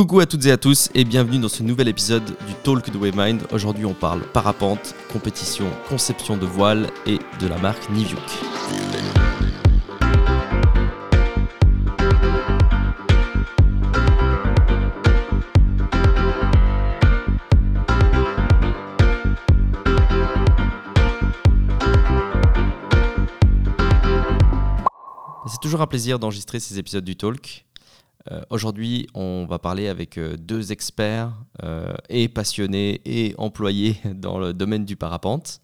Coucou à toutes et à tous et bienvenue dans ce nouvel épisode du Talk de Waymind. Aujourd'hui on parle parapente, compétition, conception de voile et de la marque Niviuk. C'est toujours un plaisir d'enregistrer ces épisodes du Talk. Euh, Aujourd'hui, on va parler avec euh, deux experts euh, et passionnés et employés dans le domaine du parapente.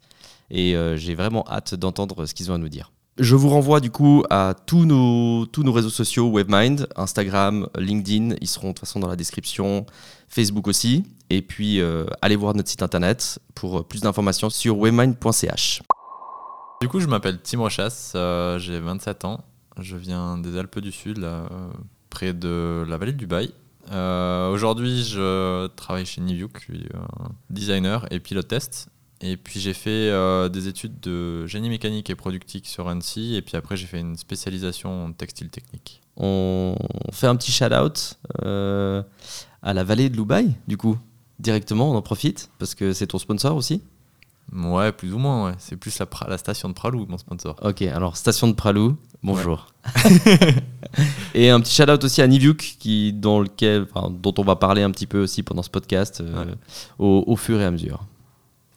Et euh, j'ai vraiment hâte d'entendre ce qu'ils ont à nous dire. Je vous renvoie du coup à tous nos, tous nos réseaux sociaux WebMind, Instagram, LinkedIn, ils seront de toute façon dans la description, Facebook aussi. Et puis euh, allez voir notre site internet pour plus d'informations sur webmind.ch. Du coup, je m'appelle Tim Rochas, euh, j'ai 27 ans, je viens des Alpes du Sud, là, euh, près de la vallée de Dubaï. Euh, Aujourd'hui, je travaille chez Niviuk, je suis euh, designer et pilote test. Et puis j'ai fait euh, des études de génie mécanique et productique sur Annecy, et puis après j'ai fait une spécialisation en textile technique. On fait un petit shout-out à la vallée de Dubaï, du coup. Directement, on en profite, parce que c'est ton sponsor aussi. Ouais, plus ou moins, ouais. c'est plus la, station de Pralou, mon sponsor. Ok, alors station de Pralou, bonjour. Et un petit shout-out aussi à Niviuk, qui, dans lequel, enfin, dont on va parler un petit peu aussi pendant ce podcast, euh, Ouais. au, au fur et à mesure.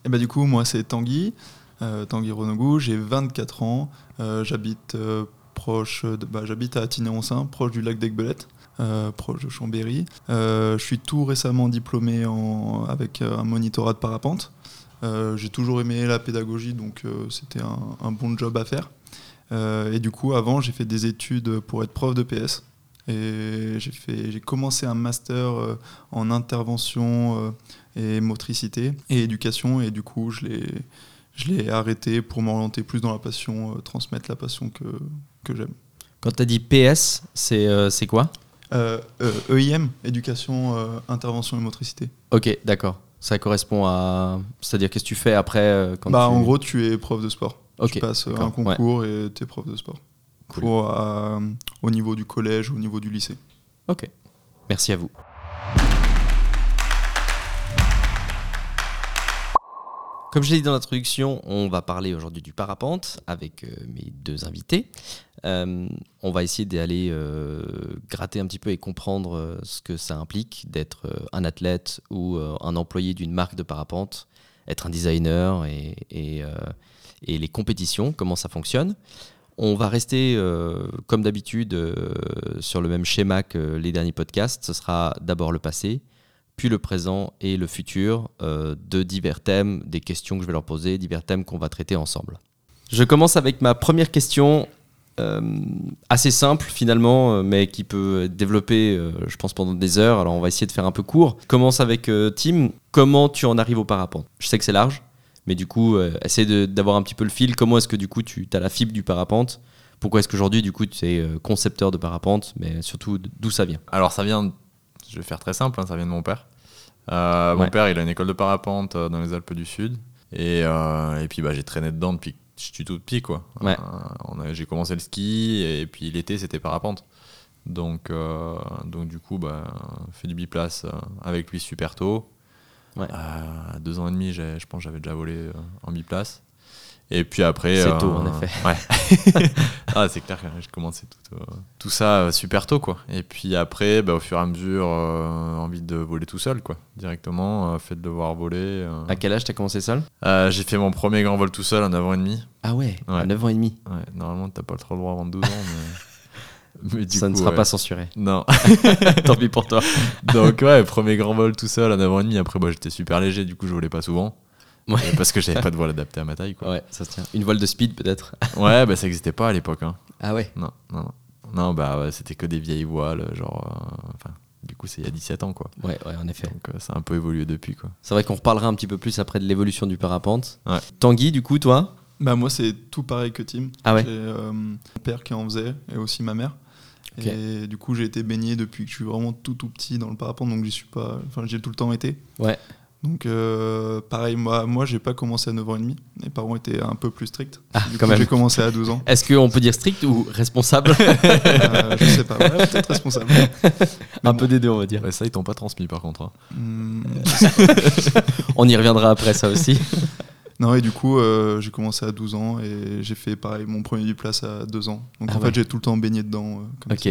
Et bah du coup, moi c'est Tanguy, euh, Tanguy Renogou, j'ai 24 ans, euh, j'habite euh, proche de, bah, j'habite à Attiné-Ronsin, proche du lac d'Aigbelette, euh, proche de Chambéry. Euh, je suis tout récemment diplômé en, avec un monitorat de parapente. Euh, j'ai toujours aimé la pédagogie, donc euh, c'était un, un bon job à faire. Euh, et du coup, avant, j'ai fait des études pour être prof de PS. Et j'ai commencé un master en intervention et motricité et éducation. Et du coup, je l'ai, je l'ai arrêté pour m'orienter plus dans la passion, euh, transmettre la passion que, que j'aime. Quand tu as dit PS, c'est euh, quoi? Euh, EIM, éducation, euh, intervention et motricité. Ok, d'accord. Ça correspond à. C'est-à-dire, qu'est-ce que tu fais après euh, quand bah, tu... En gros, tu es prof de sport. Ok, tu passes euh, un concours et tu es prof de sport. Cool. Pour, euh, au niveau du collège, au niveau du lycée. Ok. Merci à vous. Comme je l'ai dit dans l'introduction, on va parler aujourd'hui du parapente avec mes deux invités. Euh, on va essayer d'aller euh, gratter un petit peu et comprendre euh, ce que ça implique d'être un athlète ou un employé d'une marque de parapente, être un designer et, et, les compétitions, comment ça fonctionne. On va rester, comme d'habitude, sur le même schéma que les derniers podcasts. Ce sera d'abord le passé, puis le présent et le futur de divers thèmes, des questions que je vais leur poser, divers thèmes qu'on va traiter ensemble. Je commence avec ma première question, assez simple finalement, euh, mais qui peut être développée, euh, je pense, pendant des heures. Alors on va essayer de faire un peu court. Commence avec euh, Tim. Comment tu en arrives au parapente? Je sais que c'est large, mais du coup, euh, essaie d'avoir un petit peu le fil. Comment est-ce que du coup tu as la fibre du parapente? Pourquoi est-ce qu'aujourd'hui, du coup, tu es euh, concepteur de parapente, mais surtout d'où ça vient? Alors ça vient, je vais faire très simple, hein, ça vient de mon père. Euh, Ouais. Mon père, il a une école de parapente euh, dans les Alpes du Sud. Et, euh, et puis bah, j'ai traîné dedans depuis je suis tout petit. quoi. Ouais. Euh, j'ai commencé le ski et puis l'été, c'était parapente. Donc, euh, donc du coup, bah, fait du biplace euh, avec lui super tôt. Ouais. À deux ans et demi, je pense que j'avais déjà volé en biplace. Et puis après. C'est tôt, en effet. Ouais. ah, c'est clair que j'ai commencé tout, euh, tout ça euh, super tôt, quoi. Et puis après, bah, au fur et à mesure, euh, envie de voler tout seul, quoi. Directement, euh, fait de devoir voler. euh. À quel âge tu as commencé seul? Euh, j'ai fait mon premier grand vol tout seul à 9 ans et demi. Ah ouais, Ouais. à 9 ans et demi. Ouais, normalement, t'as pas trop le droit avant 12 ans, mais. mais du ça ne sera ouais. pas censuré. Non. Tant pis pour toi. Donc, ouais, premier grand vol tout seul à 9 ans et demi. Après, bah, j'étais super léger, du coup, je volais pas souvent. Ouais. Et Parce que j'avais pas de voile adapté à ma taille, quoi. Ouais, ça se tient. Une voile de speed peut-être Ouais, bah, ça existait pas à l'époque, hein. Ah ouais Non, non, non. Non, bah, ouais, c'était que des vieilles voiles, genre. euh, Enfin, du coup, c'est il y a 17 ans, quoi. Ouais, ouais, en effet. Donc, euh, ça a un peu évolué depuis, quoi. C'est vrai qu'on reparlera un petit peu plus après de l'évolution du parapente. Ouais. Tanguy, du coup, toi? Bah, moi, c'est tout pareil que Tim. Ah ouais J'ai euh, mon père qui en faisait et aussi ma mère. Ok. Et du coup, j'ai été baigné depuis que je suis vraiment tout tout petit dans le parapente, donc j'y suis pas. Enfin, j'ai tout le temps été. Ouais. Donc, euh, pareil, moi, moi j'ai pas commencé à 9h30. Mes parents étaient un peu plus stricts. Ah, du quand coup, même. j'ai commencé à 12 ans. Est-ce qu'on peut dire strict ou responsable Euh, je sais pas, ouais, peut-être responsable. Un peu des deux, on va dire. Ouais, ça, ils t'ont pas transmis par contre. hein. Hmm, On y reviendra après ça aussi. Non, et du coup, euh, j'ai commencé à 12 ans et j'ai fait pareil, mon premier du place à 2 ans. Donc Ah en ouais. fait, j'ai tout le temps baigné dedans. euh, comme Ok. ça.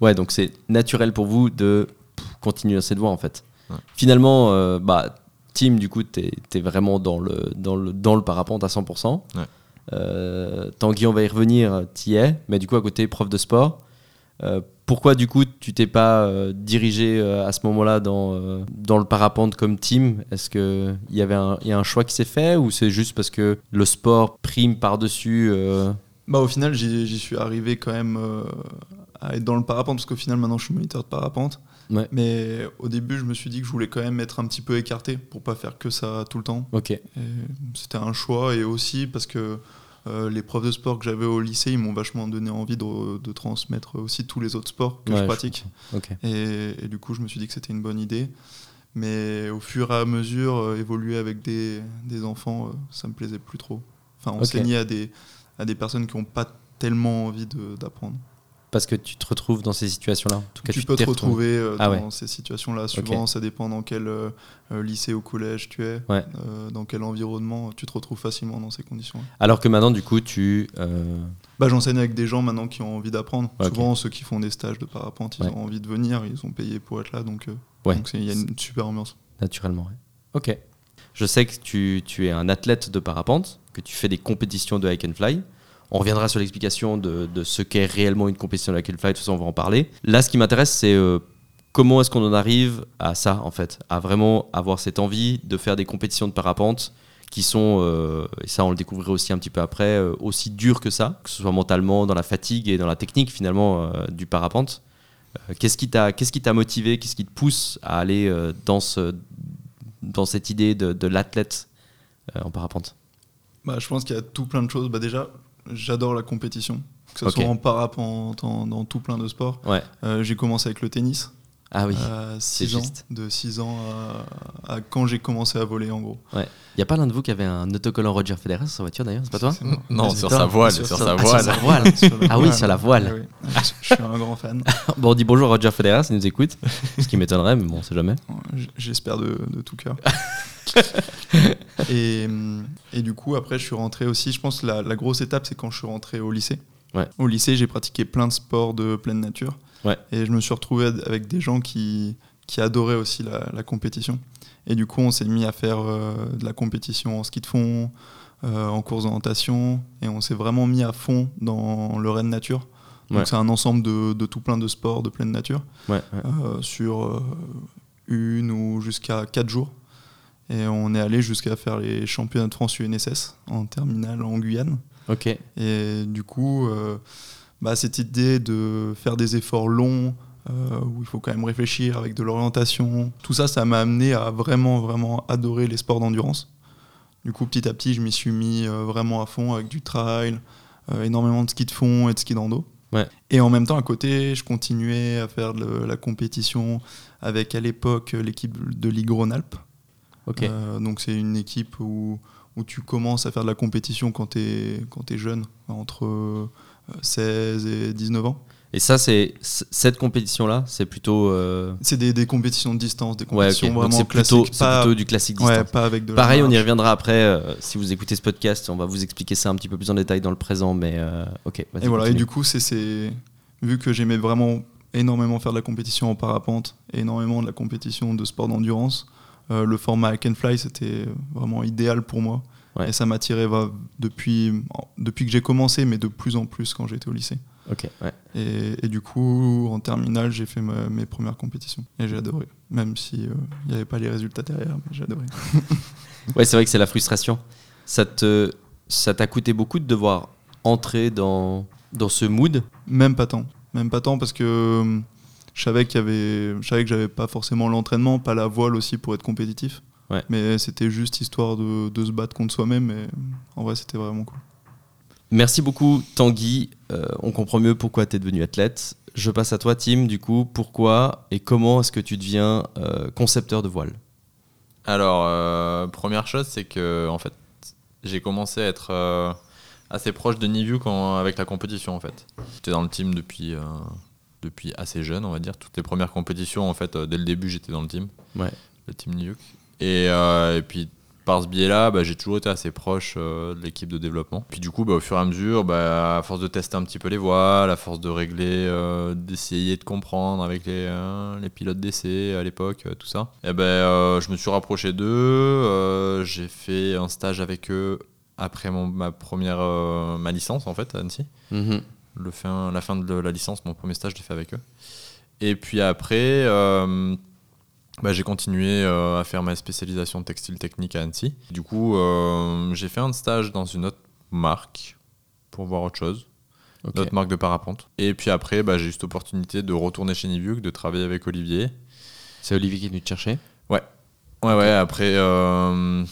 Ouais, donc c'est naturel pour vous de continuer cette voie en fait. Ouais. Finalement, euh, bah, Tim, du coup, t'es es vraiment dans le, dans, le, dans le parapente à 100%. Ouais. Euh, Tanguy, on va y revenir, t'y es, mais du coup, à côté, prof de sport. Euh, pourquoi, du coup, tu t'es pas euh, dirigé euh, à ce moment-là dans, euh, dans le parapente comme Tim? Est-ce qu'il y avait un, il y a un choix qui s'est fait ou c'est juste parce que le sport prime par-dessus euh, Bah, au final, j'y suis arrivé quand même euh, à être dans le parapente parce qu'au final, maintenant, je suis moniteur de parapente. Ouais. Mais au début, je me suis dit que je voulais quand même être un petit peu écarté pour pas faire que ça tout le temps. Ok, Et C'était un choix et aussi parce que euh, les profs de sport que j'avais au lycée, ils m'ont vachement donné envie de, de transmettre aussi tous les autres sports que Ouais, je je pratique. ok. Et, et du coup, je me suis dit que c'était une bonne idée. Mais au fur et à mesure, euh, évoluer avec des, des enfants, euh, ça me plaisait plus trop. Enfin, enseigner à, des, à des personnes qui n'ont pas tellement envie d'apprendre. Parce que tu te retrouves dans ces situations-là. En tout cas, Tu, tu peux te retrouver euh, Ah dans ouais. ces situations-là. Souvent, ça dépend dans quel euh, euh, lycée ou collège tu es, Ouais. euh, dans quel environnement. Tu te retrouves facilement dans ces conditions. Alors que maintenant, du coup, tu. euh, Bah, J'enseigne avec des gens maintenant qui ont envie d'apprendre. Souvent, ceux qui font des stages de parapente, ils Ouais. ont envie de venir, ils ont payé pour être là. Donc, il y a une super ambiance. naturellement. Ok. Je sais que tu, tu es un athlète de parapente, que tu fais des compétitions de hike and fly. On reviendra sur l'explication de, ce qu'est réellement une compétition de and fly, tout ça, on va en parler. Là, ce qui m'intéresse, c'est euh, comment est-ce qu'on en arrive à ça, en fait, à vraiment avoir cette envie de faire des compétitions de parapente qui sont, euh, et ça on le découvrirait aussi un petit peu après, euh, aussi dures que ça, que ce soit mentalement, dans la fatigue et dans la technique finalement du parapente. Qu'est-ce qui t'a t'a motivé, qu'est-ce qui te pousse à aller dans, ce, dans cette idée de, de l'athlète en parapente? Bah, je pense qu'il y a tout plein de choses. Bah, déjà, j'adore la compétition, que ce soit en parapente, en- dans tout plein de sports. Ouais. Euh, j'ai commencé avec le tennis Ah oui. c'est 6 ans, juste. de 6 ans à, à quand j'ai commencé à voler en gros. Il n'y a pas l'un de vous qui avait un autocollant Roger Federer sur sa voiture d'ailleurs, c'est pas toi. Non, sur toi. sa voile, Sur sur sa- sa Ah, sur sa voile. Ah oui, sur la voile. Oui, oui. Je suis un grand fan. Bon, on dit bonjour Roger Federer s'il nous écoute, ce qui m'étonnerait, mais bon, on sait jamais. J'espère de, de tout cœur. et, et du coup, après, je suis rentré aussi. Je pense que la, la grosse étape, c'est quand je suis rentré au lycée. Ouais. Au lycée, j'ai pratiqué plein de sports de pleine nature. Ouais. Et je me suis retrouvé avec des gens qui, qui adoraient aussi la, la compétition. Et du coup, on s'est mis à faire euh, de la compétition en ski de fond, euh, en course d'orientation. Et on s'est vraiment mis à fond dans le raid nature. Donc, Ouais. c'est un ensemble de, de tout plein de sports de pleine nature Ouais, ouais. euh, sur une ou jusqu'à quatre jours. Et on est allé jusqu'à faire les championnats de France UNSS en terminale en Guyane. Ok. Et du coup, bah, cette idée de faire des efforts longs, euh, où il faut quand même réfléchir avec de l'orientation, tout ça, ça m'a amené à vraiment, vraiment adorer les sports d'endurance. Du coup, petit à petit, je m'y suis mis euh, vraiment à fond avec du trail, euh, énormément de ski de fond et de ski d'endo. Ouais. Et en même temps, à côté, je continuais à faire de la compétition avec à l'époque l'équipe de Ligue Rhône-Alpes. Donc c'est une équipe où, où tu commences à faire de la compétition quand tu es, jeune, entre 16 et 19 ans. Et ça, c'est cette compétition-là, c'est plutôt. euh, C'est des, des compétitions de distance, des Ouais, compétitions Donc vraiment c'est plutôt, classiques. Pas, plutôt du classique ouais, distance. pas avec de Pareil, on y reviendra après. euh, si vous écoutez ce podcast, on va vous expliquer ça un petit peu plus en détail dans le présent. Mais euh, ok. Et voilà, et du coup, c'est- vu que j'aimais vraiment énormément faire de la compétition en parapente, énormément de la compétition de sport d'endurance, le format Hack and Fly, c'était vraiment idéal pour moi. Ouais. Et ça m'attirait va, depuis, depuis que j'ai commencé, mais de plus en plus quand j'étais au lycée. Ok. Ouais. Et, et du coup, en terminale, j'ai fait ma- mes premières compétitions. Et j'ai adoré. Même si euh, n'y avait pas les résultats derrière, mais j'ai adoré. Ouais, c'est vrai que c'est la frustration. Ça te, ça t'a coûté beaucoup de devoir entrer dans dans ce mood? Même pas tant. Même pas tant parce que euh, je savais qu'il y avait, je savais que j'avais pas forcément l'entraînement, pas la voile aussi pour être compétitif. Ouais. Mais c'était juste histoire de, de se battre contre soi-même. Et en vrai, c'était vraiment cool. Merci beaucoup Tanguy. Euh, on comprend mieux pourquoi tu es devenu athlète. Je passe à toi Tim. Du coup, pourquoi et comment est-ce que tu deviens euh, concepteur de voile? Alors, euh, première chose, c'est que en fait, j'ai commencé à être euh, assez proche de Nivu quand, avec la compétition en fait. J'étais dans le team depuis, euh, depuis assez jeune, on va dire. Toutes les premières compétitions, en fait, euh, dès le début, j'étais dans le team, Ouais. le team Nivu. Et, euh, et puis par ce biais-là, bah, j'ai toujours été assez proche euh, de l'équipe de développement. Puis du coup, bah, au fur et à mesure, bah, à force de tester un petit peu les voiles, à force de régler, euh, d'essayer de comprendre avec les, euh, les pilotes d'essai à l'époque, tout ça, et ben, euh, je me suis rapproché d'eux. j'ai fait un stage avec eux après mon, ma première ma licence en fait à Annecy. Mhm. Le fin, la fin de la licence, mon premier stage, je l'ai fait avec eux. Et puis après, bah, j'ai continué euh, à faire ma spécialisation textile technique à Annecy. Du coup, euh, j'ai fait un stage dans une autre marque pour voir autre chose, Ok. une autre marque de parapente. Et puis après, bah, j'ai eu cette opportunité de retourner chez Niviuk, de travailler avec Olivier. C'est Olivier qui est venu te chercher? Ouais, ouais, après. euh,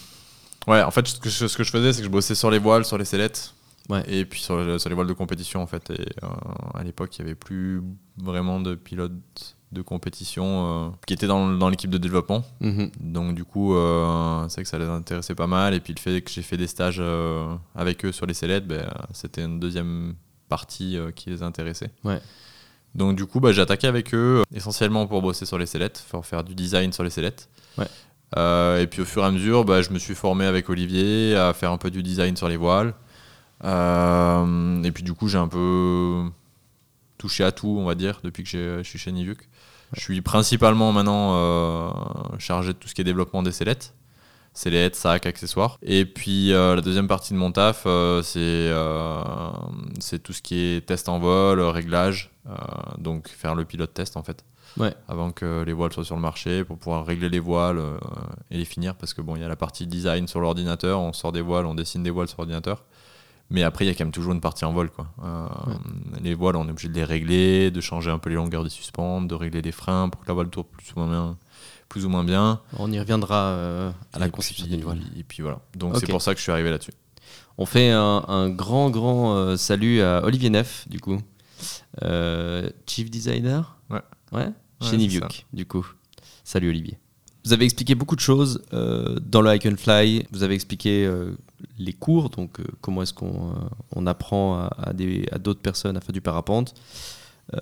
Ouais, en fait, ce que je, ce que je faisais, c'est que je bossais sur les voiles, sur les sellettes. Ouais. Et puis sur, le- sur les voiles de compétition, en fait. Et euh, à l'époque, il n'y avait plus vraiment de pilotes de compétition euh, qui étaient dans, dans l'équipe de développement. Mhm. Donc, du coup, euh, c'est vrai que ça les intéressait pas mal. Et puis, le fait que j'ai fait des stages euh, avec eux sur les sellettes, ben, c'était une deuxième partie euh, qui les intéressait. Ouais. Donc, du coup, bah, j'ai attaqué avec eux, essentiellement pour bosser sur les sellettes, pour faire du design sur les sellettes. Ouais. Et puis au fur et à mesure, bah, je me suis formé avec Olivier à faire un peu du design sur les voiles. Et puis du coup, j'ai un peu touché à tout, on va dire, depuis que je suis chez Nivuk. Je suis principalement maintenant euh, chargé de tout ce qui est développement des sellettes. Sellettes, sacs, accessoires. Et puis euh, la deuxième partie de mon taf, euh, c'est tout ce qui est test en vol, réglage. donc faire le pilote test en fait Ouais. avant que les voiles soient sur le marché pour pouvoir régler les voiles et les finir parce que bon il y a la partie design sur l'ordinateur on sort des voiles on dessine des voiles sur l'ordinateur mais après il y a quand même toujours une partie en vol quoi Euh, les voiles on est obligé de les régler de changer un peu les longueurs des suspentes de régler les freins pour que la voile tourne plus ou moins bien plus ou moins bien On y reviendra euh, à la conception d'une voile. et puis voilà donc c'est pour ça que je suis arrivé là-dessus On fait un, un grand, grand euh, salut à Olivier Neff, du coup. Chief Designer Ouais. Ouais Chez du coup. Salut Olivier. Vous avez expliqué beaucoup de choses dans le Hike and Fly. Vous avez expliqué les cours, donc euh, comment est-ce qu'on euh, on apprend à, des- à d'autres personnes à faire du parapente.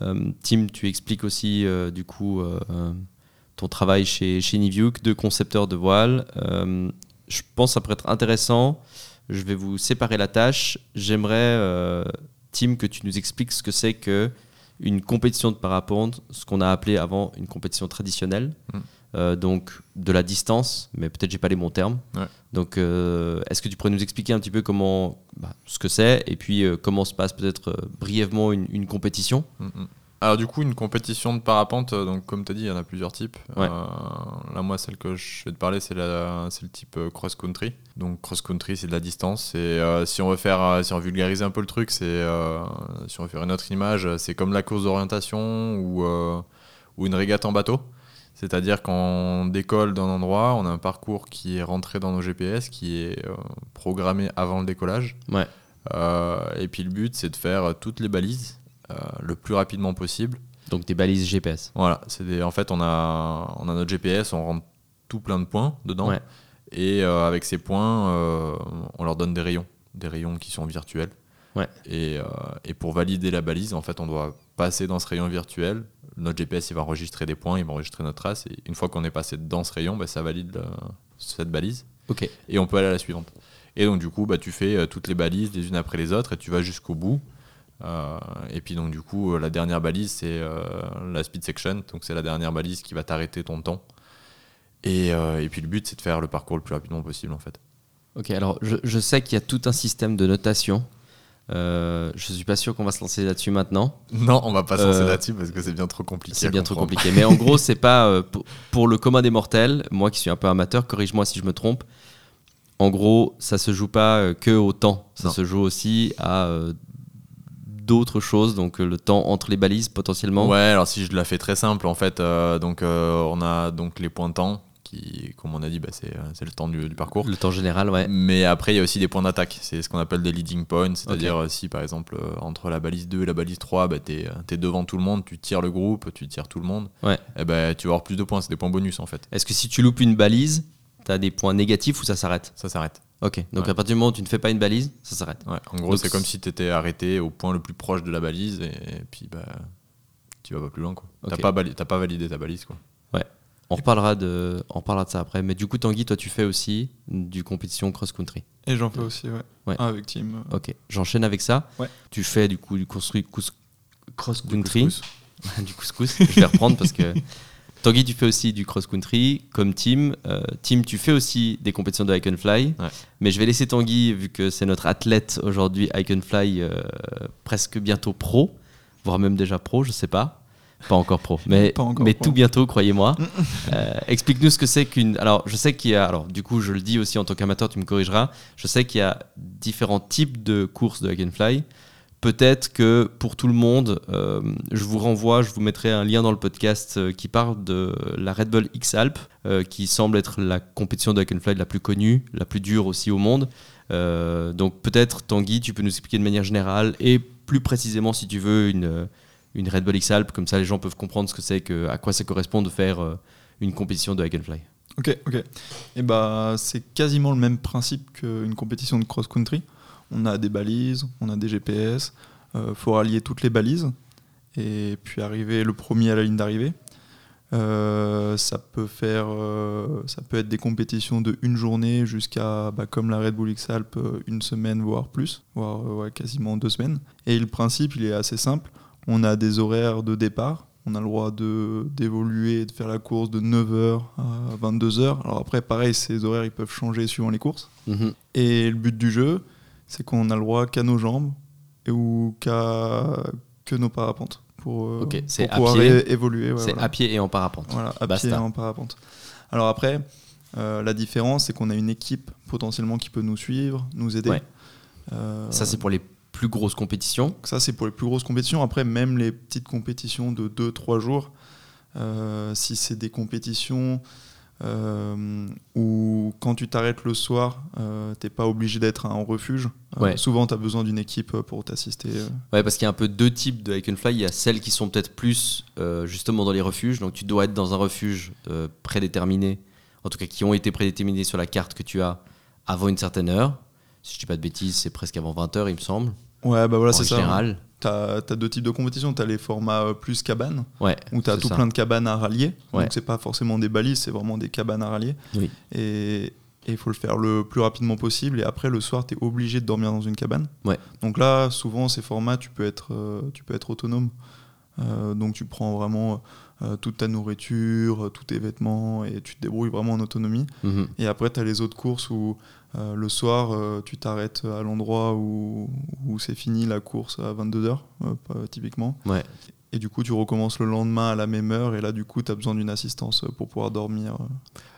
Euh, Tim, tu expliques aussi, du coup, ton travail chez, chez Niviuk de concepteur de voile. Je pense que ça pourrait être intéressant. Je vais vous séparer la tâche. J'aimerais, Tim, que tu nous expliques ce que c'est que une compétition de parapente, ce qu'on a appelé avant une compétition traditionnelle. Mm. Euh, donc de la distance, mais peut-être j'ai pas les bons termes. Ouais. Donc, euh, est-ce que tu pourrais nous expliquer un petit peu comment, bah, ce que c'est, et puis euh, comment se passe peut-être brièvement une, une compétition? Mm, mm. Alors du coup, une compétition de parapente, donc comme tu as dit, il y en a plusieurs types. Ouais. Là, moi, celle que je vais te parler, c'est le type cross-country. Donc cross-country, c'est de la distance. Et si on veut faire, si on veut vulgariser un peu le truc, c'est si on veut faire une autre image, c'est comme la course d'orientation ou, ou une régate en bateau. C'est-à-dire qu'on décolle d'un endroit, on a un parcours qui est rentré dans nos GPS, qui est euh, programmé avant le décollage. Ouais. Euh, et puis le but, c'est de faire toutes les balises euh, le plus rapidement possible. Donc des balises GPS. Voilà, c'est des- en fait, on a, on a notre GPS, on rentre tout plein de points dedans. Ouais. Et euh, avec ces points, euh, on leur donne des rayons, des rayons qui sont virtuels. Ouais. Et, euh, et pour valider la balise, en fait, on doit passer dans ce rayon virtuel. Notre GPS, il va enregistrer des points, il va enregistrer notre trace. Et une fois qu'on est passé dans ce rayon, bah, ça valide euh, cette balise. Ok. Et on peut aller à la suivante. Et donc, du coup, bah, tu fais euh, toutes les balises les unes après les autres et tu vas jusqu'au bout. Euh, et puis, donc, du coup, la dernière balise, c'est euh, la speed section. Donc, c'est la dernière balise qui va t'arrêter ton temps. Et, euh, et puis, le but, c'est de faire le parcours le plus rapidement possible, en fait. Ok, alors je, je sais qu'il y a tout un système de notation. Euh, je suis pas sûr qu'on va se lancer là-dessus maintenant. Non, on va pas se lancer Euh, là-dessus parce que c'est bien trop compliqué. C'est bien trop compliqué. Mais en gros, c'est pas euh, pour, pour le commun des mortels. Moi qui suis un peu amateur, corrige-moi si je me trompe. En gros, ça se joue pas que au temps. Ça Non. se joue aussi à d'autres choses. Donc le temps entre les balises potentiellement. Ouais, alors si je la fais très simple, en fait, donc on a donc les points de temps qui, comme on a dit, bah, c'est euh, c'est le temps du, du parcours. Le temps général, ouais. Mais après, il y a aussi des points d'attaque. C'est ce qu'on appelle des leading points. C'est-à-dire, euh, si par exemple, euh, entre la balise 2 et la balise 3, bah, tu es, devant tout le monde, tu tires le groupe, tu tires tout le monde, Ouais. et ben tu vas avoir plus de points. C'est des points bonus en fait. Est-ce que si tu loupes une balise, tu as des points négatifs ou ça s'arrête? Ça s'arrête. Ok, donc Ouais. à partir du moment où tu ne fais pas une balise, ça s'arrête. Ouais, en gros, c'est comme si tu étais arrêté au point le plus proche de la balise et, et puis bah, tu vas pas plus loin. T'as Ok. pas, pas validé ta balise. Quoi. On reparlera, de, on reparlera de ça après. Mais du coup, Tanguy, toi, tu fais aussi du compétition cross-country. Et j'en fais aussi, ouais. Ouais. Ah, avec Team. euh, Ok, j'enchaîne avec ça. Ouais. Tu fais du coup du cross-country. du couscous. je vais reprendre parce que Tanguy, tu fais aussi du cross-country comme Tim. Euh, Tim, tu fais aussi des compétitions de hike and fly. Ouais. Mais je vais laisser Tanguy, vu que c'est notre athlète aujourd'hui, hike and fly, euh, presque bientôt pro, voire même déjà pro, je sais pas. Pas encore pro, mais, Pas encore mais pro. tout bientôt, croyez-moi. Euh, Explique-nous ce que c'est qu'une. Alors, je sais qu'il y a. Alors, du coup, je le dis aussi en tant qu'amateur, tu me corrigeras. Je sais qu'il y a différents types de courses de hike and fly. Peut-être que pour tout le monde, euh, je vous renvoie, je vous mettrai un lien dans le podcast euh, qui parle de la Red Bull X Alp, euh, qui semble être la compétition de hike and fly la plus connue, la plus dure aussi au monde. Donc peut-être Tanguy, tu peux nous expliquer de manière générale et plus précisément si tu veux une, une Red Bull X Alp, comme ça les gens peuvent comprendre ce que c'est, que, à quoi ça correspond de faire euh, une compétition de and fly. Ok, ok. Et bah, c'est quasiment le même principe qu'une compétition de cross-country. On a des balises, on a des GPS, euh, faut rallier toutes les balises et puis arriver le premier à la ligne d'arrivée. Euh, ça peut faire, ça peut être des compétitions de une journée jusqu'à, bah, comme la Red Bull X Alp, une semaine voire plus, voire quasiment deux semaines. Et le principe, il est assez simple. On a des horaires de départ. On a le droit de- d'évoluer et de faire la course de 9h à 22h. Alors après, pareil, ces horaires, ils peuvent changer suivant les courses. Mhm. Et le but du jeu, c'est qu'on a le droit qu'à nos jambes et ou qu'à que nos parapentes pour, euh, pour pouvoir pied. évoluer. ouais, c'est voilà. à pied et en parapente. Voilà, à Basta. pied et en parapente. Alors après, euh, la différence, c'est qu'on a une équipe potentiellement qui peut nous suivre, nous aider. Ouais. Euh, Ça, c'est pour les plus grosses compétitions. ça, c'est pour les plus grosses compétitions. Après, même les petites compétitions de 2-3 jours, euh, si c'est des compétitions euh, où quand tu t'arrêtes le soir, euh, t'es pas obligé d'être en refuge. Euh, Ouais. souvent, tu as besoin d'une équipe pour t'assister. Ouais, parce qu'il y a un peu deux types de hike and fly. Il y a celles qui sont peut-être plus justement dans les refuges. Donc tu dois être dans un refuge prédéterminé, en tout cas qui ont été prédéterminés sur la carte que tu as avant une certaine heure. Si je dis pas de bêtises, c'est presque avant 20h, il me semble. Ouais, bah voilà, en c'est ça. général. Tu as, deux types de compétitions. Tu as les formats euh, plus cabanes, Ouais. où tu as c'est tout ça. plein de cabanes à rallier. Ouais. Donc, c'est pas forcément des balises, c'est vraiment des cabanes à rallier. Oui. Et il faut le faire le plus rapidement possible. Et après, le soir, tu es obligé de dormir dans une cabane. Ouais. Donc là, souvent, ces formats, tu peux être, euh, tu peux être autonome. Euh, donc, tu prends vraiment euh, toute ta nourriture, euh, tous tes vêtements, et tu te débrouilles vraiment en autonomie. Mhm. Et après, tu as les autres courses où euh, le soir, euh, tu t'arrêtes à l'endroit où, où c'est fini la course à 22h, typiquement. Ouais. Et du coup, tu recommences le lendemain à la même heure. Et là, du coup, tu as besoin d'une assistance pour pouvoir dormir.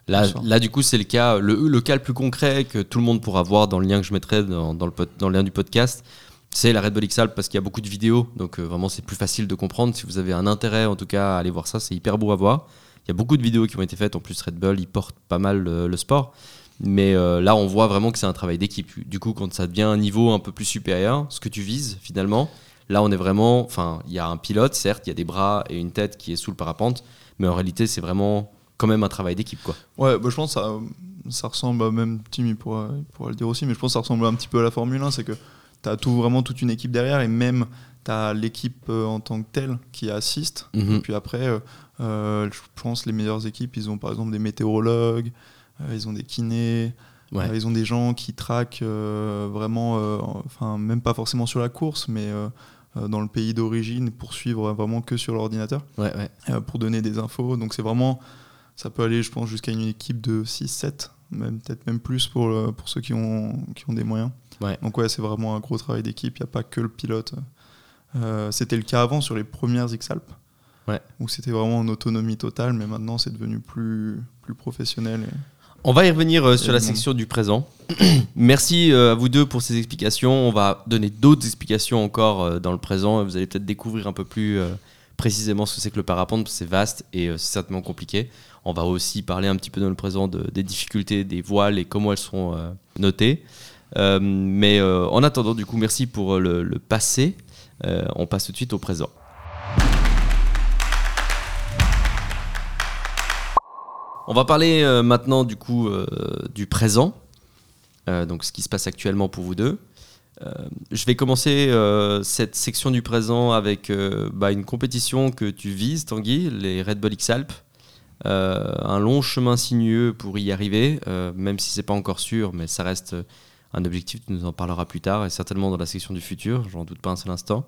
Là, là, du coup, c'est le cas, le, le cas le plus concret que tout le monde pourra voir dans le lien que je mettrai dans, dans le, dans le lien du podcast. C'est la Red Bull X-Alp parce qu'il y a beaucoup de vidéos, donc euh, vraiment c'est plus facile de comprendre. Si vous avez un intérêt, en tout cas, à aller voir ça, c'est hyper beau à voir. Il y a beaucoup de vidéos qui ont été faites. En plus, Red Bull, ils portent pas mal euh, le sport. Mais euh, là, on voit vraiment que c'est un travail d'équipe. Du coup, quand ça devient un niveau un peu plus supérieur, ce que tu vises finalement, là, on est vraiment. Enfin, il y a un pilote, certes, il y a des bras et une tête qui est sous le parapente, mais en réalité, c'est vraiment quand même un travail d'équipe, quoi. Ouais, bah, je pense que ça, ça ressemble, à- même Tim il pourra, il pourra le dire aussi, mais je pense que ça ressemble un petit peu à la Formule 1. C'est que tu as tout, vraiment toute une équipe derrière et même tu as l'équipe euh, en tant que telle qui assiste. Mhm. Et puis après, euh, euh, je pense les meilleures équipes, ils ont par exemple des météorologues, euh, ils ont des kinés, Ouais. euh, ils ont des gens qui traquent vraiment, enfin même pas forcément sur la course, mais dans le pays d'origine pour suivre vraiment que sur l'ordinateur, Ouais, ouais. pour donner des infos. Donc c'est vraiment, ça peut aller, je pense, jusqu'à une équipe de 6-7, même peut-être même plus pour, le- pour ceux qui ont, qui ont des moyens. Ouais. Donc ouais, c'est vraiment un gros travail d'équipe, il n'y a pas que le pilote. Euh, c'était le cas avant sur les premières X-Alpes. Ouais. Où c'était vraiment en autonomie totale, mais maintenant c'est devenu plus, plus professionnel. et- On va y revenir euh, sur la section du présent. Merci euh, à vous deux pour ces explications. On va donner d'autres explications encore euh, dans le présent. Vous allez peut-être découvrir un peu plus précisément ce que c'est que le parapente. parce que C'est vaste et c'est certainement compliqué. On va aussi parler un petit peu dans le présent de- des difficultés des voiles et comment elles sont notées. Euh, mais euh, en attendant, du coup, merci pour euh, le, passé. On passe tout de suite au présent. On va parler maintenant du coup du présent, donc ce qui se passe actuellement pour vous deux. Je vais commencer cette section du présent avec bah, une compétition que tu vises, Tanguy, les Red Bull X Alpes. Euh, un long chemin sinueux pour y arriver, même si c'est pas encore sûr, mais ça reste un objectif. Tu nous en parleras plus tard et certainement dans la section du futur. J'en doute pas un seul instant.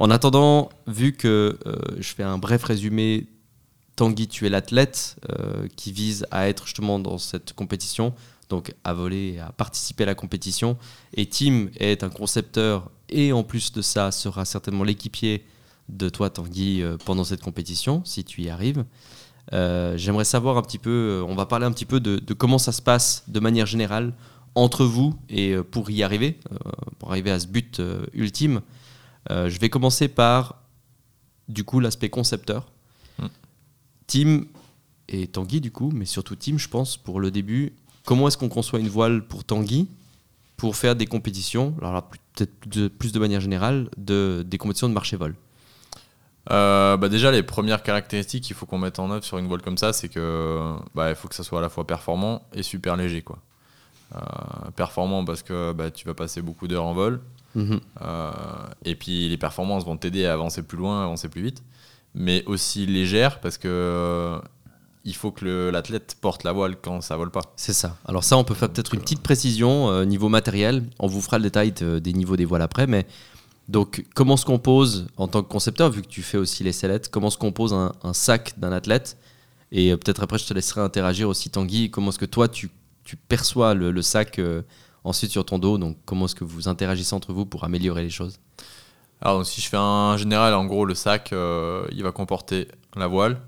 En attendant, vu que euh, je fais un bref résumé, Tanguy, tu es l'athlète euh, qui vise à être justement dans cette compétition, donc à voler et à participer à la compétition. Et Tim est un concepteur et en plus de ça sera certainement l'équipier de toi, Tanguy, euh, pendant cette compétition, si tu y arrives. J'aimerais savoir un petit peu, on va parler un petit peu de comment ça se passe de manière générale entre vous et euh, pour y arriver, euh, pour arriver à ce but euh, ultime. Je vais commencer par, du coup, l'aspect concepteur. Mm. Tim et Tanguy, du coup, mais surtout Tim, je pense, pour le début. Comment est-ce qu'on conçoit une voile pour Tanguy pour faire des compétitions, alors peut-être de- plus de manière générale, de, des compétitions de marché-vol Euh, bah déjà, les premières caractéristiques qu'il faut qu'on mette en œuvre sur une voile comme ça, c'est que bah, il faut que ça soit à la fois performant et super léger. Quoi. Euh, performant parce que bah, tu vas passer beaucoup d'heures en vol. Mhm. Euh, et puis les performances vont t'aider à avancer plus loin, avancer plus vite. Mais aussi légère parce que euh, il faut que l'athlète porte la voile quand ça vole pas. C'est ça. Alors ça, on peut faire peut-être une petite précision euh, niveau matériel. On vous fera le détail de- des niveaux des voiles après, mais donc comment se compose en tant que concepteur, vu que tu fais aussi les sellettes, comment se compose un, un sac d'un athlète? Et peut-être après, je te laisserai interagir aussi, Tanguy. Comment est-ce que toi, tu, tu perçois le, le sac euh, ensuite sur ton dos Donc comment est-ce que vous interagissez entre vous pour améliorer les choses? Alors donc, si je fais un général, en gros le sac, euh, il va comporter la voile,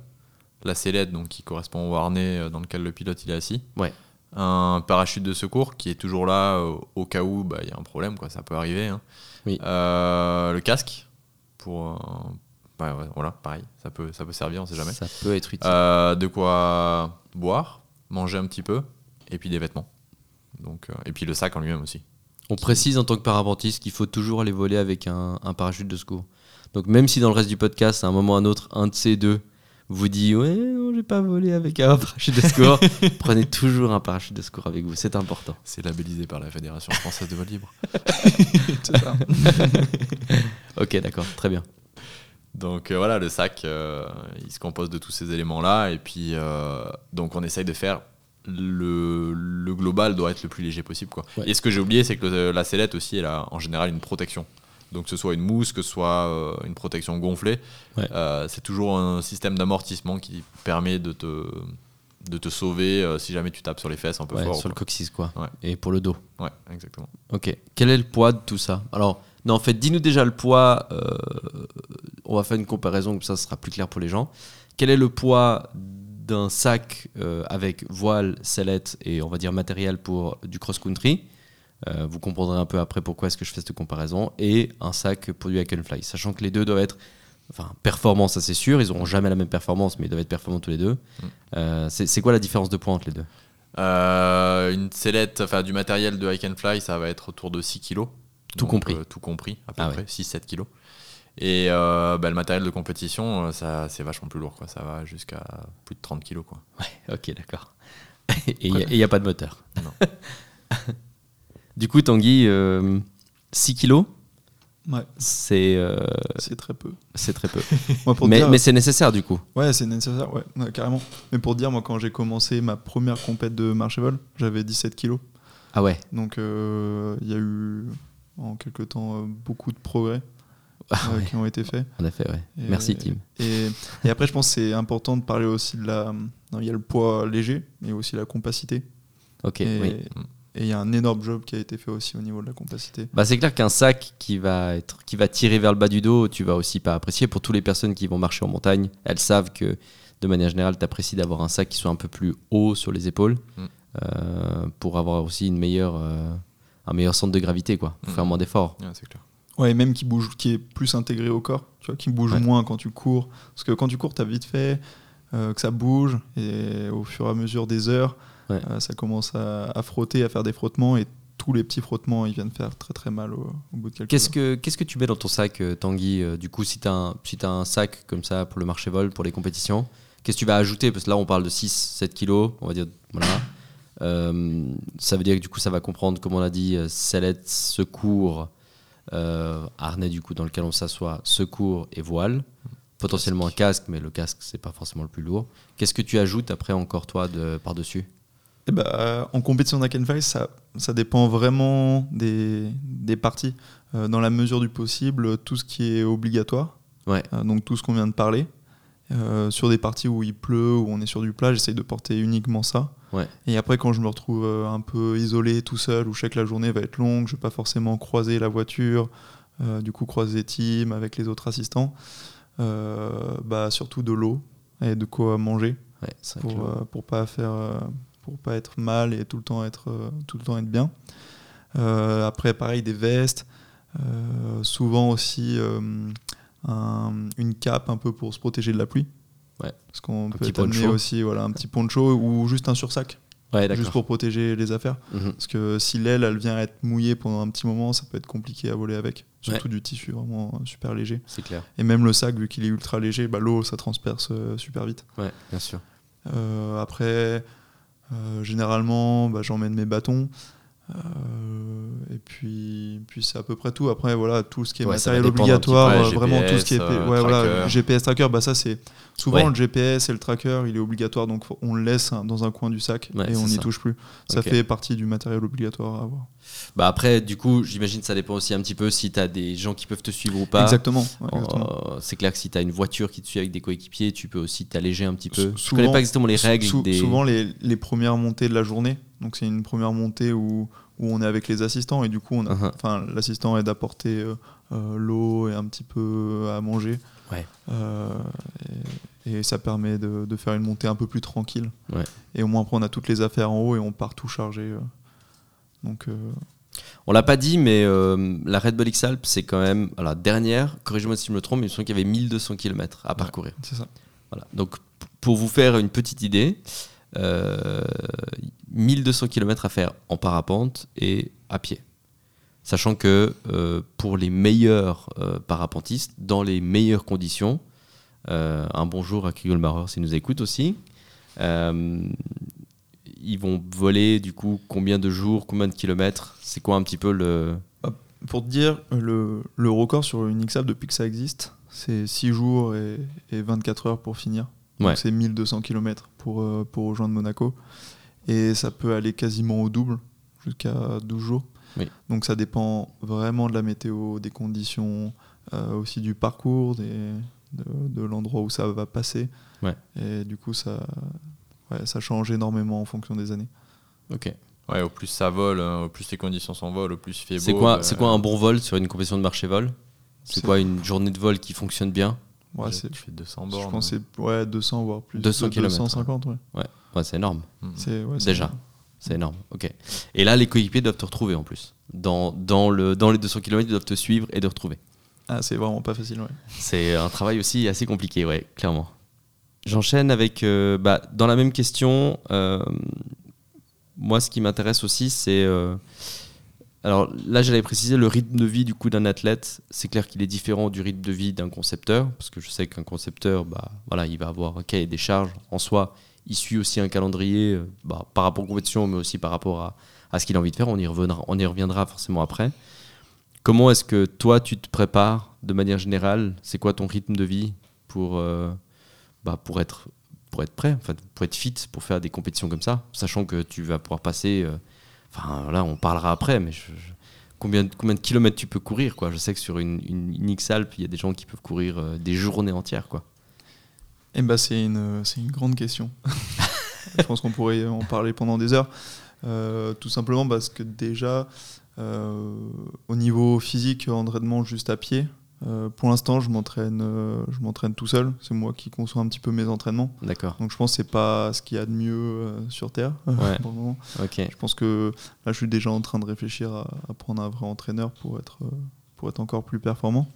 la sellette donc qui correspond au harnais euh, dans lequel le pilote il est assis, Ouais. un parachute de secours qui est toujours là euh, au cas où bah, il y a un problème quoi, ça peut arriver. hein. Oui. Le casque pour bah, ouais, voilà pareil, ça peut ça peut servir, on sait jamais. Ça peut être utile. De quoi boire, manger un petit peu et puis des vêtements. Donc euh, et puis le sac en lui-même aussi. On précise en tant que parapentiste qu'il faut toujours aller voler avec un, un parachute de secours. Donc même si dans le reste du podcast, à un moment ou à un autre, un de ces deux vous dit ouais, non, j'ai pas volé avec un parachute de secours, prenez toujours un parachute de secours avec vous, c'est important. C'est labellisé par la Fédération française de vol libre. Ok, d'accord, très bien. Donc euh, voilà, le sac, euh, il se compose de tous ces éléments-là. Et puis, euh, donc on essaye de faire le, le global doit être le plus léger possible. Quoi. Ouais. Et ce que j'ai oublié, c'est que le- la sellette aussi, elle a en général une protection. Donc que ce soit une mousse, que ce soit euh, une protection gonflée, Ouais. euh, c'est toujours un système d'amortissement qui permet de te, de te sauver euh, si jamais tu tapes sur les fesses un peu Ouais, fort. sur le coccyx, quoi. Ouais. Et pour le dos. Ouais, exactement. Ok. Quel est le poids de tout ça? Alors, non, en fait, dis-nous déjà le poids. on va faire une comparaison, comme ça, ce sera plus clair pour les gens. Quel est le poids d'un sac euh, avec voile, sellette et on va dire matériel pour du cross-country Euh, Vous comprendrez un peu après pourquoi est-ce que je fais cette comparaison. Et un sac pour du hack and fly. Sachant que les deux doivent être. Enfin, performance, ça c'est sûr. Ils n'auront jamais la même performance, mais ils doivent être performants tous les deux. Mm. Euh, c'est quoi la différence de poids entre les deux? Une sellette, enfin du matériel de hike and fly, ça va être autour de 6 kg. Tout compris. tout compris, à peu Ah près, 6-7 kg. Et euh, bah, le matériel de compétition, euh, ça, c'est vachement plus lourd. Quoi. Ça va jusqu'à plus de 30 kg. Quoi. Ok, d'accord. Et il n'y a, pas de moteur. Non. du coup, Tanguy, euh, 6 kilos, Ouais, c'est euh, c'est très peu. c'est très peu. Moi, pour te mais dire- mais c'est nécessaire du coup. Ouais, c'est nécessaire, ouais, ouais, carrément. Mais pour dire, moi, quand j'ai commencé ma première compète de marché-vol, j'avais 17 kilos. Ah ouais. Donc, euh, il y a eu, en quelques temps, beaucoup de progrès Ah euh, ouais, qui ont été faits. En effet, ouais. Et- Merci, Tim. Et, et après, je pense que c'est important de parler aussi de la. Il y a le poids léger, mais aussi la compacité. Ok, et oui. et il y a un énorme job qui a été fait aussi au niveau de la compacité. Bah, c'est clair qu'un sac qui va, être, qui va tirer vers le bas du dos, tu vas aussi pas apprécier. Pour toutes les personnes qui vont marcher en montagne, elles savent que de manière générale, tu apprécies d'avoir un sac qui soit un peu plus haut sur les épaules Mm. euh, pour avoir aussi une meilleure, euh, un meilleur centre de gravité, quoi, pour Mm. faire moins d'efforts. Ouais, c'est clair. Ouais, et même qui bouge, qui est plus intégré au corps, tu vois, qui bouge Ouais. moins quand tu cours. Parce que quand tu cours, tu as vite fait euh, que ça bouge, et au fur et à mesure des heures, Ouais. euh, ça commence à, à frotter, à faire des frottements, et tous les petits frottements, ils viennent faire très très mal au, au bout de quelques Qu'est-ce heures. que, qu'est-ce que tu mets dans ton sac, euh, Tanguy Du coup, si tu as, un, si t'as un sac comme ça pour le marché vol, pour les compétitions, Qu'est-ce que tu vas ajouter? Parce que là, on parle de 6-7 kilos, on va dire. Voilà. Euh, ça veut dire que du coup, ça va comprendre, comme on a dit, sellette, secours, harnais du coup dans lequel on s'assoit, secours et voile. Potentiellement un casque, mais le casque, c'est pas forcément le plus lourd. Qu'est-ce que tu ajoutes après encore, toi, de, par-dessus? Eh ben, en compétition d'Akenfly, ça, ça dépend vraiment des, des parties. Euh, dans la mesure du possible, tout ce qui est obligatoire, Ouais. euh, donc tout ce qu'on vient de parler. Euh, sur des parties où il pleut, où on est sur du plat, j'essaye de porter uniquement ça. Ouais. Et après, quand je me retrouve euh, un peu isolé, tout seul, où je sais que la journée va être longue, je vais pas forcément croiser la voiture, euh, du coup croiser team avec les autres assistants, euh, bah, surtout de l'eau et de quoi manger Ouais, pour, pour pas faire pour pas être mal et tout le temps être tout le temps être bien après pareil des vestes souvent aussi un- une cape un peu pour se protéger de la pluie Ouais. parce qu'on peut petit poncho. aussi voilà un petit poncho ou juste un sursac Ouais, juste pour protéger les affaires Mhm. parce que si l'aile elle vient être mouillée pendant un petit moment ça peut être compliqué à voler avec surtout du tissu vraiment euh, super léger C'est clair. et même le sac vu qu'il est ultra léger bah, l'eau ça transperce euh, super vite Ouais, bien sûr. euh, après, euh, généralement, bah, j'emmène mes bâtons. Euh, et puis, puis c'est à peu près tout. Après, voilà, tout ce qui est Ouais, matériel peu, obligatoire, ouais, euh, vraiment tout ce qui est GPS, euh, ouais, voilà, tracker. GPS tracker, bah, ça c'est souvent le GPS et le tracker, il est obligatoire, donc on le laisse hein, dans un coin du sac et on n'y touche plus. Ça fait partie du matériel obligatoire à avoir. Bah après, du coup, j'imagine que ça dépend aussi un petit peu si tu as des gens qui peuvent te suivre ou pas. Exactement. Euh, c'est clair que si tu as une voiture qui te suit avec des coéquipiers, tu peux aussi t'alléger un petit peu. Sou- Je connais souvent- pas exactement les règles Sou- des. Souvent les, les premières montées de la journée, donc c'est une première montée où, où on est avec les assistants et du coup Uh-huh. enfin, l'assistant aide à porter euh, euh, l'eau et un petit peu à manger. Ouais. Euh, et, et ça permet de, de faire une montée un peu plus tranquille. Ouais. Et au moins après on a toutes les affaires en haut et on part tout chargé. euh. Donc euh, On l'a pas dit, mais euh, la Red Bull X Alps, c'est quand même. Alors, dernière, corrige-moi si je me trompe, mais il me semble qu'il y avait 1200 km à parcourir. c'est ça. Voilà. Donc, pour vous faire une petite idée, euh, 1200 km à faire en parapente et à pied. Sachant que euh, pour les meilleurs euh, parapentistes, dans les meilleures conditions, euh, un bonjour à Marer s'il nous écoute aussi, euh, ils vont voler du coup combien de jours, combien de kilomètres? C'est quoi un petit peu le. Pour te dire, le, record sur une XAP depuis que ça existe, c'est 6 jours et 24 heures pour finir. Ouais. c'est 1200 km pour, euh, pour rejoindre Monaco. Et ça peut aller quasiment au double, jusqu'à 12 jours. Oui. Donc ça dépend vraiment de la météo, des conditions, euh, aussi du parcours, des, de, de l'endroit où ça va passer. Ouais. Et du coup, ça, ouais, ça change énormément en fonction des années. Ok. Ouais, au plus ça vole, hein, au plus les conditions s'envolent, au plus il fait beau. C'est quoi, c'est quoi un bon vol sur une compétition de marché vol? C'est- quoi une journée de vol qui fonctionne bien? Ouais, tu c'est- fais 200 je bornes. pense que c'est ouais, 200 voire plus. 200 kilomètres, 250, ouais. Ouais, c'est énorme. C'est- ouais, c'est- Déjà. C'est énorme. Ok. Et là, les coéquipiers doivent te retrouver en plus. Dans, dans, le, dans les 200 km, ils doivent te suivre et te retrouver. Ah, c'est vraiment pas facile, ouais. C'est un travail aussi assez compliqué, ouais, clairement. J'enchaîne avec, euh, bah, dans la même question, euh, moi, ce qui m'intéresse aussi, c'est... euh, alors là, j'allais préciser le rythme de vie du coup d'un athlète. C'est clair qu'il est différent du rythme de vie d'un concepteur, parce que je sais qu'un concepteur, bah, voilà, il va avoir un cahier des charges en soi. Il suit aussi un calendrier euh, bah, par rapport aux compétitions, mais aussi par rapport à, à ce qu'il a envie de faire. On y reviendra, on y reviendra forcément après. Comment est-ce que toi, tu te prépares de manière générale? C'est quoi ton rythme de vie pour, euh, bah, pour, être, pour être prêt, pour être fit, pour faire des compétitions comme ça, sachant que tu vas pouvoir passer. euh, Enfin, là, on parlera après, mais je- je- combien, de- combien de kilomètres tu peux courir quoi Je sais que sur une, une, une X-Alp, il y a des gens qui peuvent courir euh, des journées entières. Quoi. Eh ben, c'est une, c'est une grande question. Je pense qu'on pourrait en parler pendant des heures. Euh, tout simplement parce que déjà, euh, au niveau physique, entraînement juste à pied, euh, pour l'instant, je m'entraîne, euh, je m'entraîne tout seul. C'est moi qui conçois un petit peu mes entraînements. D'accord. Donc je pense que c'est pas ce qu'il y a de mieux euh, sur Terre Ouais. pour le moment. Ok. Je pense que là, je suis déjà en train de réfléchir à, à prendre un vrai entraîneur pour être, pour être encore plus performant.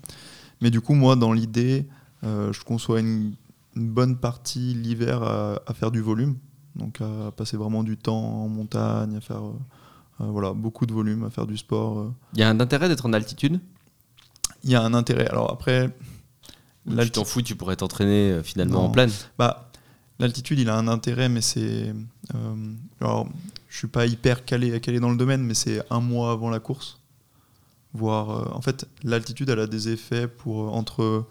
Mais du coup, moi, dans l'idée, je conçois une, une bonne partie l'hiver à, à faire du volume. Donc à passer vraiment du temps en montagne, à faire voilà, beaucoup de volume, à faire du sport. Il y a un intérêt d'être en altitude? Il y a un intérêt. Alors après, Ou Tu t'en fous, tu pourrais t'entraîner euh, finalement Non. en plaine. bah, L'altitude, il a un intérêt, mais c'est. euh, alors, je suis pas hyper calé, calé dans le domaine, mais c'est un mois avant la course. Voire, euh, en fait, l'altitude, elle a des effets pour euh, entre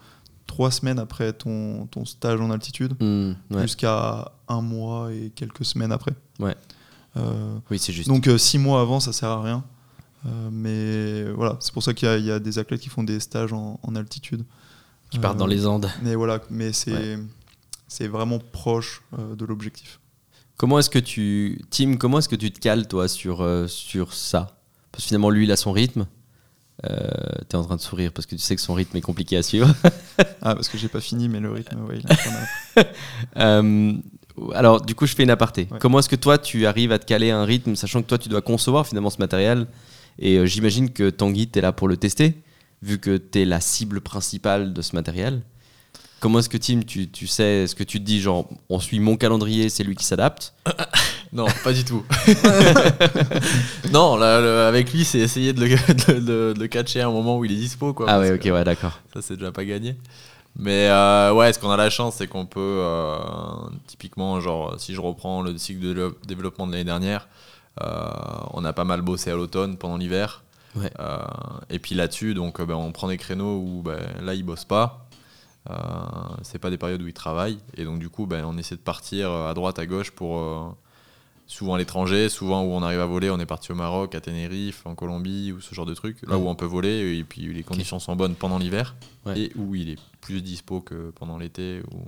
trois semaines après ton, ton stage en altitude Hmm, ouais. jusqu'à un mois et quelques semaines après. Ouais. Oui, c'est juste. donc, six mois avant, ça sert à rien. Euh, mais voilà, c'est pour ça qu'il y, a- il y a des athlètes qui font des stages en, en altitude. qui partent Euh, dans les Andes. Mais voilà, mais c'est Ouais. vraiment proche euh, de l'objectif. Comment est-ce que tu. Tim, comment est-ce que tu te cales, toi, sur, euh, sur ça? Parce que finalement, lui, il a son rythme. Euh, T'es en train de sourire parce que tu sais que son rythme est compliqué à suivre. Ah, parce que j'ai pas fini, mais le rythme, ouais, il est. Euh, alors, du coup, je fais une aparté. Ouais. Comment est-ce que toi, tu arrives à te caler un rythme, sachant que toi, tu dois concevoir finalement ce matériel? Et euh, j'imagine que Tanguy, tu es là pour le tester, vu que tu es la cible principale de ce matériel. Comment est-ce que Tim, tu, tu sais, est-ce que tu te dis, genre, on suit mon calendrier, c'est lui qui s'adapte Non, pas du tout. non, là, le- avec lui, c'est essayer de le, de, de- de le catcher à un moment où il est dispo. Quoi, Ah ouais, ok, ouais, d'accord. Ça, c'est déjà pas gagné. Mais euh, ouais, ce qu'on a la chance, c'est qu'on peut, euh, typiquement, genre, si je reprends le cycle de dévelop- développement de l'année dernière, on a pas mal bossé à l'automne pendant l'hiver. Ouais. Euh, et puis là-dessus, donc, euh, ben, on prend des créneaux où ben, là, ils bossent pas. Euh, c'est pas des périodes où ils travaillent. Et donc, du coup, ben, on essaie de partir euh, à droite, à gauche pour. euh, souvent à l'étranger, souvent où on arrive à voler, on est parti au Maroc, à Tenerife, en Colombie ou ce genre de trucs, là où on peut voler et puis les conditions sont bonnes pendant l'hiver Ouais. et où il est plus dispo que pendant l'été ou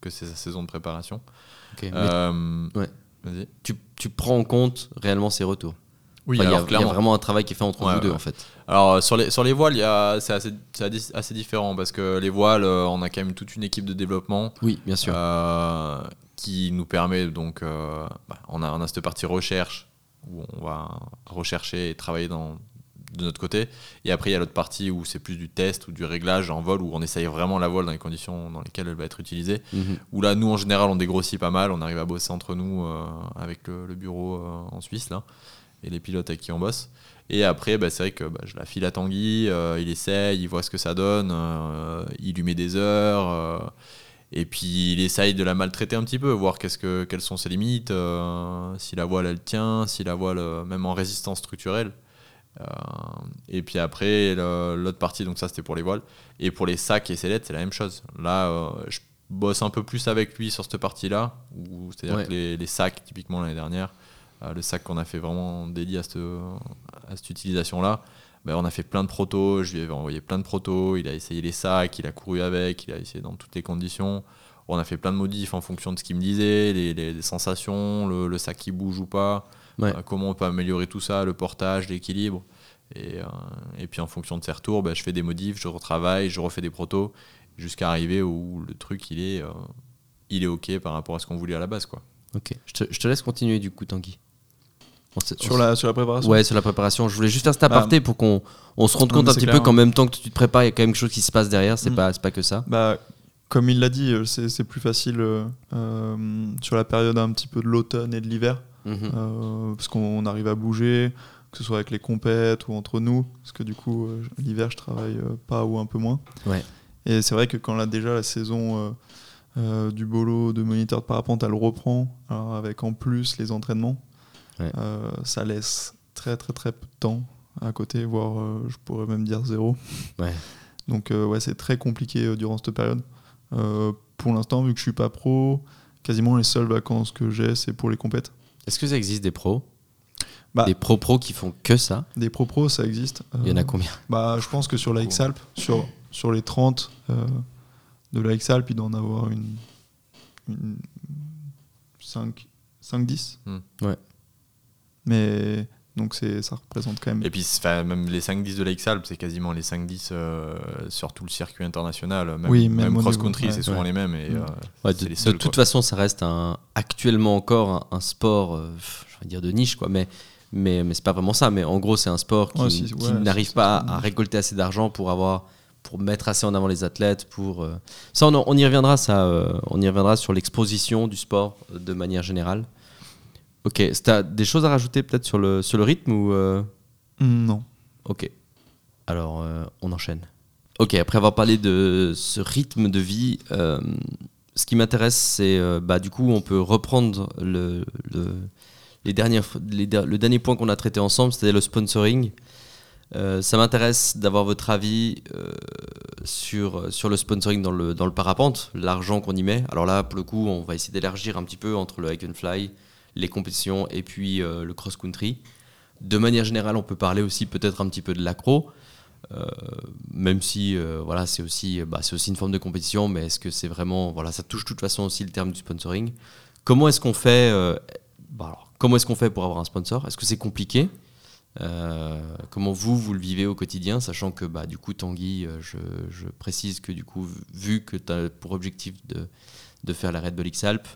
que c'est sa saison de préparation. Euh, ouais. Tu, tu prends en compte réellement ses retours Oui, Enfin, il y a- alors il y, a clairement. vraiment un travail qui est fait entre Ouais, vous deux, ouais. en fait. Alors euh, sur les, sur les voiles, c'est assez, assez- différent parce que les voiles, euh, on a quand même toute une équipe de développement Oui, bien sûr. euh, qui nous permet donc, euh, bah, on, a, on a cette partie recherche où on va rechercher et travailler dans, de notre côté. Et après, il y a l'autre partie où c'est plus du test ou du réglage en vol où on essaye vraiment la voile dans les conditions dans lesquelles elle va être utilisée. Mhm. Où là, nous, en général, on dégrossit pas mal. On arrive à bosser entre nous euh, avec le, le bureau euh, en Suisse, là, et les pilotes avec qui on bosse. Et après, bah, c'est vrai que bah, je la file à Tanguy, euh, il essaye, il voit ce que ça donne, il lui met des heures, et puis il essaye de la maltraiter un petit peu, voir qu'est-ce que, quelles sont ses limites, si la voile elle tient, si la voile, même en résistance structurelle. Euh, et puis après, l'autre partie, donc ça c'était pour les voiles. Et pour les sacs et sellettes, c'est la même chose. Là, euh, je bosse un peu plus avec lui sur cette partie-là, c'est-à-dire Ouais. que les, les sacs, typiquement l'année dernière, euh, le sac qu'on a fait vraiment dédié à cette, à cette utilisation-là, ben, on a fait plein de protos, je lui avais envoyé plein de protos, il a essayé les sacs, il a couru avec, il a essayé dans toutes les conditions. On a fait plein de modifs en fonction de ce qu'il me disait, les, les- les sensations, le, le sac qui bouge ou pas, Ouais. euh, comment on peut améliorer tout ça, le portage, l'équilibre. Et, euh, et puis en fonction de ses retours, ben, je fais des modifs, je retravaille, je refais des protos, jusqu'à arriver où le truc il est, euh, il est OK par rapport à ce qu'on voulait à la base. Quoi. Ok. Je te, je te laisse continuer, du coup, Tanguy. On s'est- on Sur la, sur la préparation Ouais, sur la préparation. Je voulais juste faire cet aparté pour qu'on on se rende compte un petit clair, peu qu'en hein. même temps que tu te prépares, il y a quand même quelque chose qui se passe derrière. C'est Mm. pas, c'est pas que ça. Bah, comme il l'a dit, c'est c'est plus facile euh, euh, sur la période un petit peu de l'automne et de l'hiver, Mhm. euh, parce qu'on arrive à bouger, que ce soit avec les compètes ou entre nous, parce que du coup, euh, l'hiver, je travaille euh, pas ou un peu moins. Ouais. Et c'est vrai que quand là, déjà la saison du bolo, de moniteur de parapente, elle reprend, alors avec en plus les entraînements, Ouais. ça laisse très très très peu de temps à côté, voire euh, je pourrais même dire zéro. Ouais. Donc euh, ouais, c'est très compliqué euh, durant cette période. Pour l'instant, vu que je suis pas pro, quasiment les seules vacances que j'ai, c'est pour les compètes. Est-ce que ça existe des pros? Bah. Des pros-pros qui font que ça? Des pro-pros, ça existe. Il y en a Euh, combien? Bah, je pense que sur la X-Alp, sur, sur les 30 euh, de la X-Alp, il doit en avoir une, une 5, 5-10. Hmm. Ouais. Mais donc c'est, ça représente quand même. Et puis, même les 5-10 de l'Aix-Alpes, c'est quasiment les 5-10 euh, sur tout le circuit international. Même, Oui, même cross-country, c'est ouais. souvent les mêmes. Et, Mm. euh, Ouais, c'est de, les de seuls. toute quoi. façon, ça reste un, actuellement encore un, un sport, euh, je vais dire de niche, quoi. Mais, mais, mais c'est pas vraiment ça. Mais en gros, c'est un sport qui, Ouais, si, qui ouais, n'arrive pas à, récolter assez d'argent pour avoir, pour mettre assez en avant les athlètes. Pour ça, on, y reviendra. Ça, euh, on y reviendra sur l'exposition du sport de manière générale. Ok, t'as des choses à rajouter peut-être sur le sur le rythme ou euh, Hmm, Non. Ok. Alors, euh, on enchaîne. Ok, après avoir parlé de ce rythme de vie, euh, ce qui m'intéresse, c'est bah, du coup, on peut reprendre le, le- les dernières, les le dernier point qu'on a traité ensemble, c'était le sponsoring. Ça m'intéresse d'avoir votre avis sur, sur le sponsoring dans le, dans le parapente, l'argent qu'on y met. Alors là, pour le coup, on va essayer d'élargir un petit peu entre le hike and fly, les compétitions et puis euh, le cross-country. De manière générale, on peut parler aussi peut-être un petit peu de l'accro. Euh, même si euh, voilà, c'est aussi, bah, c'est aussi une forme de compétition, mais est-ce que c'est vraiment. Voilà, ça touche de toute façon aussi le terme du sponsoring. Comment est-ce qu'on fait, bah, est-ce fait pour avoir un sponsor? Est-ce que c'est compliqué? Comment vous, vous le vivez au quotidien, sachant que bah, du coup, Tanguy, je, je précise que du coup, vu que tu as pour objectif de, de faire la Red Bull X-Alpes,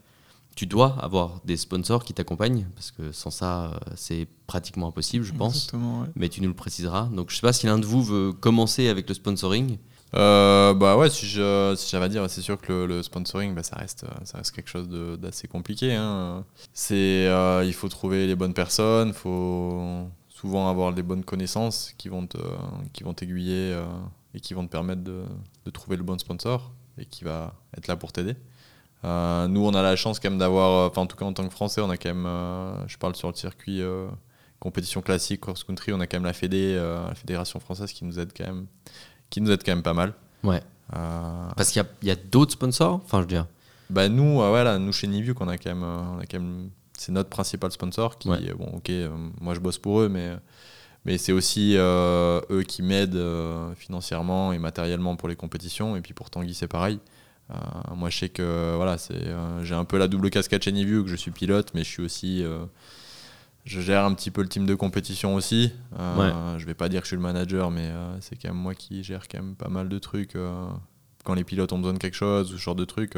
tu dois avoir des sponsors qui t'accompagnent, parce que sans ça, euh, c'est pratiquement impossible, je pense Exactement, ouais. mais tu nous le préciseras. Donc je sais pas si l'un de vous veut commencer avec le sponsoring. Euh, bah ouais, si je- si j'avais à dire, c'est sûr que le, le sponsoring, bah, ça, reste, euh, ça reste quelque chose d'assez compliqué. hein. C'est, euh, il faut trouver les bonnes personnes, il faut souvent avoir les bonnes connaissances qui vont te, qui vont t'aiguiller euh, et qui vont te permettre de, de trouver le bon sponsor et qui va être là pour t'aider. Euh, nous, on a la chance quand même d'avoir, euh, enfin en tout cas en tant que Français, on a quand même, euh, je parle sur le circuit euh, compétition classique, cross-country, on a quand même la Fédé, la Fédération française qui nous aide quand même, qui nous aide quand même pas mal. Ouais. Parce qu'il y a, a d'autres sponsors. Enfin, je veux dire. bah nous, voilà, nous chez Nivuk, on a quand même, on a quand même, c'est notre principal sponsor qui, Ouais. bon, ok, moi je bosse pour eux, mais mais c'est aussi eux qui m'aident financièrement et matériellement pour les compétitions. Et puis pour Tanguy, c'est pareil. Euh, moi, je sais que voilà, c'est, euh, j'ai un peu la double casquette chez Nivuk, je suis pilote, mais je suis aussi, euh, je gère un petit peu le team de compétition aussi. Euh, Je vais pas dire que je suis le manager, mais euh, c'est quand même moi qui gère quand même pas mal de trucs. euh, quand les pilotes ont besoin de quelque chose ou ce genre de trucs,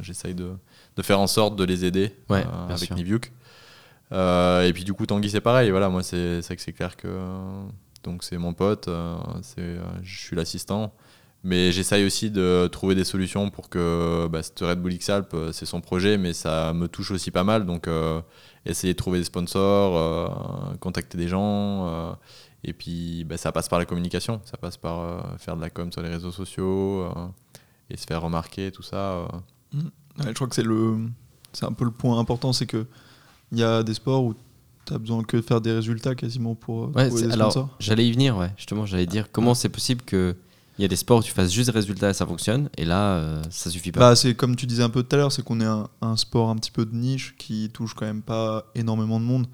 j'essaye de, de faire en sorte de les aider Ouais, avec. Nivuk. Et puis du coup, Tanguy, c'est pareil. Voilà, moi, c'est que clair que donc c'est mon pote, je suis l'assistant. Mais j'essaye aussi de trouver des solutions pour que bah, cette Red Bull X-Alpes, euh, c'est son projet, mais ça me touche aussi pas mal. Donc, euh, essayer de trouver des sponsors, euh, contacter des gens. euh, et puis, bah, ça passe par la communication. Ça passe par euh, faire de la com sur les réseaux sociaux euh, et se faire remarquer, tout ça. euh. Ouais, je crois que c'est le, c'est un peu le point important, c'est que il y a des sports où tu as besoin que de faire des résultats quasiment pour Ouais, trouver des sponsors. j'allais y venir, ouais. Justement, j'allais dire comment c'est possible que il y a des sports où tu fasses juste des résultats et ça fonctionne, et là, euh, ça suffit pas. Bah, c'est comme tu disais un peu tout à l'heure, c'est qu'on est un, un sport un petit peu de niche qui touche quand même pas énormément de monde.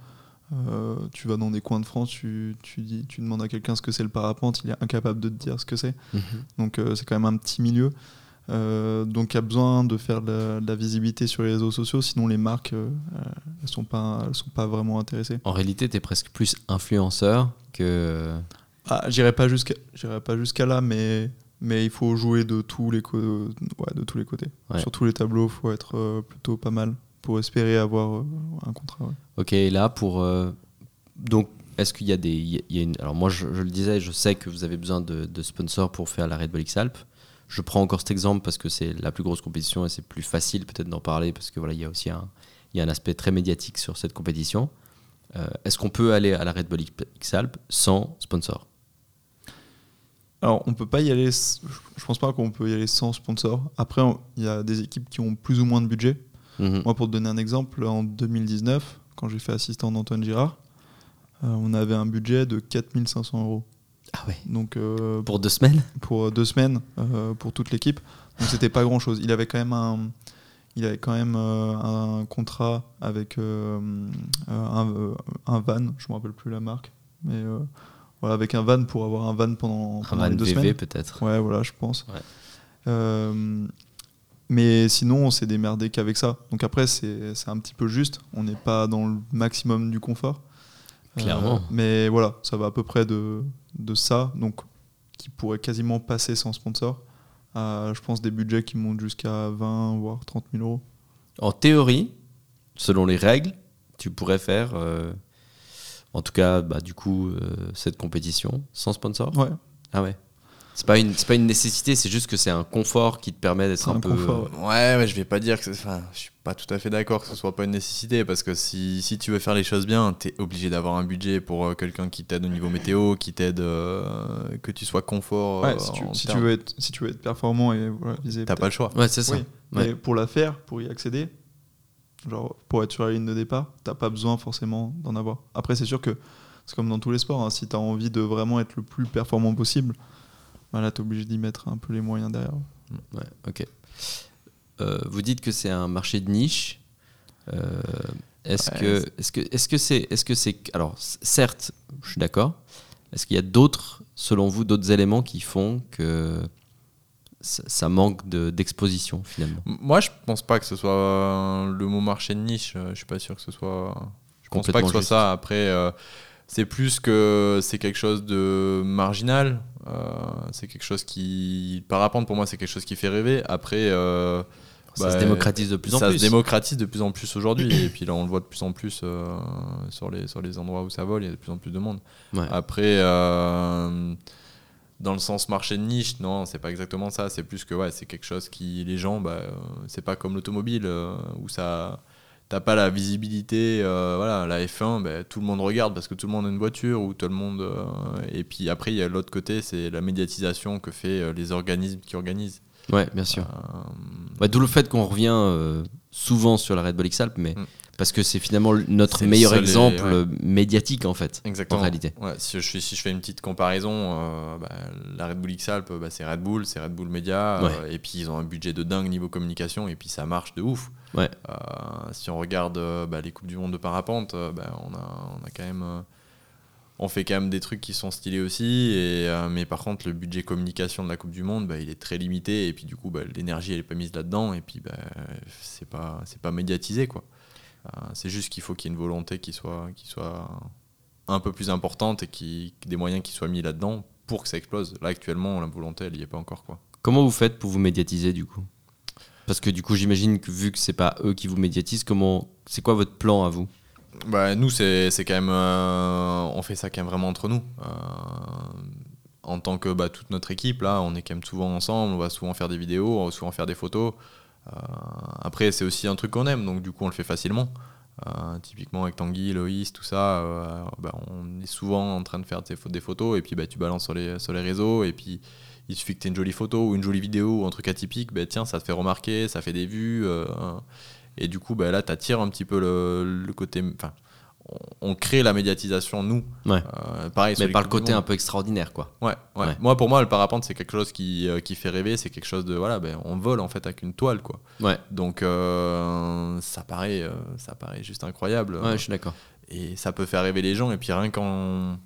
Euh, tu vas dans des coins de France, tu, tu, dis, tu demandes à quelqu'un ce que c'est le parapente, il est incapable de te dire ce que c'est. Mhm. Donc euh, c'est quand même un petit milieu. Euh, donc il y a besoin de faire de la, de la visibilité sur les réseaux sociaux, sinon les marques, elles sont pas, elles sont pas vraiment intéressées. En réalité, tu es presque plus influenceur que. Ah, j'irai pas jusqu'à, j'irai pas jusqu'à là, mais mais il faut jouer de tous les ouais, de tous les côtés. Ouais. Sur tous les tableaux, faut être euh, plutôt pas mal pour espérer avoir euh, un contrat. ouais. Ok, et là, pour. euh, donc, est-ce qu'il y a des. il y a- il y a une, alors, moi, je, je le disais, je sais que vous avez besoin de, de sponsors pour faire la Red Bull X-Alpes. Je prends encore cet exemple parce que c'est la plus grosse compétition et c'est plus facile peut-être d'en parler parce que voilà, il y a aussi un, il y a un aspect très médiatique sur cette compétition. Est-ce qu'on peut aller à la Red Bull X-Alpes sans sponsor? Alors, on peut pas y aller. Je pense pas qu'on peut y aller sans sponsor. Après, il y a des équipes qui ont plus ou moins de budget. Mhm. Moi, pour te donner un exemple, en 2019, quand j'ai fait assistant d'Antoine Girard, euh, on avait un budget de 4500 euros. Ah ouais. Donc, euh, Pour deux semaines? pour deux semaines euh, pour toute l'équipe. Donc c'était pas grand chose. Il avait quand même un, il avait quand même euh, un contrat avec euh, euh, un, euh, un van, je me rappelle plus la marque, mais euh, voilà avec un van pour avoir un van pendant, Un van deux VV semaines. peut-être. Ouais, voilà, je pense. Ouais. Euh, mais sinon, on s'est démerdé qu'avec ça. Donc après, c'est c'est un petit peu juste. On n'est pas dans le maximum du confort. Clairement. Euh, mais voilà, ça va à peu près de, de ça. Donc, qui pourrait quasiment passer sans sponsor. à, je pense, des budgets qui montent jusqu'à 20 voire 30 000 euros. En théorie, selon les règles, tu pourrais faire, euh, en tout cas, bah, du coup, euh, cette compétition sans sponsor? Ouais. Ah ouais. C'est pas une, c'est pas une nécessité, c'est juste que c'est un confort qui te permet d'être un, un peu. confort, Ouais, mais je vais pas dire que c'est- enfin, je suis pas tout à fait d'accord que ce soit pas une nécessité parce que si, si tu veux faire les choses bien, t'es obligé d'avoir un budget pour euh, quelqu'un qui t'aide au niveau météo, qui t'aide euh, que tu sois confort. Ouais, euh, si, tu, si veux être, si tu veux être performant et voilà, viser. T'as pas le choix. Ouais, c'est ça. Oui, Ouais. mais pour la faire, pour y accéder, genre pour être sur la ligne de départ, t'as pas besoin forcément d'en avoir. Après, c'est sûr que c'est comme dans tous les sports, hein, si t'as envie de vraiment être le plus performant possible, bah là t'es obligé d'y mettre un peu les moyens derrière. Ouais, ok. Euh, vous dites que c'est un marché de niche. Euh, est-ce Ouais, que, est-ce que, est-ce que c'est, est-ce que c'est, alors certes, je suis d'accord. Est-ce qu'il y a d'autres, selon vous, d'autres éléments qui font que ça, ça manque de, d'exposition finalement Moi, je pense pas que ce soit euh, le mot marché de niche. euh, Je suis pas sûr que ce soit. Je pense pas que ce soit ça. Après, euh, c'est plus que c'est quelque chose de marginal. euh, c'est quelque chose qui. Parapente, pour moi, c'est quelque chose qui fait rêver. Après. euh, Ça bah, se démocratise de plus en ça plus. se démocratise de plus en plus aujourd'hui. et puis là, on le voit de plus en plus sur, les, sur les endroits où ça vole. Il y a de plus en plus de monde. Ouais. Après, dans le sens marché de niche, non, c'est pas exactement ça. C'est plus que ouais, c'est quelque chose qui les gens, bah, euh, c'est pas comme l'automobile euh, où ça, t'as pas la visibilité. euh, voilà, la F1, bah, tout le monde regarde parce que tout le monde a une voiture ou tout le monde. euh, et puis après, il y a l'autre côté, c'est la médiatisation que fait les organismes qui organisent. Ouais, bien sûr. Euh, D'où le fait qu'on revient souvent sur la Red Bull X-Alpes, mais Mm. Parce que c'est finalement notre meilleur et- exemple ouais. euh, médiatique en fait. Exactement. En réalité. Ouais, si, je, fais- si je fais une petite comparaison, euh, bah, la Red Bull X-Alpes, bah, c'est Red Bull, c'est Red Bull Media, Ouais. euh, et puis ils ont un budget de dingue niveau communication, et puis ça marche de ouf. Euh, si on regarde bah, les Coupes du Monde de parapente, bah, on, a, on a quand même. on fait quand même des trucs qui sont stylés aussi, et, euh, mais par contre, le budget communication de la Coupe du Monde, bah, il est très limité, et puis du coup, bah, l'énergie, elle est pas mise là-dedans, et puis bah, c'est pas, c'est pas médiatisé, quoi. Euh, c'est juste qu'il faut qu'il y ait une volonté qui soit, qui soit un peu plus importante et qui, des moyens qui soient mis là-dedans pour que ça explose. Là, actuellement, la volonté, elle n'y est pas encore, quoi. Comment vous faites pour vous médiatiser du coup? Parce que du coup, j'imagine que vu que c'est pas eux qui vous médiatisent, comment, c'est quoi votre plan à vous? Bah, nous, c'est c'est quand même. euh, on fait ça quand même vraiment entre nous. Euh, en tant que bah, toute notre équipe, là, on est quand même souvent ensemble, on va souvent faire des vidéos, on va souvent faire des photos. Euh, après, c'est aussi un truc qu'on aime, donc du coup, on le fait facilement. Euh, typiquement avec Tanguy, Loïs, tout ça, euh, bah, on est souvent en train de faire des, pho- des photos et puis bah, tu balances sur les, sur réseaux et puis il suffit que tu aies une jolie photo ou une jolie vidéo ou un truc atypique, bah, tiens, ça te fait remarquer, ça fait des vues. et du coup, bah, là, tu attires un petit peu le, côté. On, crée la médiatisation, nous. Ouais. Euh, pareil, Mais par le côté un peu extraordinaire, quoi. Ouais, ouais. Ouais. Moi, pour moi, le parapente, c'est quelque chose qui, euh, qui fait rêver. C'est quelque chose de. Voilà, ben, on vole en fait avec une toile, quoi. Ouais, Donc, euh, ça, paraît, ça paraît juste incroyable. ouais, je suis d'accord. Et ça peut faire rêver les gens. Et puis, rien qu'en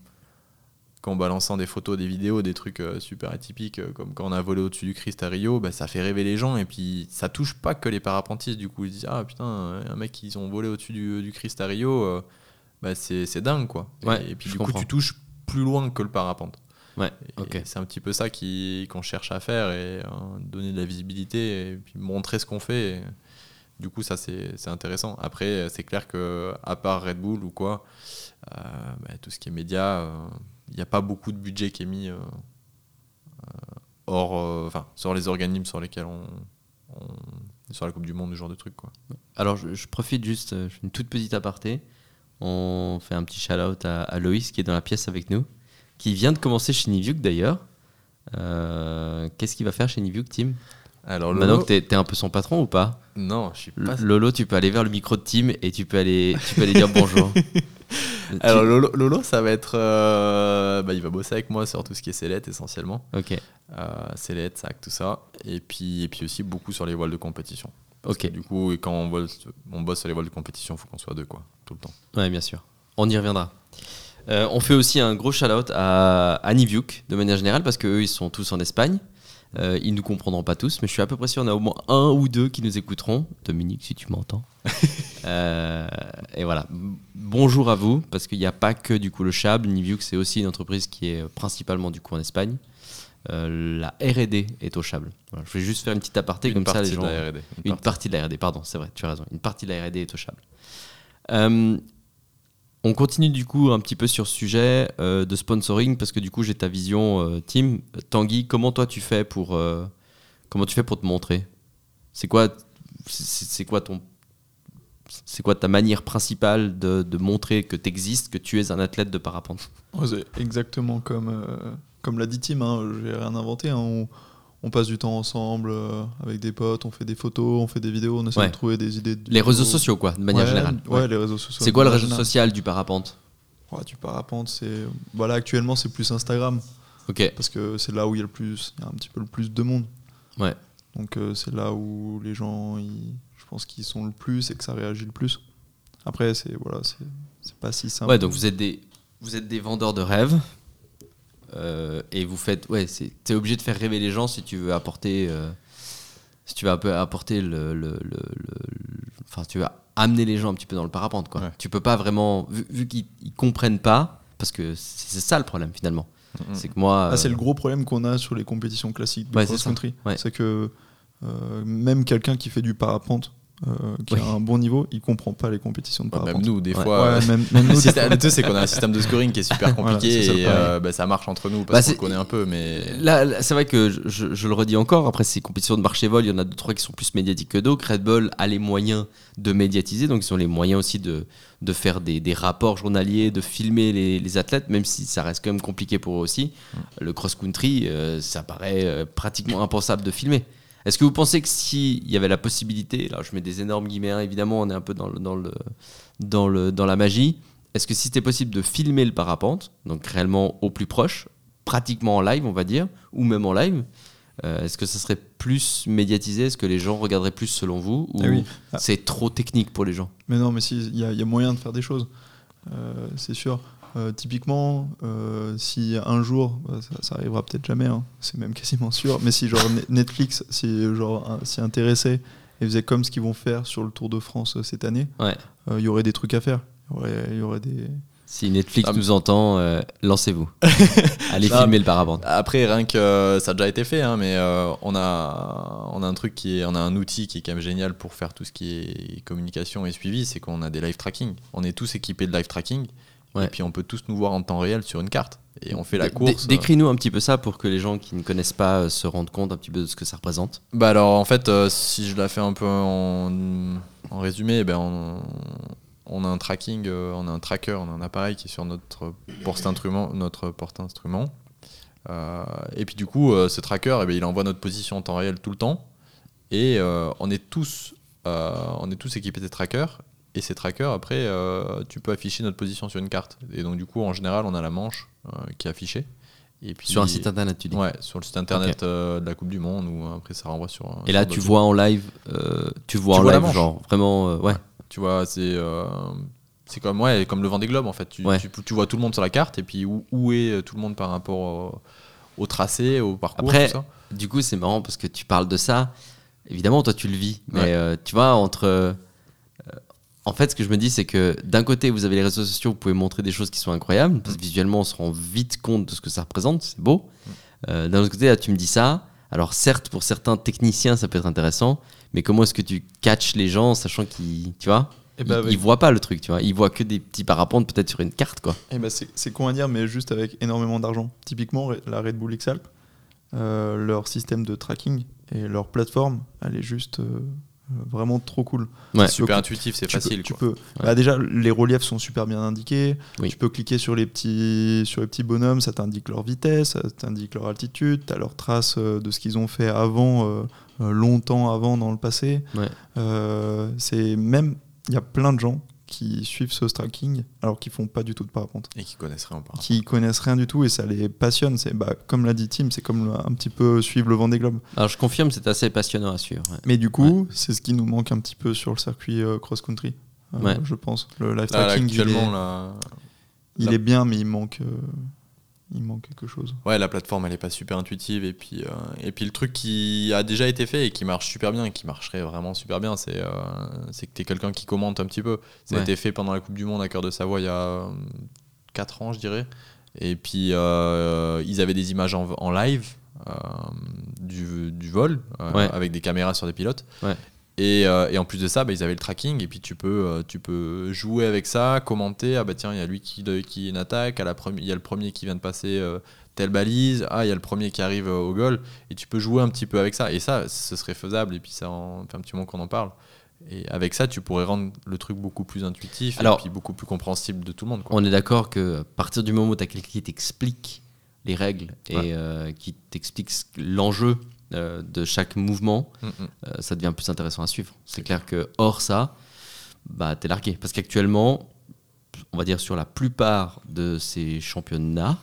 qu'en balançant des photos, des vidéos, des trucs super atypiques, comme quand on a volé au-dessus du Christ à Rio, bah, ça fait rêver les gens. Et puis, ça touche pas que les parapentistes. Du coup, ils se disent Ah putain, un mec, ils ont volé au-dessus du, du Christ à Rio, bah, c'est dingue, quoi. Ouais, et, puis, du coup, tu touches plus loin que le parapente. Ouais, Et ok. C'est un petit peu ça qu'on cherche à faire et euh, donner de la visibilité et puis montrer ce qu'on fait. Et du coup, ça, c'est intéressant. Après, c'est clair que à part Red Bull ou quoi, euh, bah, tout ce qui est média, il n'y a pas beaucoup de budget qui est mis euh, euh, hors, euh, enfin, sur les organismes sur lesquels on, on- sur la Coupe du Monde, ce genre de trucs. Quoi. Alors, je, je profite juste, euh, je fais une toute petite aparté. On fait un petit shout-out à, à Loïs qui est dans la pièce avec nous, qui vient de commencer chez Niviuk d'ailleurs. Euh, Qu'est-ce qu'il va faire chez Niviuk, Tim? Alors, Maintenant Lolo, que t'es es un peu son patron ou pas? Non, je suis pas. Lolo, tu peux aller vers le micro de Tim et tu peux aller, tu peux aller dire bonjour. Alors, Lolo, ça va être. euh, bah, il va bosser avec moi sur tout ce qui est sellette essentiellement. Ok, euh, sellette, sac, tout ça. Et puis, et puis aussi beaucoup sur les voiles de compétition. Parce ok. que du coup, quand on, vole- on bosse sur les de compétition, il faut qu'on soit deux, quoi, tout le temps. Ouais, bien sûr. On y reviendra. Euh, on fait aussi un gros shout-out à, à Niviuk, de manière générale, parce qu'eux, ils sont tous en Espagne. Euh, ils nous comprendront pas tous, mais je suis à peu près sûr qu'on a au moins un ou deux qui nous écouteront. Dominique, si tu m'entends. Euh, et voilà. Bonjour à vous, parce qu'il n'y a pas que du coup le Chab. Niviuk, c'est aussi une entreprise qui est principalement du coup en Espagne. Euh, la R&D est au Chable. Voilà, je vais juste faire une petite aparté Une comme ça partie les gens. de la R&D. Une partie. partie de la R&D, pardon, c'est vrai, tu as raison. Une partie de la R&D est touchable. Euh, On continue du coup un petit peu sur ce sujet euh, de sponsoring parce que du coup j'ai ta vision euh, team. Tanguy, comment toi tu fais pour euh, comment tu fais pour te montrer? C'est quoi c'est c'est quoi ton c'est quoi ta manière principale de, de montrer que tu existes, que tu es un athlète de parapente? C'est exactement comme, euh, comme l'a dit Tim, hein, j'ai rien inventé. hein, on, on passe du temps ensemble euh, avec des potes, on fait des photos, on fait des vidéos, on essaie Ouais. de trouver des idées. de Les réseaux sociaux quoi, de manière Ouais, générale. Ouais, les réseaux sociaux. C'est quoi le réseau générale. social du parapente? Du parapente, c'est. Voilà, actuellement, c'est plus Instagram. Ok. Parce que c'est là où il y a le plus. Il y a un petit peu le plus de monde. Ouais. Donc euh, c'est là où les gens, ils- je pense qu'ils sont le plus et que ça réagit le plus. Après, c'est voilà, c'est pas si simple. Ouais, donc vous êtes des, vous êtes des vendeurs de rêves. Euh, et vous faites. Ouais, c'est- t'es obligé de faire rêver les gens si tu veux apporter. euh, si tu veux un peu apporter le. le, le- le- Enfin, tu veux amener les gens un petit peu dans le parapente, quoi. Ouais. Tu peux pas vraiment. Vu, vu qu'ils ils comprennent pas, parce que c'est ça le problème finalement. Mhm. C'est que moi. Ah, c'est euh, le gros problème qu'on a sur les compétitions classiques de Ouais, cross-country. Ouais. C'est que euh, même quelqu'un qui fait du parapente, euh, qui Oui. a un bon niveau, il comprend pas les compétitions de Ouais, parapente. même nous, des Ouais. fois. euh, Ouais, même, même le, nous, système- le truc, c'est qu'on a un système de scoring qui est super Voilà, compliqué et euh, bah, ça marche entre nous Bah, parce c'est- qu'on connaît un peu, mais. Là, là, c'est vrai que je, je- je le redis encore, après ces compétitions de marché vol, il y en a deux, trois qui sont plus médiatiques que d'autres. Red Bull a les moyens de médiatiser, donc ils ont les moyens aussi de, de faire des, des rapports journaliers, de filmer les, les athlètes, même si ça reste quand même compliqué pour eux aussi. Le cross-country, euh, ça paraît euh, pratiquement impensable de filmer. Est-ce que vous pensez que s'il y avait la possibilité, là je mets des énormes guillemets, hein, évidemment on est un peu dans, le, dans, le, dans, le, dans la magie, est-ce que si c'était possible de filmer le parapente, donc réellement au plus proche, pratiquement en live on va dire, ou même en live, euh, est-ce que ça serait plus médiatisé? Est-ce que les gens regarderaient plus selon vous? Ou Ah oui. Ah. c'est trop technique pour les gens? Mais non, mais si, il y, y a moyen de faire des choses. Euh, c'est sûr. Euh, typiquement, euh, si un jour, bah, ça, ça arrivera peut-être jamais, hein, c'est même quasiment sûr, mais si genre Ne- Netflix si, genre, s'y intéressait et faisait comme ce qu'ils vont faire sur le Tour de France euh, cette année, Ouais. euh, il y aurait des trucs à faire. Il y aurait, il y aurait des... Si Netflix Ah, nous entend, euh, lancez-vous. Allez filmer le parapente. Après, rien que euh, ça a déjà été fait, hein, mais euh, on, a, on a un truc qui est, on a un outil qui est quand même génial pour faire tout ce qui est communication et suivi, c'est qu'on a des live tracking. On est tous équipés de live tracking, Ouais. et puis on peut tous nous voir en temps réel sur une carte. Et on fait la course. dé- Décris-nous un petit peu ça pour que les gens qui ne connaissent pas euh, se rendent compte un petit peu de ce que ça représente. Bah alors en fait, euh, si je la fais un peu en, en résumé, ben on, on a un tracking, euh, on a un tracker, on a un appareil qui est sur notre porte-instrument, notre porte-instrument. Euh, et puis du coup, euh, ce tracker, eh ben, il envoie notre position en temps réel tout le temps. Et euh, on est tous, euh, on est tous équipés de trackers. Et ces trackers, après, euh, tu peux afficher notre position sur une carte. Et donc du coup, en général, on a la manche euh, qui est affichée. Et puis, Sur un site internet, tu dis. Ouais, sur le site internet euh, de la Coupe du Monde ou après ça renvoie sur. Et là, tu vois en live, tu vois Tu en vois live, genre vraiment, ouais. Tu vois, c'est c'est comme ouais, comme le vent des globes en fait. Tu, Ouais. tu, tu vois tout le monde sur la carte et puis où, où est tout le monde par rapport au, au tracé, au parcours, Après, tout ça. Du coup, c'est marrant parce que tu parles de ça. Évidemment, toi, tu le vis. Mais Ouais. tu vois, entre. En fait, ce que je me dis, c'est que d'un côté, vous avez les réseaux sociaux, vous pouvez montrer des choses qui sont incroyables, parce que visuellement, on se rend vite compte de ce que ça représente, c'est beau. Euh, D'un autre côté, là, tu me dis ça. Alors, certes, pour certains techniciens, ça peut être intéressant, mais comment est-ce que tu catches les gens, sachant qu'ils. Tu vois Eh ils, ben, avec- ils voient pas le truc, tu vois. Ils voient que des petits parapentes, peut-être sur une carte, quoi. Eh ben, c'est c'est con à dire, mais juste avec énormément d'argent. Typiquement, la Red Bull X-Alp, euh, leur système de tracking et leur plateforme, elle est juste euh, vraiment trop cool. Ouais. Super peux- intuitif, c'est facile. Peux, tu peux- bah, déjà, les reliefs sont super bien indiqués. Oui. Tu peux cliquer sur les petits, sur les petits bonhommes, ça t'indique leur vitesse, ça t'indique leur altitude, tu as leur trace euh, de ce qu'ils ont fait avant, euh, euh, longtemps avant dans le passé. Ouais. Euh, c'est même, il y a plein de gens qui suivent ce tracking alors qu'ils font pas du tout de parapente Et qui connaissent rien par qui connaissent rien du tout et ça les passionne. C'est bah, comme l'a dit Tim, c'est comme un petit peu suivre le vent des globes. Alors, je confirme, c'est assez passionnant à suivre. ouais. Mais du coup, c'est ce qui nous manque un petit peu sur le circuit euh, cross-country, euh, Ouais. je pense. Le live Là, là, tracking, il, actuellement, est, là, il est bien, mais il manque, euh, il manque quelque chose. ouais, la plateforme, elle est pas super intuitive. Et puis, euh, et puis le truc qui a déjà été fait et qui marche super bien, et qui marcherait vraiment super bien, c'est euh, c'est que tu es quelqu'un qui commente un petit peu. Ça a été fait pendant la Coupe du Monde à Cœur de Savoie il y a 4 ans, je dirais. Et puis, euh, ils avaient des images en, en live euh, du, du vol, euh, Ouais. avec des caméras sur des pilotes. Ouais. Et, euh, et en plus de ça, bah, ils avaient le tracking. Et puis tu peux, euh, tu peux jouer avec ça, commenter. Ah bah tiens, il y a lui qui, qui une attaque. Il y a le premier qui vient de passer euh, telle balise. Ah, il y a le premier qui arrive au goal. Et tu peux jouer un petit peu avec ça. Et ça, ce serait faisable. Et puis ça en, fait un petit moment qu'on en parle. Et avec ça, tu pourrais rendre le truc beaucoup plus intuitif Alors, et puis beaucoup plus compréhensible de tout le monde. Quoi. On est d'accord que à partir du moment où tu as quelqu'un qui t'explique les règles et Ouais. qui t'explique l'enjeu euh, de chaque mouvement, Mm, mm. euh, ça devient plus intéressant à suivre. C'est clair que hors ça, bah, t'es largué. Parce qu'actuellement, on va dire sur la plupart de ces championnats,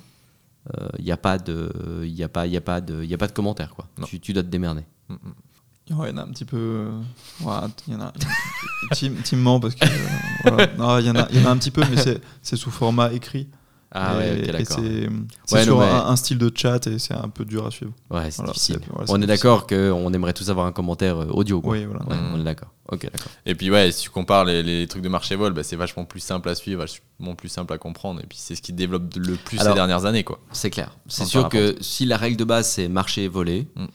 il n'y a pas de, il a pas, il y a pas de, il y a pas de commentaires quoi. Tu, tu dois te démerder. Mm. Il y en a un petit peu. euh, ouais, il y en a. Tim, Tim ment parce que. euh, voilà. Non, il y, en a, il y en a un petit peu, mais c'est sous format écrit. Ah Et- ouais, ok, et d'accord. c'est Ouais, sur non, mais- un, un style de chat et c'est un peu dur à suivre. Ouais, c'est Voilà, difficile. voilà, on c'est est d'accord qu'on aimerait tous avoir un commentaire euh, audio. Quoi. Oui, voilà. Ouais, Mm. On est d'accord. Ok, d'accord. Et puis ouais, si tu compares les, les trucs de marché vol, bah, c'est vachement plus simple à suivre, vachement plus simple à comprendre. Et puis c'est ce qui développe le plus Alors- ces dernières années. quoi. C'est clair. C'est sûr que si la règle de base c'est marcher et voler, Mm. euh,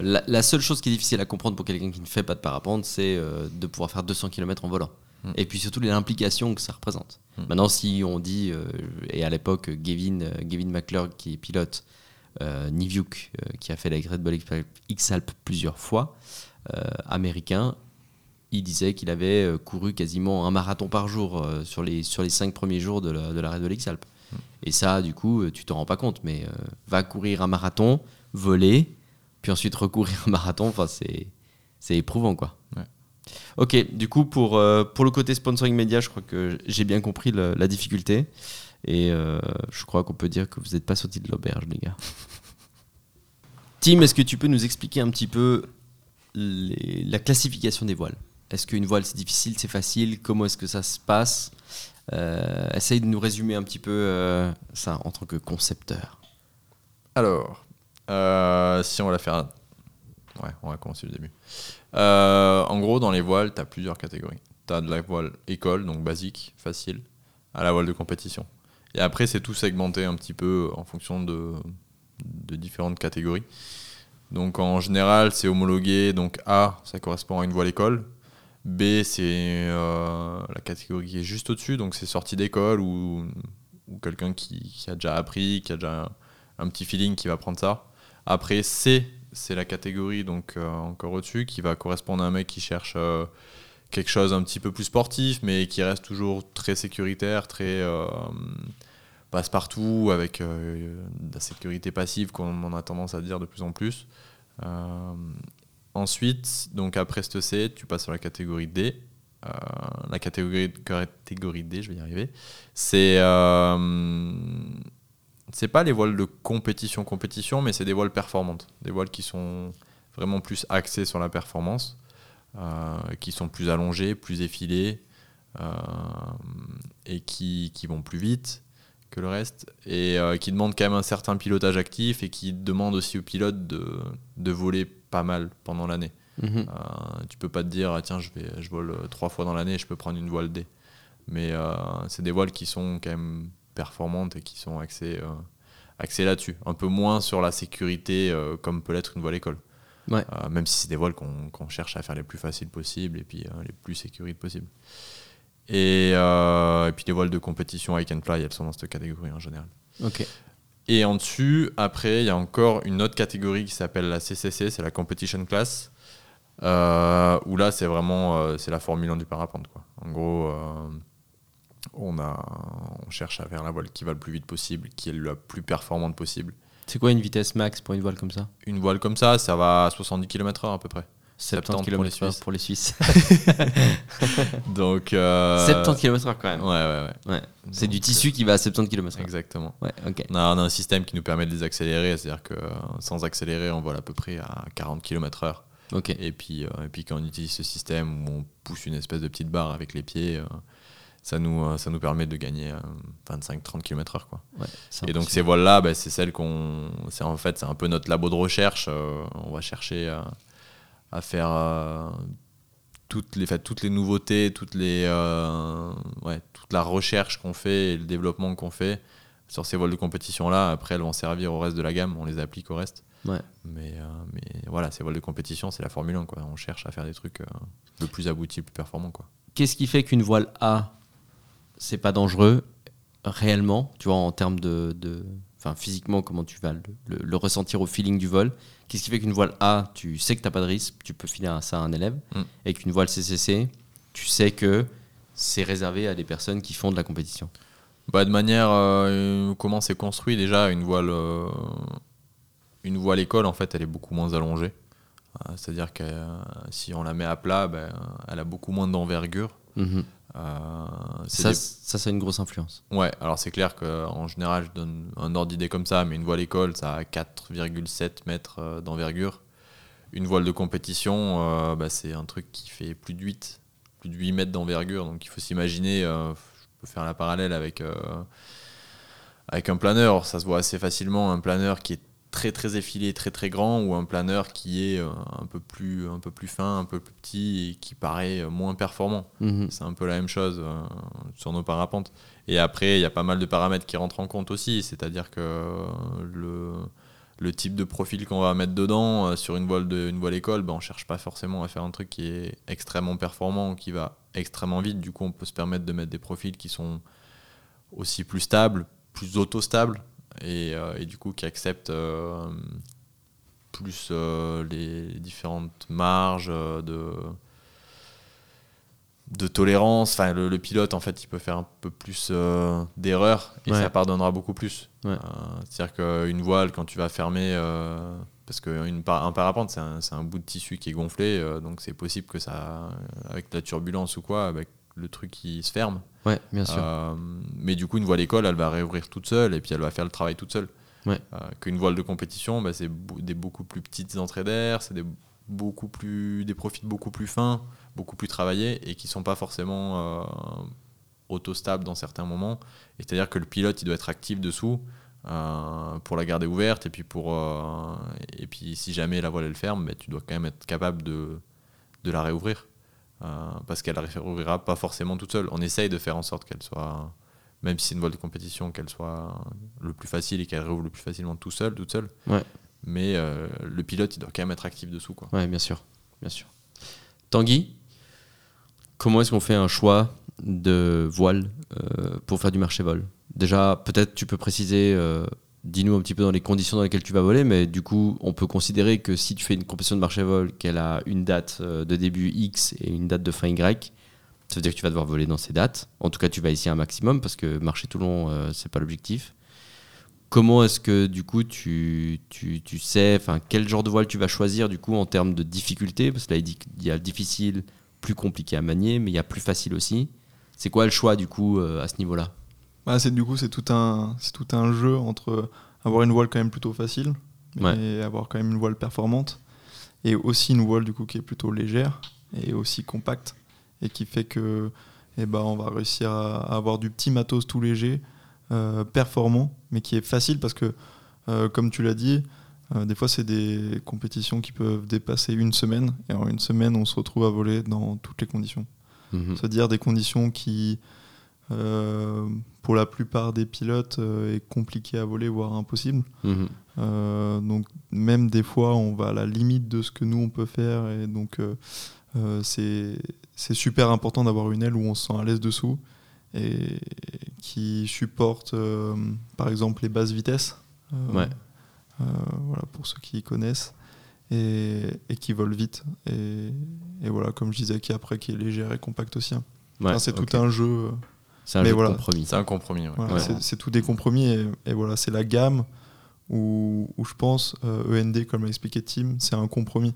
la, la seule chose qui est difficile à comprendre pour quelqu'un qui ne fait pas de parapente, c'est euh, de pouvoir faire 200 km en volant. Mm. Et puis surtout l'implication que ça représente. Mm. Maintenant, si on dit, euh, et à l'époque, Gavin, euh, Gavin McClurg qui est pilote, euh, Niviuk euh, qui a fait la Red Bull X-Alp plusieurs fois, américain, il disait qu'il avait couru quasiment un marathon par jour sur, les, sur les cinq premiers jours de la, de la Red Bull X-Alp. Et ça, du coup, tu t'en rends pas compte, mais va courir un marathon, voler, puis ensuite recourir un marathon, enfin, c'est, c'est éprouvant, quoi. Ouais. Ok, du coup, pour, euh, pour le côté sponsoring média, je crois que j'ai bien compris la difficulté. Et euh, je crois qu'on peut dire que vous n'êtes pas sortis de l'auberge, les gars. Tim, est-ce que tu peux nous expliquer un petit peu la classification des voiles? Est-ce qu'une voile c'est difficile, c'est facile? Comment est-ce que ça se passe? Euh, Essaye de nous résumer un petit peu ça en tant que concepteur. Alors, si on va la faire. Ouais, on va commencer du début. Euh, en gros, dans les voiles, tu as plusieurs catégories. Tu as de la voile école, donc basique, facile, à la voile de compétition. Et après, c'est tout segmenté un petit peu en fonction de, différentes catégories. Donc en général, c'est homologué. Donc A, ça correspond à une voile école. B, c'est euh, la catégorie qui est juste au-dessus, donc c'est sortie d'école ou, quelqu'un qui, qui a déjà appris, qui a déjà un petit feeling qui va prendre ça. Après, C, c'est la catégorie donc euh, encore au-dessus qui va correspondre à un mec qui cherche euh, quelque chose un petit peu plus sportif, mais qui reste toujours très sécuritaire, très euh, passe-partout, avec de la sécurité passive, comme on a tendance à dire de plus en plus. Ensuite, donc après ce C, tu passes sur la catégorie D. La catégorie, catégorie D, je vais y arriver. C'est c'est pas les voiles de compétition compétition, mais c'est des voiles performantes, des voiles qui sont vraiment plus axées sur la performance, euh, qui sont plus allongées, plus effilées euh, et qui, qui vont plus vite que le reste et euh, qui demandent quand même un certain pilotage actif et qui demandent aussi au pilote de, de voler pas mal pendant l'année. Euh, tu peux pas te dire, ah, tiens, je, vais, je vole trois fois dans l'année, je peux prendre une voile D. Mais c'est des voiles qui sont quand même performantes et qui sont axées, euh, axées là-dessus. Un peu moins sur la sécurité euh, comme peut l'être une voile école. Ouais. Euh, même si c'est des voiles qu'on cherche à faire les plus faciles possibles et puis les plus sécurites possibles. Et, et puis les voiles de compétition hike and fly, elles sont dans cette catégorie en général. Ok. Et en dessus, après, il y a encore une autre catégorie qui s'appelle la CCC, c'est la Competition Class. Euh, où là, c'est vraiment euh, c'est la Formule 1 du parapente. Quoi. En gros, euh, on, a, on cherche à faire la voile qui va le plus vite possible, qui est la plus performante possible. C'est quoi une vitesse max pour une voile comme ça Une voile comme ça, ça va à 70 km/h à peu près. 70 pour les km/h Suisses. pour les Suisses. Donc, euh, 70 km/h quand même. Ouais, ouais, ouais. Ouais. C'est du tissu qui va à 70 km/h. Exactement. Ouais, ok. On a, on a un système qui nous permet de les accélérer, c'est-à-dire que euh, sans accélérer, on vole à peu près à 40 km/h. Ok. Et puis, euh, et puis quand on utilise ce système où on pousse une espèce de petite barre avec les pieds, euh, ça, nous, euh, ça nous permet de gagner 25-30 km/h. Quoi. Ouais, Et donc ces voiles-là, bah, c'est celles qu'on... C'est en fait, c'est un peu notre labo de recherche. euh, on va chercher à, à faire euh, toutes, les, fait, toutes les nouveautés, toutes les, euh, ouais, toute la recherche qu'on fait et le développement qu'on fait sur ces voiles de compétition-là. Après, elles vont servir au reste de la gamme, on les applique au reste. Ouais. Mais, euh, mais voilà, ces voiles de compétition, c'est la Formule 1. Quoi. On cherche à faire des trucs euh, le plus aboutis, le plus performants. Quoi. Qu'est-ce qui fait qu'une voile A, c'est pas dangereux réellement, tu vois, en termes de, de- enfin, physiquement, comment tu vas le, le- le ressentir au feeling du vol Qu'est-ce qui fait qu'une voile A, tu sais que t'as pas de risque, tu peux filer ça à un élève, Mm. et qu'une voile CCC, tu sais que c'est réservé à des personnes qui font de la compétition? Bah, de manière, euh, comment c'est construit déjà, une voile, euh, une voile école, en fait, elle est beaucoup moins allongée. Euh, C'est-à-dire que si on la met à plat, ben, elle a beaucoup moins d'envergure. Mhm. Euh, Ça, des- ça, ça a une grosse influence. Ouais, alors c'est clair qu'en général, je donne un ordre d'idée comme ça, mais une voile école, ça a 4,7 mètres euh, d'envergure. Une voile de compétition, euh, bah, c'est un truc qui fait plus de 8, plus de 8 mètres d'envergure. Donc il faut s'imaginer, euh, je peux faire la parallèle avec, avec un planeur. Ça se voit assez facilement, un planeur qui est très très effilé, très très grand, ou un planeur qui est euh, un, peu plus, un peu plus fin, un peu plus petit et qui paraît euh, moins performant. Mhm. C'est un peu la même chose euh, sur nos parapentes. Et après, il y a pas mal de paramètres qui rentrent en compte aussi. C'est-à-dire que le, le type de profil qu'on va mettre dedans, euh, sur une voile, de, une voile école, ben, on cherche pas forcément à faire un truc qui est extrêmement performant ou qui va extrêmement vite. Du coup, on peut se permettre de mettre des profils qui sont aussi plus stables, plus auto-stables, et, euh, et du coup qui acceptent euh, plus euh, les différentes marges de de tolérance. Enfin, le, le pilote, en fait, il peut faire un peu plus euh, d'erreurs et Ouais. ça pardonnera beaucoup plus. Ouais. Euh, C'est-à-dire qu'une voile, quand tu vas fermer, euh, parce qu'un par, un parapente, c'est un, un bout de tissu qui est gonflé, donc c'est possible que ça, avec la turbulence ou quoi, avec le truc qui se ferme. Ouais, bien sûr. Euh, mais du coup, une voile école, elle va réouvrir toute seule et puis elle va faire le travail toute seule. Ouais. Euh, Qu'une voile de compétition, bah, c'est des beaucoup plus petites entrées d'air, c'est des, beaucoup plus, des profils beaucoup plus fins, beaucoup plus travaillés et qui sont pas forcément euh, autostables dans certains moments. C'est-à-dire que le pilote, il doit être actif dessous euh, pour la garder ouverte et puis, pour, euh, et puis si jamais la voile elle ferme, bah, tu dois quand même être capable de, de la réouvrir. Euh, parce qu'elle ne réouvrira pas forcément toute seule. On essaye de faire en sorte qu'elle soit, même si c'est une voile de compétition, qu'elle soit le plus facile et qu'elle réouvre le plus facilement tout seul, toute seule. Ouais. Mais euh, le pilote, il doit quand même être actif dessous. Quoi. Ouais, bien sûr, bien sûr. Tanguy, comment est-ce qu'on fait un choix de voile euh, pour faire du marché vol Déjà, peut-être tu peux préciser, euh, dis-nous un petit peu dans les conditions dans lesquelles tu vas voler, mais du coup, on peut considérer que si tu fais une compétition de marché vol, qu'elle a une date euh, de début X et une date de fin Y, ça veut dire que tu vas devoir voler dans ces dates. En tout cas, tu vas essayer un maximum parce que marcher tout long, euh, c'est pas l'objectif. Comment est-ce que du coup tu, tu, tu sais, enfin quel genre de voile tu vas choisir du coup en termes de difficulté? Parce que là il dit qu'il y a le difficile, plus compliqué à manier, mais il y a plus facile aussi. C'est quoi le choix du coup euh, à ce niveau-là? Bah, c'est du coup c'est tout un c'est tout un jeu entre avoir une voile quand même plutôt facile et avoir quand même une voile performante et aussi une voile du coup qui est plutôt légère et aussi compacte et qui fait que eh ben, on va réussir à, avoir du petit matos tout léger euh, performant mais qui est facile parce que euh, comme tu l'as dit euh, des fois c'est des compétitions qui peuvent dépasser une semaine et en une semaine on se retrouve à voler dans toutes les conditions Mhm. c'est-à-dire des conditions qui, pour la plupart des pilotes, euh, est compliqué à voler, voire impossible. Mhm. Euh, donc même des fois, on va à la limite de ce que nous on peut faire, et donc euh, euh, c'est super important d'avoir une aile où on se sent à l'aise dessous et qui supporte, euh, par exemple, les basses vitesses. Euh, Ouais. euh, voilà pour ceux qui connaissent et, et qui volent vite et, et voilà comme je disais qui après qui est légère et compacte aussi hein. Ouais, Enfin, c'est tout un jeu euh, C'est un mais jeu voilà. de compromis. C'est un compromis. ouais. voilà, Ouais. c'est- tout des compromis et, et voilà c'est la gamme où, où je pense euh, END comme l'a expliqué Tim c'est un compromis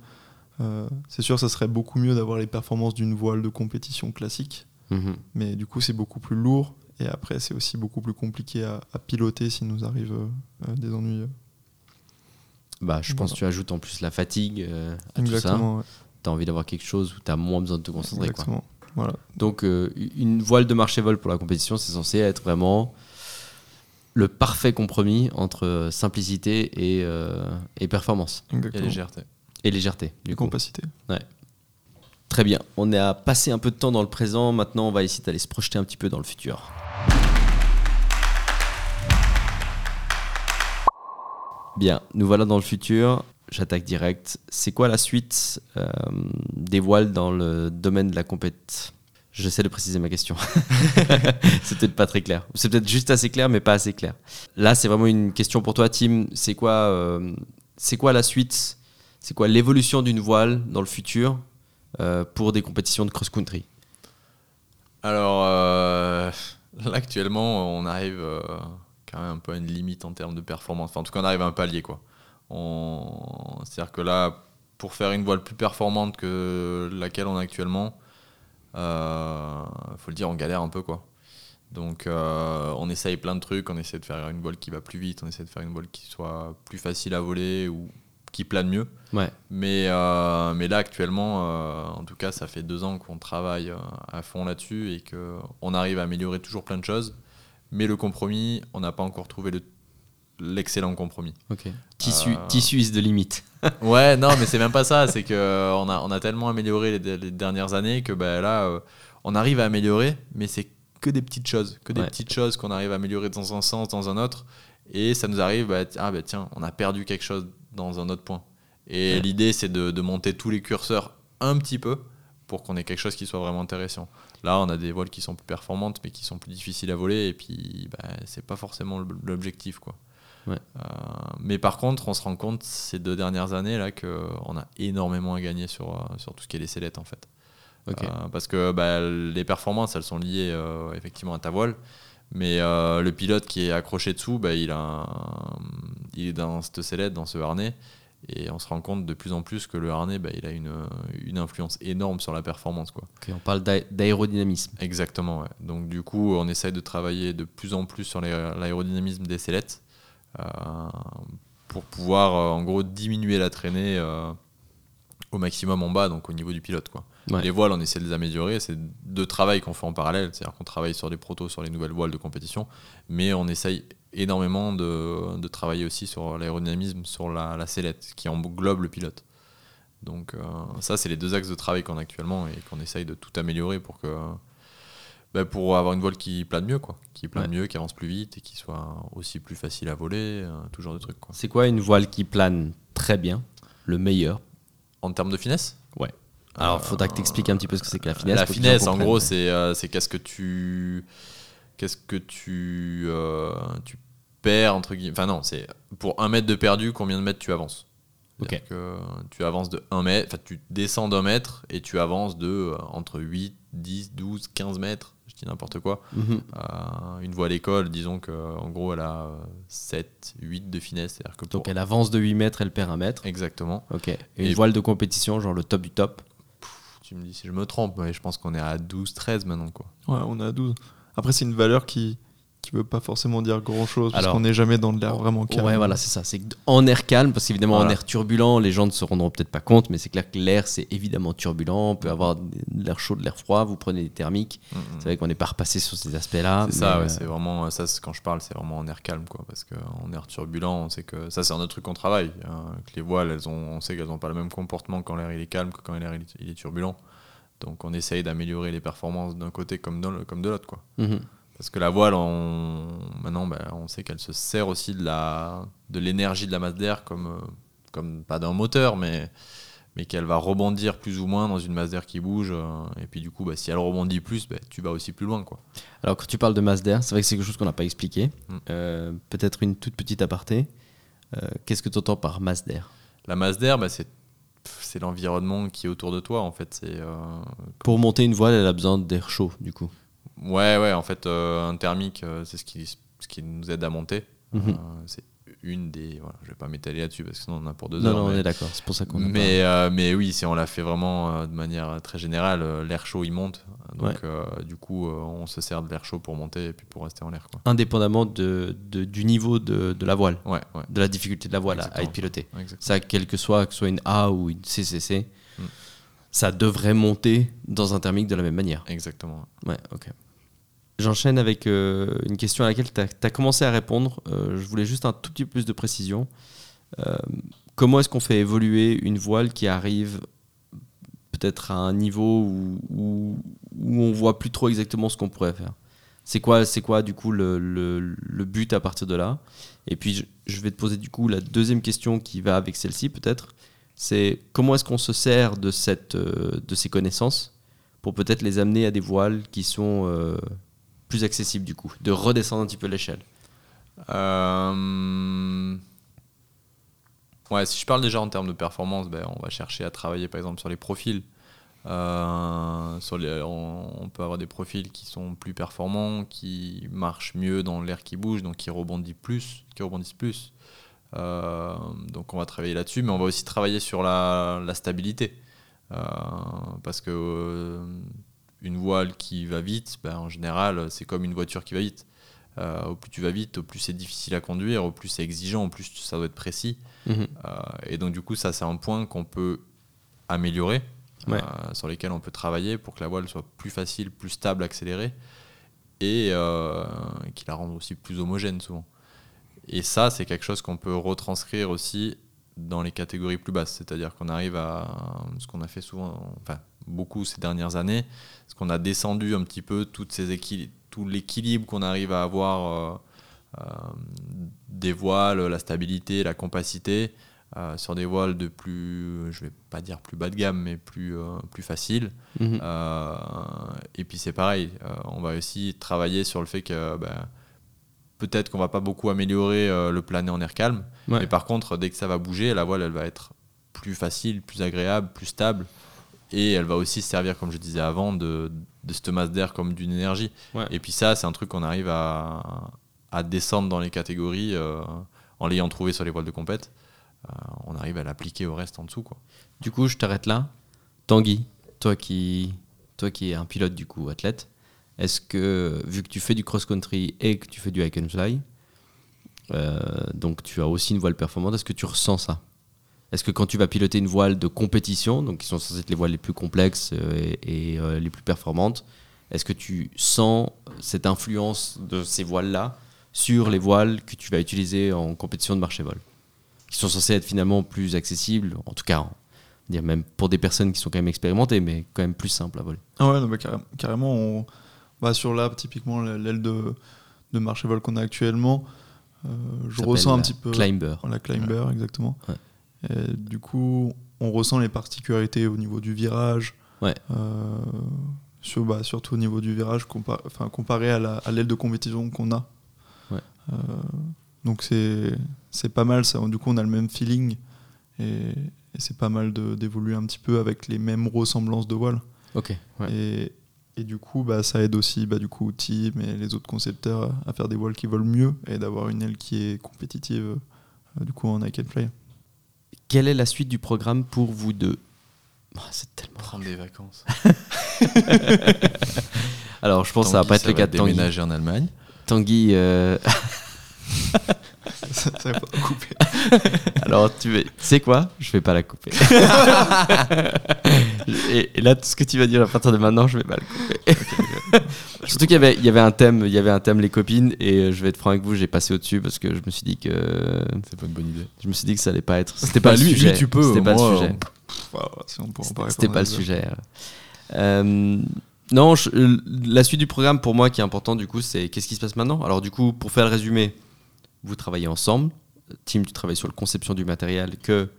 Euh, c'est sûr ça serait beaucoup mieux d'avoir les performances d'une voile de compétition classique Mhm. mais du coup c'est beaucoup plus lourd et après c'est aussi beaucoup plus compliqué à, à piloter s'il nous arrive euh, euh, des ennuis euh. Bah, je pense Voilà. que tu ajoutes en plus la fatigue euh, à tout ça. exactement ouais. Tu as envie d'avoir quelque chose où tu as moins besoin de te concentrer. Quoi. Voilà Donc, euh, une voile de marché vol pour la compétition, c'est censé être vraiment le parfait compromis entre euh, simplicité et, euh, et performance Et légèreté. et légèreté. Du et coup. compacité Très bien. On a passé un peu de temps dans le présent. Maintenant, on va essayer d'aller se projeter un petit peu dans le futur. Bien, nous voilà dans le futur. J'attaque direct. C'est quoi la suite euh, des voiles dans le domaine de la compète? J'essaie de préciser ma question. c'est peut-être pas très clair. C'est peut-être juste assez clair, mais pas assez clair. Là, c'est vraiment une question pour toi, Tim. C'est quoi, euh, c'est quoi la suite? C'est quoi l'évolution d'une voile dans le futur euh, pour des compétitions de cross-country? Alors, là, actuellement, on arrive quand même un peu à une limite en termes de performance. Enfin, en tout cas, on arrive à un palier, quoi. On... C'est-à-dire que là, pour faire une voile plus performante que laquelle on a actuellement, il faut le dire, on galère un peu, quoi. Donc, euh, on essaye plein de trucs. On essaie de faire une voile qui va plus vite. On essaie de faire une voile qui soit plus facile à voler ou qui plane mieux. Ouais. Mais, euh, mais là, actuellement, euh, en tout cas, ça fait deux ans qu'on travaille euh, à fond là-dessus et qu'on arrive à améliorer toujours plein de choses. Mais le compromis, on n'a pas encore trouvé le- l'excellent compromis. Ok. Tissu, Euh, tissu is de limite. Ouais, non, mais c'est même pas ça. C'est que euh, on a, on a tellement amélioré les, les dernières années que bah, là, euh, on arrive à améliorer, mais c'est que des petites choses, que des Ouais. petites choses qu'on arrive à améliorer dans un sens, dans un autre, et ça nous arrive, bah, ah bah tiens, on a perdu quelque chose dans un autre point. Et Ouais. l'idée, c'est de, de monter tous les curseurs un petit peu pour qu'on ait quelque chose qui soit vraiment intéressant. Là, on a des voiles qui sont plus performantes, mais qui sont plus difficiles à voler, et puis bah, c'est pas forcément l'objectif, quoi. Ouais. Euh, mais par contre, on se rend compte ces deux dernières années là qu'on a énormément à gagner sur, euh, sur tout ce qui est les sellettes en fait. Euh, parce que bah, les performances, elles sont liées euh, effectivement à ta voile. Mais le pilote qui est accroché dessous, bah, il, a un- il est dans cette sellette, dans ce harnais. Et on se rend compte de plus en plus que le harnais, bah, il a une, une influence énorme sur la performance. Quoi. On parle d'aé- d'aérodynamisme. Exactement, ouais. Donc du coup, on essaye de travailler de plus en plus sur l'aérodynamisme des sellettes pour pouvoir, euh, en gros, diminuer la traînée euh, au maximum en bas, donc au niveau du pilote. Quoi. Ouais. Les voiles, on essaie de les améliorer. C'est deux travails qu'on fait en parallèle, c'est-à-dire qu'on travaille sur les protos, sur les nouvelles voiles de compétition, mais on essaye énormément de, de travailler aussi sur l'aérodynamisme, sur la, la sellette, qui englobe le pilote. Donc euh, ça, c'est les deux axes de travail qu'on a actuellement et qu'on essaye de tout améliorer pour que bah, pour avoir une voile qui plane mieux, quoi, qui plane Ouais. mieux, qui avance plus vite et qui soit aussi plus facile à voler, euh, tout genre de trucs. C'est quoi une voile qui plane très bien Le meilleur? En termes de finesse, Ouais. Alors, faudra que tu expliques un petit peu ce que c'est que la finesse. la finesse, en gros, c'est euh, c'est qu'est-ce que tu qu'est-ce que tu euh, tu perds entre guillemets. Enfin non, c'est pour un mètre de perdu, combien de mètres tu avances? Ok. C'est-à-dire que tu avances de 1 mètre, enfin tu descends d'un mètre et tu avances de euh, entre 8, 10, 12, 15 mètres, dis n'importe quoi. Mhm. Euh, une voie à l'école, disons qu'en gros elle a euh, 7, 8 de finesse. C'est-à-dire que pour- Donc, elle avance de 8 mètres, elle perd un mètre. Exactement. Ok. Et une Et- voile de compétition, genre le top du top. Tu me dis si je me trompe, mais je pense qu'on est à 12, 13 maintenant. Quoi. Ouais, on est à 12. Après, c'est une valeur qui qui veut pas forcément dire grand chose parce qu'on n'est jamais dans de l'air vraiment calme. Ouais, voilà, c'est ça. C'est en air calme, parce qu'évidemment, en air turbulent, les gens ne se rendront peut-être pas compte, mais c'est clair que l'air, c'est évidemment turbulent. On peut avoir de l'air chaud, de l'air froid. Vous prenez des thermiques. Mm, mm. C'est vrai qu'on n'est pas repassé sur ces aspects-là. C'est ça, ouais, euh, c'est vraiment ça. Quand je parle, c'est vraiment en air calme, quoi, parce qu'en air turbulent, on sait que ça, c'est un autre truc qu'on travaille. hein, que les voiles, elles ont, on sait qu'elles n'ont pas le même comportement quand l'air il est calme que quand l'air il, est- turbulent. Donc, on essaye d'améliorer les performances d'un côté comme de, comme de l'autre, quoi. mhm. Parce que la voile, on, maintenant, ben, on sait qu'elle se sert aussi de la, de l'énergie de la masse d'air comme, euh, comme pas d'un moteur, mais mais qu'elle va rebondir plus ou moins dans une masse d'air qui bouge. euh, et puis du coup, bah, si elle rebondit plus, bah, tu vas aussi plus loin, quoi. Alors, quand tu parles de masse d'air, c'est vrai que c'est quelque chose qu'on n'a pas expliqué. Mm. Euh, Peut-être une toute petite aparté. Euh, Qu'est-ce que tu entends par masse d'air? La masse d'air, bah, c'est c'est l'environnement qui est autour de toi en fait c'est euh, Pour monter une voile, elle a besoin d'air chaud, du coup. Ouais ouais en fait euh, un thermique euh, c'est ce qui ce qui nous aide à monter Mhm. Euh, c'est une des voilà, je vais pas m'étaler là-dessus parce que sinon on en a pour deux Non, heures non, on mais, est d'accord. C'est pour ça qu'on mais, euh, mais oui si on l'a fait vraiment euh, de manière très générale euh, l'air chaud il monte donc Ouais. du coup on se sert de l'air chaud pour monter et puis pour rester en l'air. Indépendamment de, de- du niveau de, de la voile, ouais ouais de la difficulté de la voile à- être pilotée. exactement. Ça, quel que soit, que ce soit une A ou une CCC, Mm. ça devrait monter dans un thermique de la même manière. exactement Ouais, ok. J'enchaîne avec euh, une question à laquelle tu as, commencé à répondre. Euh, je voulais juste un tout petit peu plus de précision. Euh, comment est-ce qu'on fait évoluer une voile qui arrive peut-être à un niveau où, où, où on voit plus trop exactement ce qu'on pourrait faire? C'est quoi, quoi du coup le, le- but à partir de là? Et puis je, vais te poser du coup la deuxième question qui va avec celle-ci peut-être. C'est comment est-ce qu'on se sert de, cette, de ces connaissances pour peut-être les amener à des voiles qui sont plus accessibles du coup, de redescendre un petit peu l'échelle. Euh, Ouais, si je parle déjà en termes de performance, ben, on va chercher à travailler par exemple sur les profils. Euh, sur les, on, peut avoir des profils qui sont plus performants, qui marchent mieux dans l'air qui bouge, donc qui rebondissent plus, qui rebondissent plus. Euh, donc on va travailler là-dessus, mais on va aussi travailler sur la, la stabilité. Parce que une voile qui va vite, ben, en général, c'est comme une voiture qui va vite. Euh, au plus tu vas vite, au plus c'est difficile à conduire, au plus c'est exigeant, au plus ça doit être précis. Mhm. Euh, et donc du coup, ça c'est un point qu'on peut améliorer, Ouais. euh, sur lesquels on peut travailler pour que la voile soit plus facile, plus stable, accélérée, et qui la rende aussi plus homogène souvent. Et ça, c'est quelque chose qu'on peut retranscrire aussi dans les catégories plus basses, c'est-à-dire qu'on arrive à ce qu'on a fait souvent, enfin beaucoup ces dernières années, ce qu'on a descendu un petit peu toutes ces tout l'équilibre qu'on arrive à avoir euh, euh, des voiles, la stabilité, la compacité, euh, sur des voiles de plus, je vais pas dire plus bas de gamme, mais plus, euh, plus facile. Mhm. Euh, et puis c'est pareil, on va aussi travailler sur le fait que ben, peut-être qu'on va pas beaucoup améliorer le plané en air calme, Ouais. mais par contre, dès que ça va bouger, la voile elle va être plus facile, plus agréable, plus stable. Et elle va aussi servir, comme je disais avant, de, de cette masse d'air comme d'une énergie. Ouais. Et puis ça, c'est un truc qu'on arrive à, à descendre dans les catégories euh, en l'ayant trouvé sur les voiles de compète. Euh, on arrive à l'appliquer au reste en dessous. Quoi. Du coup, je t'arrête là. Tanguy, toi qui, toi qui es un pilote du coup, athlète, est-ce que, vu que tu fais du cross-country et que tu fais du hike and fly, euh, donc tu as aussi une voile performante, est-ce que tu ressens ça? Est-ce que quand tu vas piloter une voile de compétition, donc qui sont censées être les voiles les plus complexes euh, et, et, euh, les plus performantes, est-ce que tu sens cette influence de ces voiles-là sur les voiles que tu vas utiliser en compétition de marché vol Qui sont censées être finalement plus accessibles, en tout cas, dire même pour des personnes qui sont quand même expérimentées, mais quand même plus simples à voler? Ah ouais, non, bah, carré- carrément, on, bah, sur là, typiquement, l'aile de, de marché vol qu'on a actuellement, euh, je ressens un petit peu. Climber. La climber, exactement. Ouais. Et du coup, on ressent les particularités au niveau du virage. Ouais. Euh, sur, bah, surtout au niveau du virage, compa- comparé à la- à l'aile de compétition qu'on a. Ouais. Euh, donc c'est pas mal, ça. Du coup, on a le même feeling. Et, et c'est pas mal d'évoluer un petit peu avec les mêmes ressemblances de. Ok. ouais. Et, et du coup, bah, ça aide aussi bah, du coup, Tim et les autres concepteurs à faire des voiles qui volent mieux et d'avoir une aile qui est compétitive euh, du coup en and fly. Quelle est la suite du programme pour vous deux Ah, C'est tellement. Prendre des vacances. Alors, je pense que ça va pas être le cas de Tanguy. déménager en Allemagne. Tanguy, euh, ça ça va pas couper. alors tu veux- tu sais quoi? Je vais pas la couper. et, et là, tout ce que tu vas dire à partir de maintenant, je vais pas le couper. Surtout qu'il y avait, il y avait un thème, il y avait un thème les copines, et euh, je vais être franc avec vous, j'ai passé au dessus parce que je me suis dit que C'est pas une bonne idée. je me suis dit que ça allait pas être. C'était pas Bah, le lui- lui, sujet. tu peux, C'était pas moi, le sujet. En C'était pas le sujet. Euh, non, je- euh, la suite du programme pour moi qui est important du coup, c'est qu'est-ce qui se passe maintenant? Alors du coup, pour faire le résumé, vous travaillez ensemble. Tim, tu travailles sur la conception du matériel. Que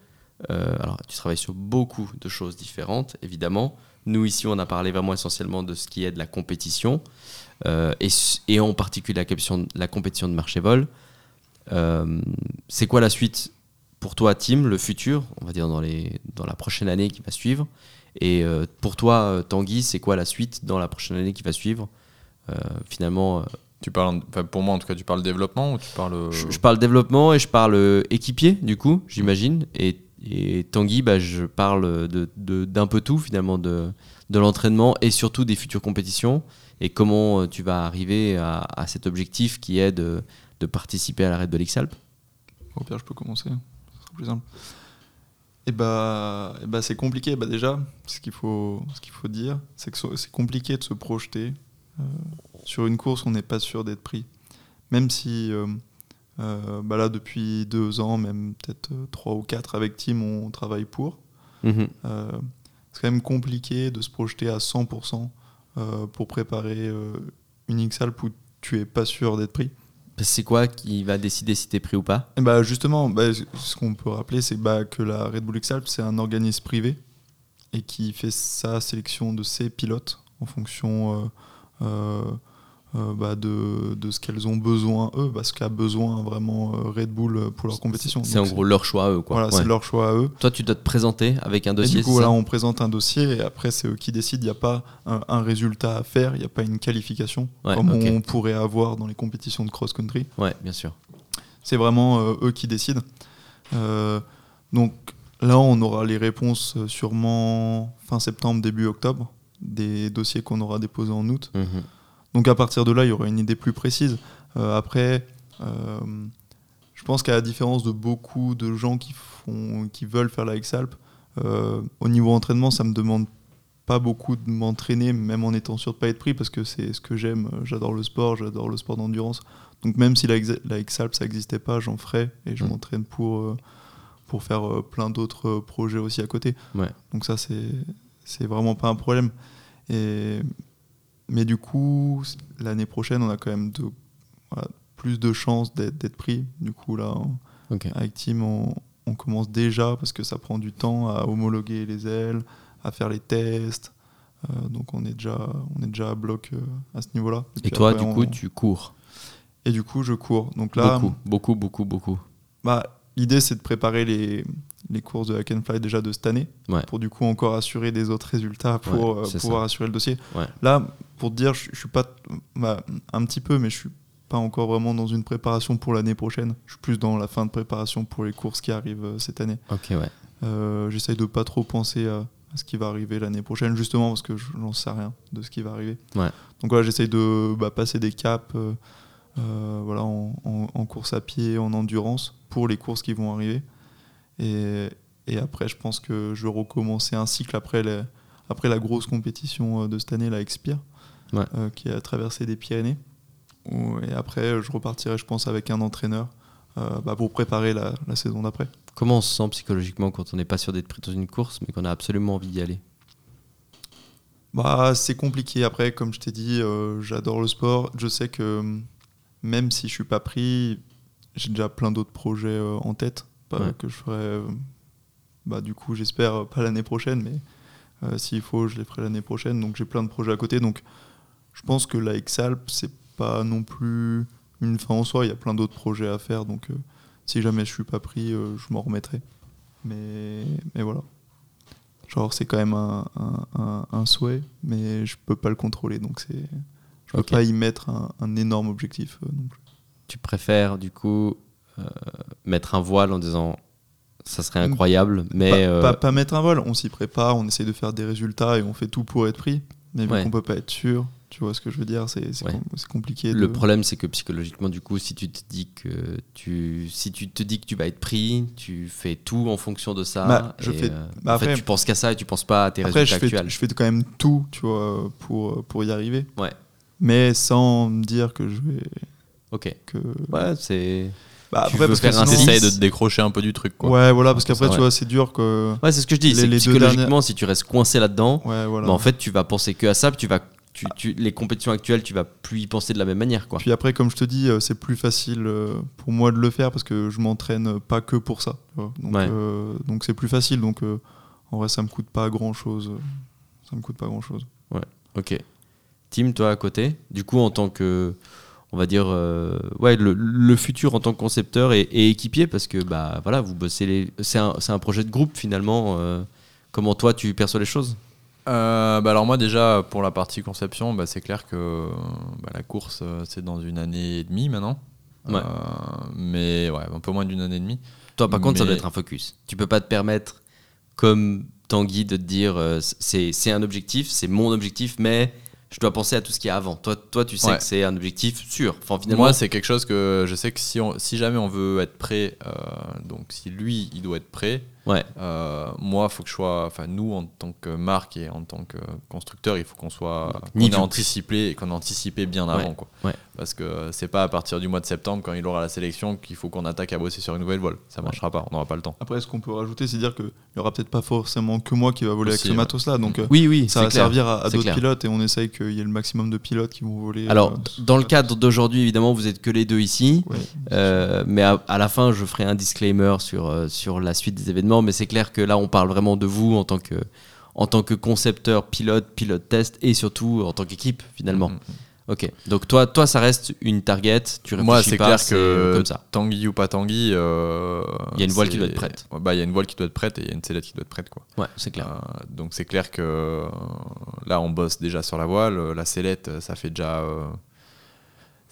euh, alors tu travailles sur beaucoup de choses différentes, évidemment. Nous ici, on a parlé vraiment essentiellement de ce qui est de la compétition euh, et, en particulier la compétition, la compétition de marché vol. Euh, c'est quoi la suite pour toi, Tim, le futur, on va dire dans, les, dans la prochaine année qui va suivre? Et pour toi, Tanguy, c'est quoi la suite dans la prochaine année qui va suivre? Finalement, Tu parles, enfin, pour moi en tout cas, tu parles développement ou tu parles. je, je parle développement et je parle euh, équipier, du coup, j'imagine. Et, et Tanguy, bah, je parle de- de- d'un peu tout, finalement, de, de l'entraînement et surtout des futures compétitions. Et comment euh, tu vas arriver à, à cet objectif qui est de, de participer à la Red Bull X-Alpes Au pire, je peux commencer. Ce sera plus simple. Et bah, et bah c'est compliqué. Bah déjà, ce qu'il faut, ce qu'il faut dire, c'est que c'est compliqué de se projeter euh, sur une course. On n'est pas sûr d'être pris, même si euh, euh, bah là depuis deux ans, même peut-être euh, trois ou quatre avec Tim, on travaille pour. Mhm. C'est quand même compliqué de se projeter à 100% euh, pour préparer une X-Alp où tu es pas sûr d'être pris. C'est quoi qui va décider si t'es pris ou pas? Et bah justement, bah, ce qu'on peut rappeler, c'est bah, que la Red Bull X-Alp, c'est un organisme privé et qui fait sa sélection de ses pilotes en fonction euh, euh, euh, bah, de, de, ce qu'elles ont besoin eux, parce qu'a besoin vraiment Red Bull pour leur compétition. C'est en gros leur choix à eux. Quoi. Voilà, c'est leur choix à eux. Toi, tu dois te présenter avec un dossier. Et du coup, voilà, on présente un dossier et après, c'est eux qui décident. Il n'y a pas un, un, résultat à faire, il n'y a pas une qualification ouais, comme okay. on pourrait avoir dans les compétitions de cross-country. Ouais, bien sûr. C'est vraiment euh, eux qui décident. Euh, donc là, on aura les réponses euh, sûrement fin septembre, début octobre, des dossiers qu'on aura déposés en août. -hmm. Donc à partir de là, il y aura une idée plus précise. Euh, après, euh, je pense qu'à la différence de beaucoup de gens qui, font, qui veulent faire la X-Alp, euh, au niveau entraînement, ça me demande pas beaucoup de m'entraîner, même en étant sûr de pas être pris, parce que c'est ce que j'aime. J'adore le sport, j'adore le sport d'endurance. Donc même si la, la X-Alp, ça n'existait pas, j'en ferais et je Mm. m'entraîne pour, pour faire plein d'autres projets aussi à côté. Ouais. Donc ça, c'est vraiment pas un problème. Et, mais du coup, l'année prochaine, on a quand même de, voilà, plus de chances d'être pris. Du coup, là, on, okay. avec Team, on, on, commence déjà parce que ça prend du temps à homologuer les ailes, à faire les tests. Euh, donc on est déjà, on est déjà à bloc euh, à ce niveau-là. Et, Et toi, du coup, tu cours? Et du coup, je cours. Donc là, beaucoup, beaucoup, beaucoup, beaucoup. Bah, L'idée, c'est de préparer les, les courses de Hack and Fly déjà de cette année, ouais. pour du coup encore assurer des autres résultats pour ouais, euh, pouvoir ça. assurer le dossier. Ouais. Là, pour te dire, je, je suis pas, bah, un petit peu, mais je suis pas encore vraiment dans une préparation pour l'année prochaine. Je suis plus dans la fin de préparation pour les courses qui arrivent euh, cette année. Ok, ouais. Euh, J'essaye de pas trop penser à, à ce qui va arriver l'année prochaine, justement parce que je n'en sais rien de ce qui va arriver. Ouais. Donc voilà, j'essaye de bah, passer des caps. Voilà, en, en, en, course à pied, en endurance, pour les courses qui vont arriver. Et, et après, je pense que je vais recommencer un cycle après, les, après la grosse compétition de cette année, la Expire, ouais. euh, qui a traversé des Pyrénées. Et après, je repartirai, je pense, avec un entraîneur euh, bah, pour préparer la, la saison d'après. Comment on se sent psychologiquement quand on n'est pas sûr d'être pris dans une course, mais qu'on a absolument envie d'y aller? Bah, C'est compliqué. Après, comme je t'ai dit, euh, j'adore le sport. Je sais que même si je suis pas pris, j'ai déjà plein d'autres projets euh, en tête ouais. que je ferai. Euh, bah, du coup, j'espère pas l'année prochaine, mais euh, s'il faut, je les ferai l'année prochaine. Donc j'ai plein de projets à côté. Donc je pense que la Exalp, c'est pas non plus une fin en soi. Il y a plein d'autres projets à faire. Donc euh, si jamais je suis pas pris, euh, je m'en remettrai. Mais, mais voilà. Genre, c'est quand même un, un, un, un, souhait, mais je peux pas le contrôler. Donc c'est. Je peux okay. pas y mettre un, énorme objectif non plus. Tu préfères du coup mettre un voile en disant ça serait incroyable, mais pas, euh... pas, pas, mettre un voile. On s'y prépare, on essaie de faire des résultats et on fait tout pour être pris. Mais vu ouais. qu'on peut pas être sûr, tu vois ce que je veux dire, c'est ouais. com compliqué. Le problème, c'est que psychologiquement, du coup, si tu te dis que tu, si tu te dis que tu vas être pris, tu fais tout en fonction de ça. Bah, je et, fais, euh, bah en après, fait, tu penses qu'à ça et tu penses pas à tes après, résultats je fais, actuels. Je fais quand même tout, tu vois, pour pour y arriver. Ouais. Mais sans me dire que je vais. Ok. Que... Ouais, c'est. Bah, tu après, parce faire que un sinon... T'essayes de te décrocher un peu du truc. Quoi. Ouais, voilà, parce qu'après, tu ouais. vois, c'est dur que. Ouais, c'est ce que je dis. Les- les psychologiquement, dernières- si tu restes coincé là-dedans, Ouais, voilà. bah, en fait, tu vas penser que à ça, puis tu vas, tu, tu- les compétitions actuelles, tu vas plus y penser de la même manière, quoi. Puis après, comme je te dis, euh, c'est plus facile euh, pour moi de le faire parce que je m'entraîne pas que pour ça. Donc, Ouais. euh, donc c'est plus facile. Donc euh, en vrai, ça me coûte pas grand chose. Ça me coûte pas grand chose. Ok. Tim, toi à côté, du coup, en tant que, on va dire, euh, ouais, le, le futur en tant que concepteur et, et équipier, parce que bah voilà, vous bossez c'est un, projet de groupe finalement. euh, comment toi tu perçois les choses? Euh, bah alors moi déjà pour la partie conception, bah c'est clair que bah, la course c'est dans une année et demie maintenant. Ouais. Mais ouais, un peu moins d'une année et demie. Toi, par contre, ça doit être un focus. Tu peux pas te permettre, comme Tanguy, de te dire, c'est un objectif, c'est mon objectif, mais je dois penser à tout ce qu'il y a avant. Toi, toi tu sais Ouais. que c'est un objectif sûr. Enfin, finalement, Moi c'est quelque chose que je sais que si, on- si jamais on veut être prêt, euh, donc si lui il doit être prêt, Ouais. Euh, moi, faut que je sois, enfin nous en tant que marque et en tant que constructeur, il faut qu'on soit, Ni anticipé et qu'on ait anticipé bien avant, quoi. ouais. Parce que c'est pas à partir du mois de septembre quand il aura la sélection qu'il faut qu'on attaque à bosser sur une nouvelle voile. Ça marchera pas, on n'aura pas le temps. Après, ce qu'on peut rajouter, c'est dire qu'il n'y aura peut-être pas forcément que moi qui va voler Aussi, avec ce ouais. matos-là. Donc, euh, Oui, oui, ça va clair. servir à, d'autres pilotes et on essaye qu'il y ait le maximum de pilotes qui vont voler. Alors, euh, dans le cadre d'aujourd'hui, évidemment, vous êtes que les deux ici. ouais. Euh, mais à, à la fin, je ferai un disclaimer sur, euh, sur la suite des événements. Mais c'est clair que là, on parle vraiment de vous en tant que, en tant que concepteur, pilote, pilote test et surtout en tant qu'équipe finalement. Mhm. Ok. Donc toi, toi, ça reste une target. Tu réfléchis Moi, c'est clair que comme ça. Tanguy ou pas Tanguy, euh, Il y a une voile qui doit être prête. Bah, il y a une voile qui doit être prête et il y a une sellette qui doit être prête, quoi. Ouais, c'est clair. Euh, donc c'est clair que euh, là, on bosse déjà sur la voile. La sellette, ça fait déjà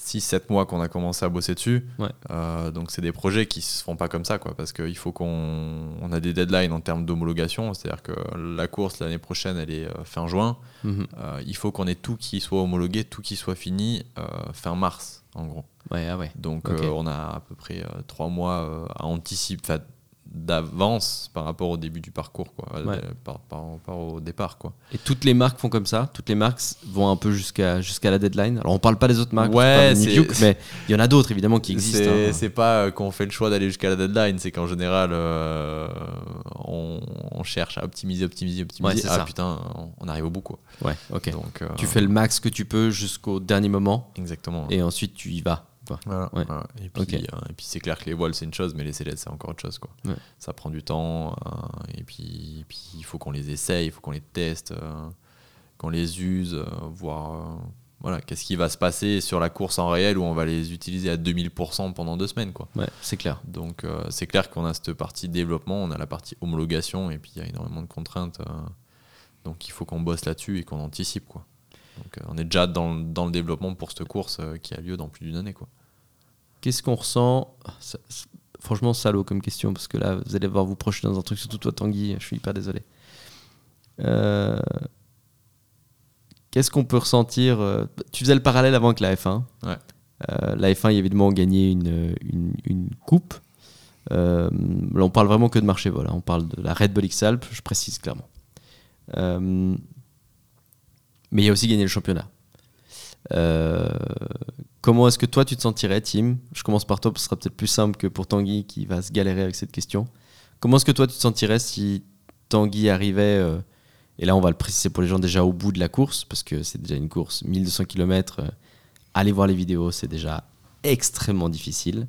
6-7 mois qu'on a commencé à bosser dessus. Ouais. Euh, donc c'est des projets qui se font pas comme ça, quoi, parce qu'il faut qu'on on a des deadlines en termes d'homologation. C'est-à-dire que la course l'année prochaine, elle est euh, fin juin. Mhm. Euh, il faut qu'on ait tout qui soit homologué, tout qui soit fini euh, fin mars, en gros. Ouais, ah ouais. Donc on a à peu près euh, trois mois à anticiper d'avance par rapport au début du parcours, quoi, euh, Ouais. par, par rapport au départ. Quoi. Et toutes les marques font comme ça. Toutes les marques vont un peu jusqu'à jusqu'à la deadline. Alors on parle pas des autres marques, Ouais, mais il y en a d'autres évidemment qui existent. C'est hein. pas euh, qu'on fait le choix d'aller jusqu'à la deadline, c'est qu'en général euh, on, on cherche à optimiser, optimiser, optimiser. Ouais, ah ça. putain, on, on arrive au bout quoi. Ouais, ok. Donc, euh, Tu fais le max que tu peux jusqu'au dernier moment Exactement. et ensuite tu y vas. Quoi. Voilà, Ouais. voilà. Et puis, Ok. euh, et puis c'est clair que les voiles c'est une chose, mais les sellettes c'est encore autre chose. Quoi. Ouais. Ça prend du temps, euh, et, puis, il faut qu'on les essaye, il faut qu'on les teste, euh, qu'on les use, voir voilà, qu'est-ce qui va se passer sur la course en réel où on va les utiliser à 2000% pendant deux semaines. Quoi. Ouais, c'est clair. Donc c'est clair qu'on a cette partie développement, on a la partie homologation, et puis il y a énormément de contraintes. donc il faut qu'on bosse là-dessus et qu'on anticipe. Quoi. Donc euh, on est déjà dans, le- dans le développement pour cette course euh, qui a lieu dans plus d'une année. Quoi. Qu'est-ce qu'on ressent? Ça- Franchement, salaud comme question, parce que là, vous allez voir vous projeter dans un truc, surtout toi, Tanguy, je suis hyper désolé. Euh, Qu'est-ce qu'on peut ressentir euh, Tu faisais le parallèle avant avec la F1. Ouais. Euh, la F1 a évidemment gagné une, une, une coupe. Euh, là, on parle vraiment que de marché vol. hein. On parle de la Red Bull X-Alpes, je précise clairement. Mais il y a aussi gagné le championnat. Euh, comment est-ce que toi tu te sentirais, Tim Je commence par toi, parce que ce sera peut-être plus simple que pour Tanguy qui va se galérer avec cette question. Comment est-ce que toi tu te sentirais si Tanguy arrivait, euh, et là on va le préciser pour les gens déjà au bout de la course, parce que c'est déjà une course 1200 km, euh, allez voir les vidéos, c'est déjà extrêmement difficile.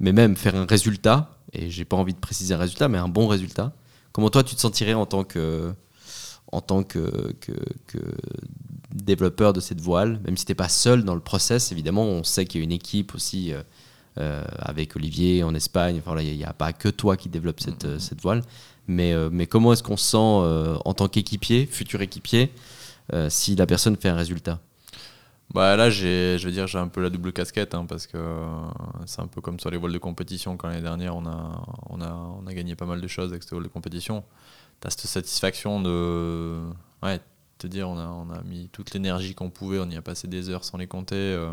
Mais même faire un résultat, et j'ai pas envie de préciser un résultat, mais un bon résultat, comment toi tu te sentirais en tant que, en tant que, que, que développeur de cette voile, même si tu n'es pas seul dans le process, évidemment, on sait qu'il y a une équipe aussi euh, euh, avec Olivier en Espagne. Enfin, il n'y a, pas que toi qui développe cette, euh, cette voile. Mais, euh, mais comment est-ce qu'on se sent euh, en tant qu'équipier, futur équipier, si la personne fait un résultat? Bah là, j'ai, je veux dire, j'ai un peu la double casquette hein, parce que c'est un peu comme sur les voiles de compétition. Quand l'année dernière, on a, on, a, on a gagné pas mal de choses avec ces voiles de compétition. As cette satisfaction de ouais, te dire on a, on a mis toute l'énergie qu'on pouvait, on y a passé des heures sans les compter euh,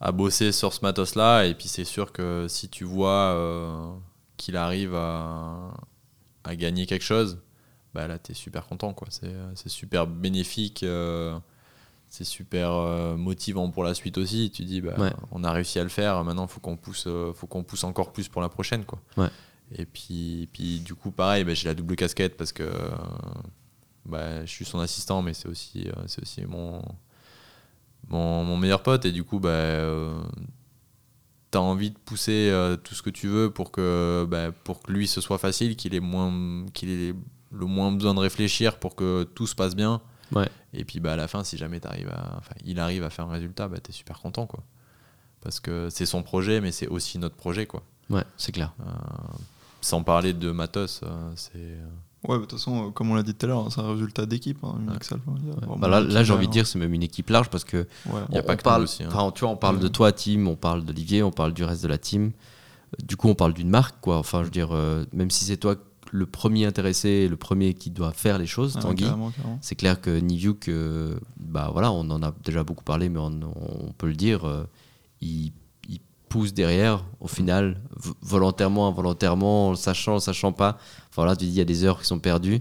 à bosser sur ce matos-là. Et puis c'est sûr que si tu vois euh, qu'il arrive à, à gagner quelque chose, bah là, tu es super content. Quoi. C'est, c'est super bénéfique. euh, c'est super motivant pour la suite aussi. Tu dis, bah, Ouais. on a réussi à le faire. Maintenant, faut qu'on pousse, faut qu'on pousse encore plus pour la prochaine, quoi. Ouais. Et puis, puis, du coup, pareil, bah, j'ai la double casquette parce que euh, bah, je suis son assistant, mais c'est aussi, euh, c'est aussi mon, mon, mon meilleur pote. Et du coup, bah, euh, t'as envie de pousser euh, tout ce que tu veux pour que, bah, pour que lui ce soit facile, qu'il ait moins, qu'il ait le moins besoin de réfléchir pour que tout se passe bien. Ouais. Et puis bah, à la fin, si jamais t'arrives à, enfin, il arrive à faire un résultat, bah, tu es super content. Quoi. Parce que c'est son projet, mais c'est aussi notre projet. Quoi. Ouais, c'est clair. Sans parler de matos, euh, c'est. euh, Ouais, de toute façon, euh, comme on l'a dit tout à l'heure, c'est un résultat d'équipe. hein, Ouais. Bah là, j'ai envie de dire, c'est même une équipe large parce que. Ouais. Y a on, pas on que parle, aussi, hein. enfin, tu vois, on parle de toi, Tim, on parle d'Olivier, on parle du reste de la team. Du coup, on parle d'une marque, quoi. Enfin, je veux dire, euh, même si c'est toi le premier intéressé, le premier qui doit faire les choses, Tanguy, c'est clair que Niviuk, euh, bah voilà, on en a déjà beaucoup parlé, mais on, on peut le dire, euh, il pousse derrière, au final, volontairement, involontairement, en le sachant, en le sachant pas. Enfin là, tu dis il y a des heures qui sont perdues.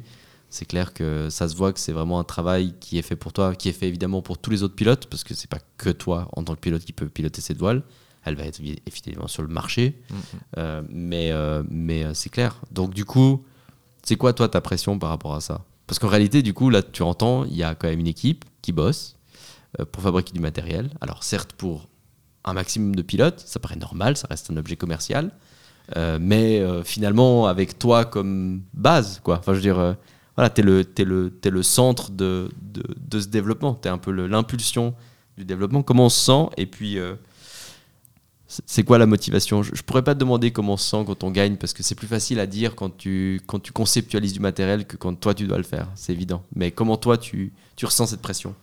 C'est clair que ça se voit que c'est vraiment un travail qui est fait pour toi, qui est fait évidemment pour tous les autres pilotes, parce que c'est pas que toi en tant que pilote qui peut piloter cette voile. Elle va être évi- évidemment sur le marché, Mhm. Euh, mais, euh, mais euh, c'est clair. Donc du coup, c'est quoi toi ta pression par rapport à ça? Parce qu'en réalité, du coup, là, tu entends, il y a quand même une équipe qui bosse pour fabriquer du matériel. Alors certes, pour un maximum de pilotes, ça paraît normal, ça reste un objet commercial, Euh, mais euh, finalement, avec toi comme base, quoi. Enfin, je veux dire, euh, voilà, t'es le, t'es le, le centre de, de, ce développement, t'es un peu l'impulsion du développement. Comment on se sent? Et puis, c'est c'est quoi la motivation? Je, je pourrais pas te demander comment on se sent quand on gagne, parce que c'est plus facile à dire quand tu, quand tu conceptualises du matériel que quand toi tu dois le faire, c'est évident. Mais comment toi tu, tu ressens cette pression?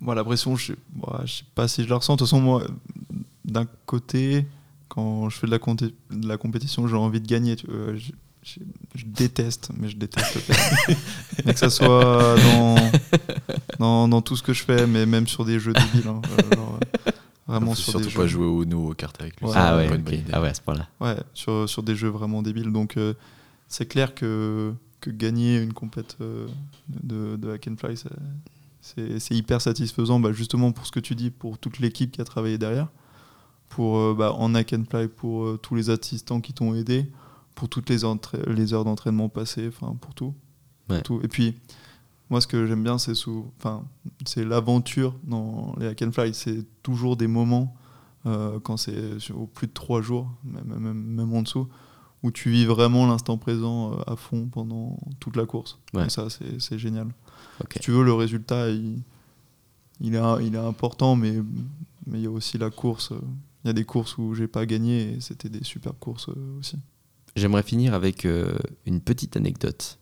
Moi, la pression, je sais, moi, je sais pas si je la ressens. De toute façon, moi, d'un côté, quand je fais de la, compé- de la compétition, j'ai envie de gagner. tu vois. Je, je- je déteste, mais je déteste perdre. mais que ça soit dans, dans, dans tout ce que je fais, mais même sur des jeux débiles. hein. Euh, genre, euh, vraiment sur surtout des pas jeux. jouer au Uno aux cartes avec lui. Ouais. c'est Ah ouais, bonne idée. ah ouais, à ce point-là. Ouais, sur, sur des jeux vraiment débiles. Donc, euh, c'est clair que, que gagner une compète euh, de, de hack and fly, c'est- c'est hyper satisfaisant, bah, justement pour ce que tu dis, pour toute l'équipe qui a travaillé derrière, pour euh, bah, en hack and fly, pour euh, tous les assistants qui t'ont aidé, pour toutes les, heures d'entraînement passées, enfin pour tout. Pour Ouais. tout. Et puis, moi, ce que j'aime bien, c'est sous, enfin, c'est l'aventure dans les hack and fly. C'est toujours des moments euh, quand c'est au plus de trois jours, même, même, même en dessous, où tu vis vraiment l'instant présent à fond pendant toute la course. Ouais. Et ça, c'est génial. Si tu veux, le résultat, il, il, est, il est important, mais mais il y a aussi la course. Il y a des courses où j'ai pas gagné et c'était des super courses euh, aussi. J'aimerais finir avec euh, une petite anecdote.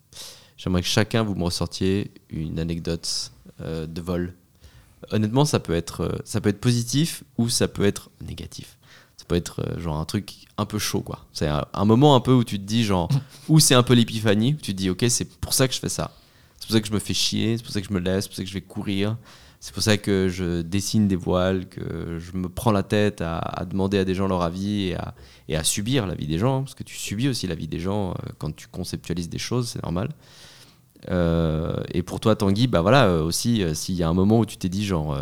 J'aimerais que chacun vous me ressortiez une anecdote euh, de vol. Honnêtement, ça peut être ça peut être positif ou ça peut être négatif. Ça peut être euh, genre un truc un peu chaud quoi. C'est un, un moment un peu où tu te dis genre où c'est un peu l'épiphanie, où tu te dis OK, c'est pour ça que je fais ça. C'est pour ça que je me fais chier, c'est pour ça que je me laisse, c'est pour ça que je vais courir. C'est pour ça que je dessine des voiles, que je me prends la tête à, demander à des gens leur avis et à, subir la vie des gens, parce que tu subis aussi la vie des gens euh, quand tu conceptualises des choses, c'est normal. Euh, et pour toi, Tanguy, bah voilà, euh, aussi, s'il y a un moment où tu t'es dit, genre,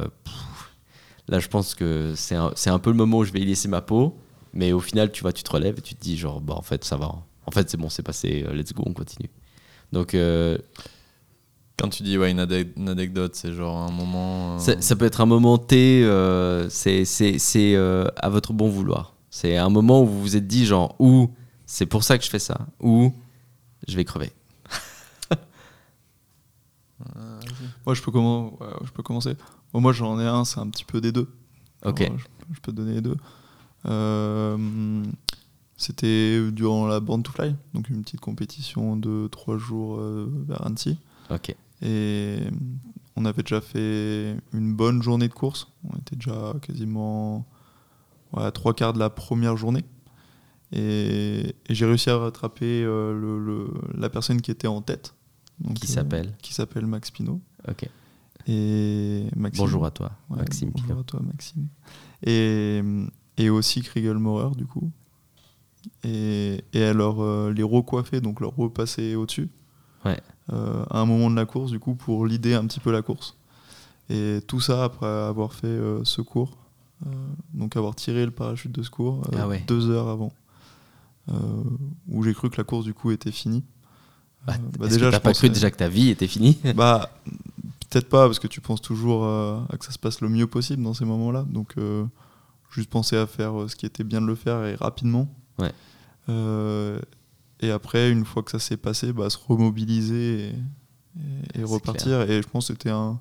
là, je pense que c'est un, un peu le moment où je vais y laisser ma peau, mais au final, tu vois, tu te relèves et tu te dis, genre, bah en fait, ça va. En fait, c'est bon, c'est passé, let's go, on continue. Donc, Quand tu dis ouais, une, anecdote, c'est genre un moment. euh, ça, peut être un moment T, euh, c'est c'est- c'est, euh, à votre bon vouloir. C'est un moment où vous vous êtes dit, genre, ou c'est pour ça que je fais ça, ou je vais crever. Moi, je peux, comment, ouais, je peux commencer. Bon, moi, j'en ai un, c'est un petit peu des deux. Ok. Alors, je, je peux te donner les deux. Euh, C'était durant la Born to Fly, donc une petite compétition de trois jours euh, vers Annecy. Ok. Et on avait déjà fait une bonne journée de course. On était déjà quasiment à trois quarts de la première journée. Et, et j'ai réussi à rattraper euh, le- le- la personne qui était en tête. Donc, Qui euh, s'appelle Qui s'appelle Max Pinot. Ok. Et Maxime. Bonjour à toi, Ouais, Maxime bonjour à toi, Maxime. Et, et aussi Kriegel Maurer, du coup. Et, et alors, euh, les recoiffer, donc leur repasser au-dessus. Ouais. Euh, à un moment de la course, du coup, pour l'idée un petit peu la course. Et tout ça après avoir fait euh, secours. euh, donc, avoir tiré le parachute de secours euh, Ah ouais. deux heures avant. où j'ai cru que la course, du coup, était finie. Bah, bah, déjà, t'as pas cru déjà que ta vie était finie? Bah, peut-être pas, parce que tu penses toujours à que ça se passe le mieux possible dans ces moments-là. Donc, juste penser à faire ce qui était bien de le faire et rapidement. Ouais. Euh, et après, une fois que ça s'est passé, bah, se remobiliser et, et- et C'est repartir. Et je pense que c'était un,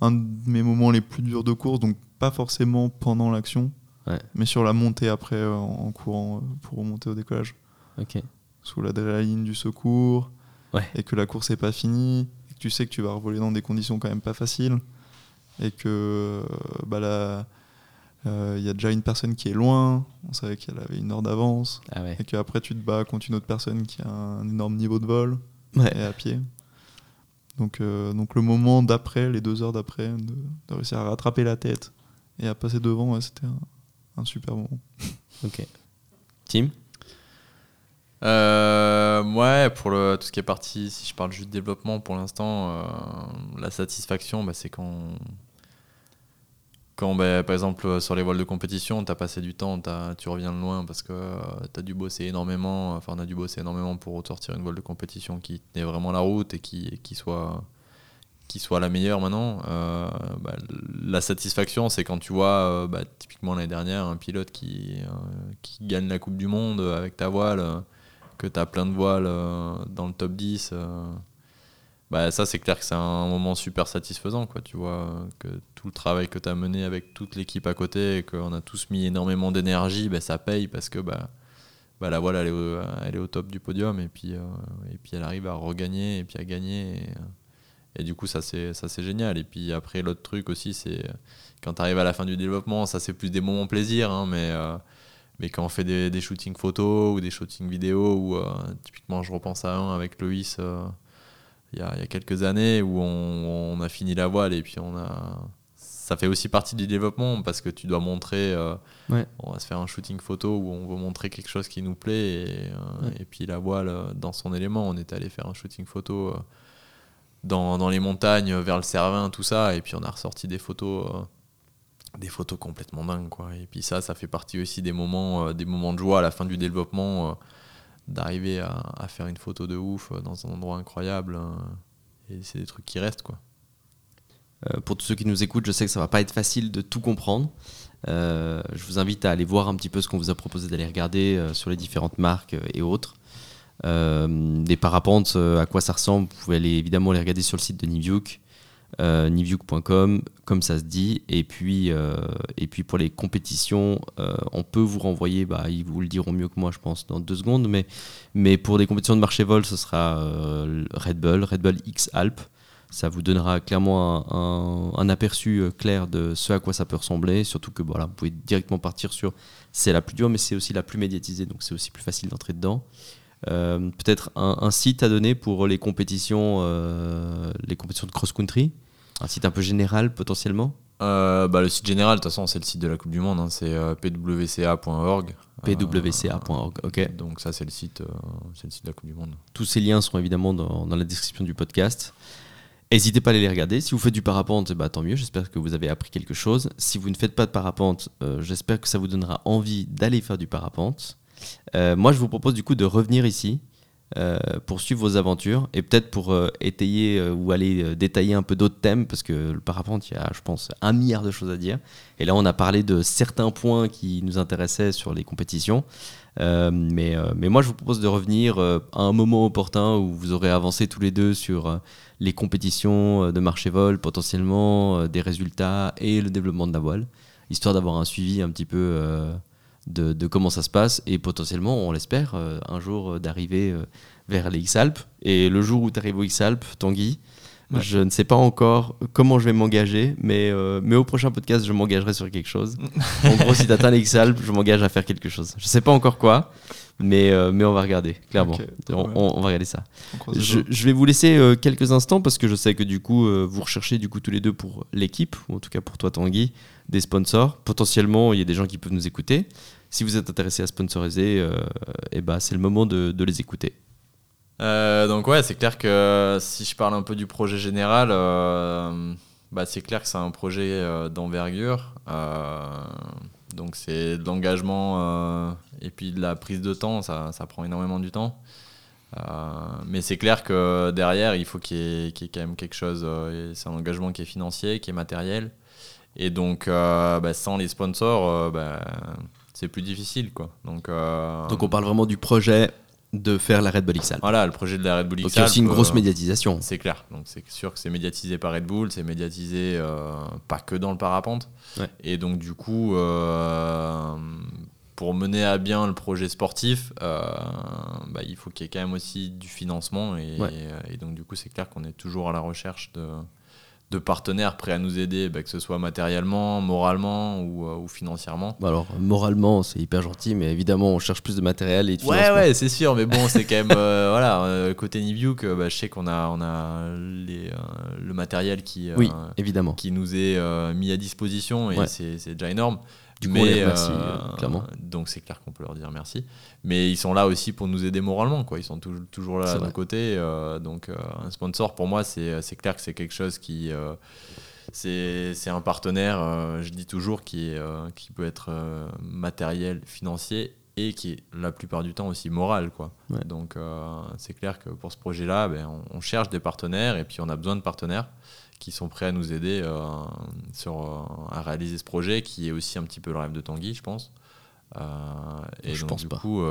un de mes moments les plus durs de course, donc pas forcément pendant l'action, Ouais. mais sur la montée après euh, en, courant euh, pour remonter au décollage Ok. sous l'adrénaline du secours Ouais. et que la course n'est pas finie et que tu sais que tu vas revoler dans des conditions quand même pas faciles et que euh, bah là il y a déjà une personne qui est loin on savait qu'elle avait une heure d'avance Ah ouais. et qu'après tu te bats contre une autre personne qui a un énorme niveau de vol Ouais. et à pied donc, euh, donc le moment d'après les deux heures d'après de, de réussir à rattraper la tête et à passer devant ouais, c'était un, un super moment. Ok. Tim? Euh, ouais, pour le, tout ce qui est parti, si je parle juste de développement pour l'instant, euh, la satisfaction, bah, c'est quand, quand bah, par exemple, sur les voiles de compétition, tu as passé du temps, tu reviens de loin parce que tu as dû bosser énormément, enfin, on a dû bosser énormément pour sortir une voile de compétition qui tenait vraiment la route et qui, qui, soit, qui soit la meilleure maintenant. Euh, bah, la satisfaction, c'est quand tu vois, euh, bah, typiquement l'année dernière, un pilote qui, euh, qui gagne la Coupe du Monde avec ta voile. euh, que tu as plein de voiles euh, dans le top 10, euh, bah, ça c'est clair que c'est un moment super satisfaisant. Quoi, tu vois, que tout le travail que tu as mené avec toute l'équipe à côté et qu'on a tous mis énormément d'énergie, bah, ça paye parce que bah, bah, la voile elle est, au, elle est au top du podium et puis, euh, et puis elle arrive à regagner et puis à gagner. Et, du coup, ça c'est ça, c'est génial. Et puis après, l'autre truc aussi, c'est quand tu arrives à la fin du développement, ça c'est plus des moments plaisir, hein, mais. euh, mais quand on fait des, shootings photos ou des shootings vidéo, ou euh, typiquement je repense à un avec Loïs il y, a, il y a quelques années où on, on a fini la voile et puis on a. Ça fait aussi partie du développement parce que tu dois montrer. euh, Ouais. On va se faire un shooting photo où on veut montrer quelque chose qui nous plaît et, euh, Ouais. et puis la voile euh, dans son élément. On est allé faire un shooting photo dans, dans les montagnes vers le Cervin, tout ça, et puis on a ressorti des photos. des photos complètement dingues quoi et puis ça ça fait partie aussi des moments euh, des moments de joie à la fin du développement euh, d'arriver à, faire une photo de ouf euh, dans un endroit incroyable euh, et c'est des trucs qui restent quoi Euh, pour tous ceux qui nous écoutent, je sais que ça va pas être facile de tout comprendre. Euh, je vous invite à aller voir un petit peu ce qu'on vous a proposé d'aller regarder sur les différentes marques et autres. Des parapentes, à quoi ça ressemble, vous pouvez aller évidemment les regarder sur le site de Niviuk, euh, comme ça se dit. Et puis, euh, et puis pour les compétitions, euh, on peut vous renvoyer, bah, ils vous le diront mieux que moi, je pense, dans deux secondes. Mais, pour des compétitions de marché vol, ce sera euh, Red Bull, Red Bull X Alp. Ça vous donnera clairement un, aperçu clair de ce à quoi ça peut ressembler. Surtout que voilà, vous pouvez directement partir sur. C'est la plus dure, mais c'est aussi la plus médiatisée, donc c'est aussi plus facile d'entrer dedans. Peut-être un, site à donner pour les compétitions, les compétitions de cross-country. Un site un peu général potentiellement. Euh, bah, le site général de toute façon c'est le site de la Coupe du Monde hein, c'est euh, pwca.org pwca.org. Ok. Euh, donc ça c'est le site euh, c'est le site de la Coupe du Monde Tous ces liens sont évidemment dans, dans la description du podcast. N'hésitez pas à aller les regarder. Si vous faites du parapente, ben, tant mieux. J'espère que vous avez appris quelque chose. Si vous ne faites pas de parapente, j'espère que ça vous donnera envie d'aller faire du parapente. Moi, je vous propose du coup de revenir ici pour suivre vos aventures et peut-être pour euh, étayer euh, ou aller euh, détailler un peu d'autres thèmes parce que le parapente, il y a, je pense, un milliard de choses à dire. Et là, on a parlé de certains points qui nous intéressaient sur les compétitions. Euh, mais, euh, mais moi, je vous propose de revenir euh, à un moment opportun où vous aurez avancé tous les deux sur euh, les compétitions euh, de marché vol, potentiellement euh, des résultats et le développement de la voile, histoire d'avoir un suivi un petit peu euh, de, de comment ça se passe et potentiellement, on l'espère, euh, un jour euh, d'arriver euh, vers les X-Alpes. Et le jour où tu arrives aux X-Alpes, Tanguy, Ouais. je ne sais pas encore comment je vais m'engager, mais, euh, mais au prochain podcast, je m'engagerai sur quelque chose. en gros, si tu atteins les X-Alpes, je m'engage à faire quelque chose. Je sais pas encore quoi, mais, euh, mais on va regarder, clairement. On, ouais. on- on va regarder ça. Je, vais vous laisser euh, quelques instants parce que je sais que du coup, euh, vous recherchez du coup tous les deux pour l'équipe, ou en tout cas pour toi Tanguy, des sponsors. Potentiellement, il y a des gens qui peuvent nous écouter. Si vous êtes intéressé à sponsoriser, euh, eh ben, c'est le moment de, de les écouter. Euh, donc ouais, c'est clair que si je parle un peu du projet général, euh, bah, c'est clair que c'est un projet euh, d'envergure. Donc c'est de l'engagement euh, et puis de la prise de temps, ça, ça prend énormément du temps. Euh, mais c'est clair que derrière, il faut qu'il y, y ait quand même quelque chose. euh, c'est un engagement qui est financier, qui est matériel. Et donc, bah, sans les sponsors, bah, c'est plus difficile. Quoi. Donc, Donc on parle vraiment du projet de faire la Red Bull XL. voilà, le projet de la Red Bull Donc il y a aussi une grosse euh, médiatisation. c'est clair. Donc c'est sûr que c'est médiatisé par Red Bull, c'est médiatisé euh, pas que dans le parapente. Ouais. Et donc du coup, euh, pour mener à bien le projet sportif, euh, bah, il faut qu'il y ait quand même aussi du financement. Et, Ouais. et donc du coup, c'est clair qu'on est toujours à la recherche de, de partenaires prêts à nous aider, bah, que ce soit matériellement, moralement ou, euh, ou financièrement. Alors moralement, c'est hyper gentil, mais évidemment, on cherche plus de matériel et de Ouais, ouais, c'est sûr, mais bon, c'est quand même. euh, voilà, euh, côté Nivuk, euh, bah, je sais qu'on a, on a les, euh, le matériel qui, Oui, évidemment. qui nous est mis à disposition et Ouais. c'est déjà énorme. Du coup, on les remercie, clairement. Donc c'est clair qu'on peut leur dire merci. Mais ils sont là aussi pour nous aider moralement, quoi. Ils sont toujours, toujours là à nos côtés. euh, donc euh, un sponsor, pour moi, c'est clair que c'est quelque chose qui... euh, c'est un partenaire, euh, je dis toujours, qui, est, euh, qui peut être euh, matériel, financier et qui est la plupart du temps aussi moral. Quoi. Ouais. Donc euh, c'est clair que pour ce projet-là, ben, on, on cherche des partenaires et puis on a besoin de partenaires qui sont prêts à nous aider euh, sur, euh, à réaliser ce projet qui est aussi un petit peu le rêve de Tanguy, je pense. Euh, et Je donc, pense du pas. coup,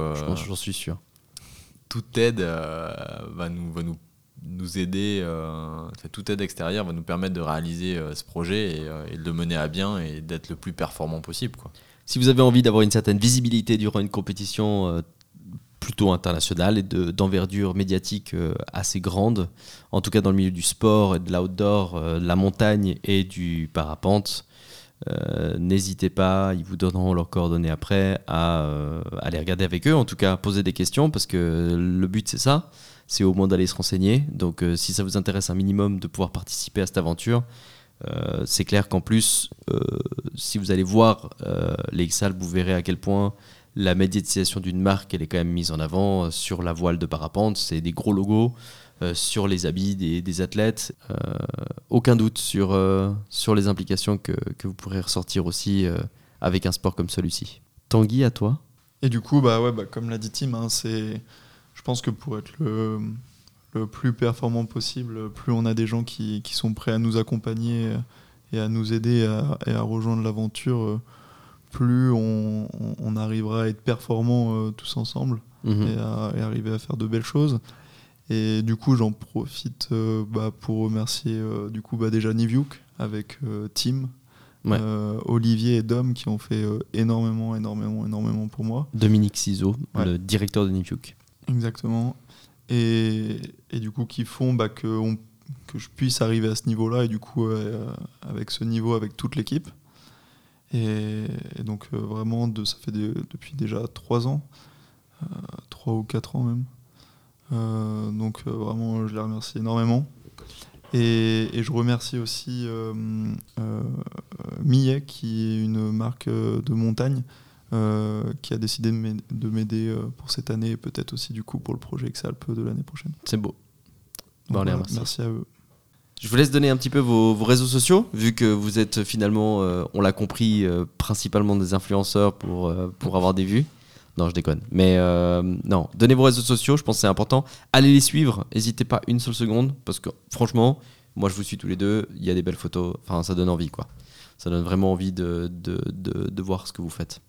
J'en suis sûr. toute aide va nous, va nous, nous aider, euh, toute aide extérieure va nous permettre de réaliser euh, ce projet et, euh, et de le mener à bien et d'être le plus performant possible. Quoi. Si vous avez envie d'avoir une certaine visibilité durant une compétition plutôt internationale et de- d'envergure médiatique euh, assez grande, en tout cas dans le milieu du sport et de l'outdoor, euh, de la montagne et du parapente, euh, n'hésitez pas, ils vous donneront leurs coordonnées après, à aller regarder avec eux, en tout cas poser des questions, parce que le but c'est ça, c'est au moins d'aller se renseigner. Donc si ça vous intéresse un minimum de pouvoir participer à cette aventure, c'est clair qu'en plus, si vous allez voir les XAL, vous verrez à quel point la médiatisation d'une marque, elle est quand même mise en avant euh, sur la voile de parapente. C'est des gros logos euh, sur les habits des, athlètes. Euh, aucun doute sur, sur les implications que, que vous pourrez ressortir aussi avec un sport comme celui-ci. Tanguy, à toi Et du coup, bah ouais, bah, comme l'a dit Tim, hein, c'est, je pense que pour être le, le plus performant possible, plus on a des gens qui, qui sont prêts à nous accompagner et à nous aider et à rejoindre l'aventure, plus on, arrivera à être performants euh, tous ensemble Mhm. et, à, et arriver à faire de belles choses. Et du coup, j'en profite euh, bah, pour remercier euh, du coup bah, déjà Niviuk avec Tim, Ouais. Olivier et Dom qui ont fait énormément, énormément, énormément pour moi. Dominique Ciseaux, Ouais. le directeur de Nipuk. Exactement. Et, et du coup, qui font bah, que, on- que je puisse arriver à ce niveau-là, et du coup, avec ce niveau, avec toute l'équipe. Et, et donc, euh, vraiment, de, ça fait de- depuis déjà trois ans, euh, trois ou quatre ans même. Euh, donc, euh, vraiment, je les remercie énormément. Et, et je remercie aussi euh, euh, Millet, qui est une marque euh, de montagne, euh, qui a décidé de m'aider- de m'aider euh, pour cette année et peut-être aussi du coup pour le projet Exalp de l'année prochaine. C'est beau. Donc Bon, voilà, merci. merci à eux. Je vous laisse donner un petit peu vos, réseaux sociaux, vu que vous êtes finalement, euh, on l'a compris, euh, principalement des influenceurs pour, euh, pour avoir des vues. Non, je déconne. Mais euh, non, donnez vos réseaux sociaux, je pense que c'est important. Allez les suivre, n'hésitez pas une seule seconde, parce que franchement, moi je vous suis tous les deux, il y a des belles photos, enfin ça donne envie quoi. Ça donne vraiment envie de, de, de, voir ce que vous faites.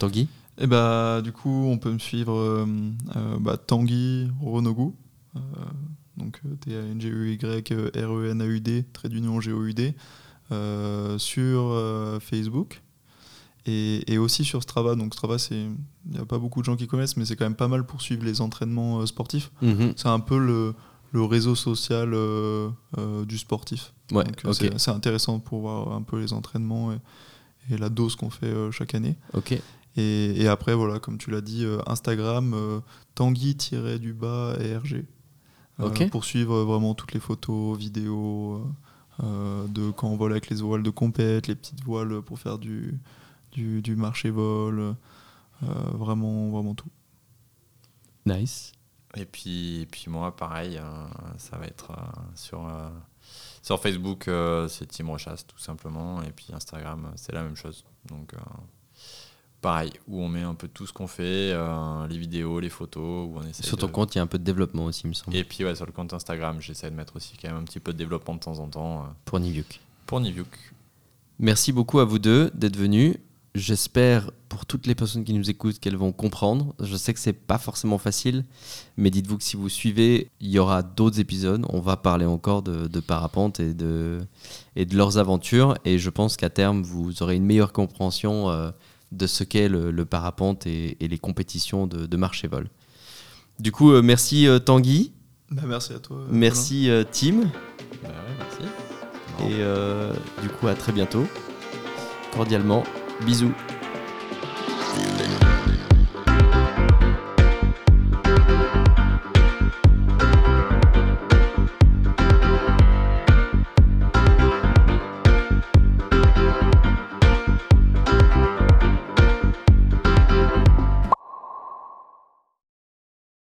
Tanguy? Et bah du coup on peut me suivre euh, euh, bah, Tanguy Ronogu, euh, donc euh, T-A-N-G-E-Y-R-E-N-A-U-D, trait d'union G-O-U-D, euh, sur euh, Facebook. Et, et aussi sur Strava. Donc Strava, il n'y a pas beaucoup de gens qui connaissent, mais c'est quand même pas mal pour suivre les entraînements euh, sportifs. Mhm. C'est un peu le, le réseau social du sportif. Ouais, c'est- intéressant pour voir un peu les entraînements et, et la dose qu'on fait chaque année. Ok. Et, et après, voilà, comme tu l'as dit, Instagram, euh, Euh, Ok. Pour suivre vraiment toutes les photos, vidéos euh, euh, de quand on vole avec les voiles de compète, les petites voiles pour faire du, du, du marché vol. euh, vraiment, vraiment tout. Nice. Et puis, et puis moi, pareil, euh, ça va être euh, sur, euh, sur Facebook, euh, c'est Tim Rochas tout simplement. Et puis Instagram, c'est la même chose. Donc, euh, pareil, où on met un peu tout ce qu'on fait, euh, les vidéos, les photos, où on essaie Sur ton de- compte, il y a un peu de développement aussi, il me semble, Et puis, ouais, sur le compte Instagram, j'essaie de mettre aussi quand même un petit peu de développement de temps en temps euh, pour Niviuk. pour Niviuk. Merci beaucoup à vous deux d'être venus. J'espère pour toutes les personnes qui nous écoutent qu'elles vont comprendre. Je sais que c'est pas forcément facile, mais dites-vous que si vous suivez, il y aura d'autres épisodes. On va parler encore de, de parapente et de, et de leurs aventures. Et je pense qu'à terme, vous aurez une meilleure compréhension euh, de ce qu'est le, le parapente et, et les compétitions de, de marche et vol. Du coup, euh, merci euh, Tanguy, Bah, merci à toi. merci euh, Tim, Bah ouais, merci. et euh, du coup à très bientôt. Cordialement, bisous.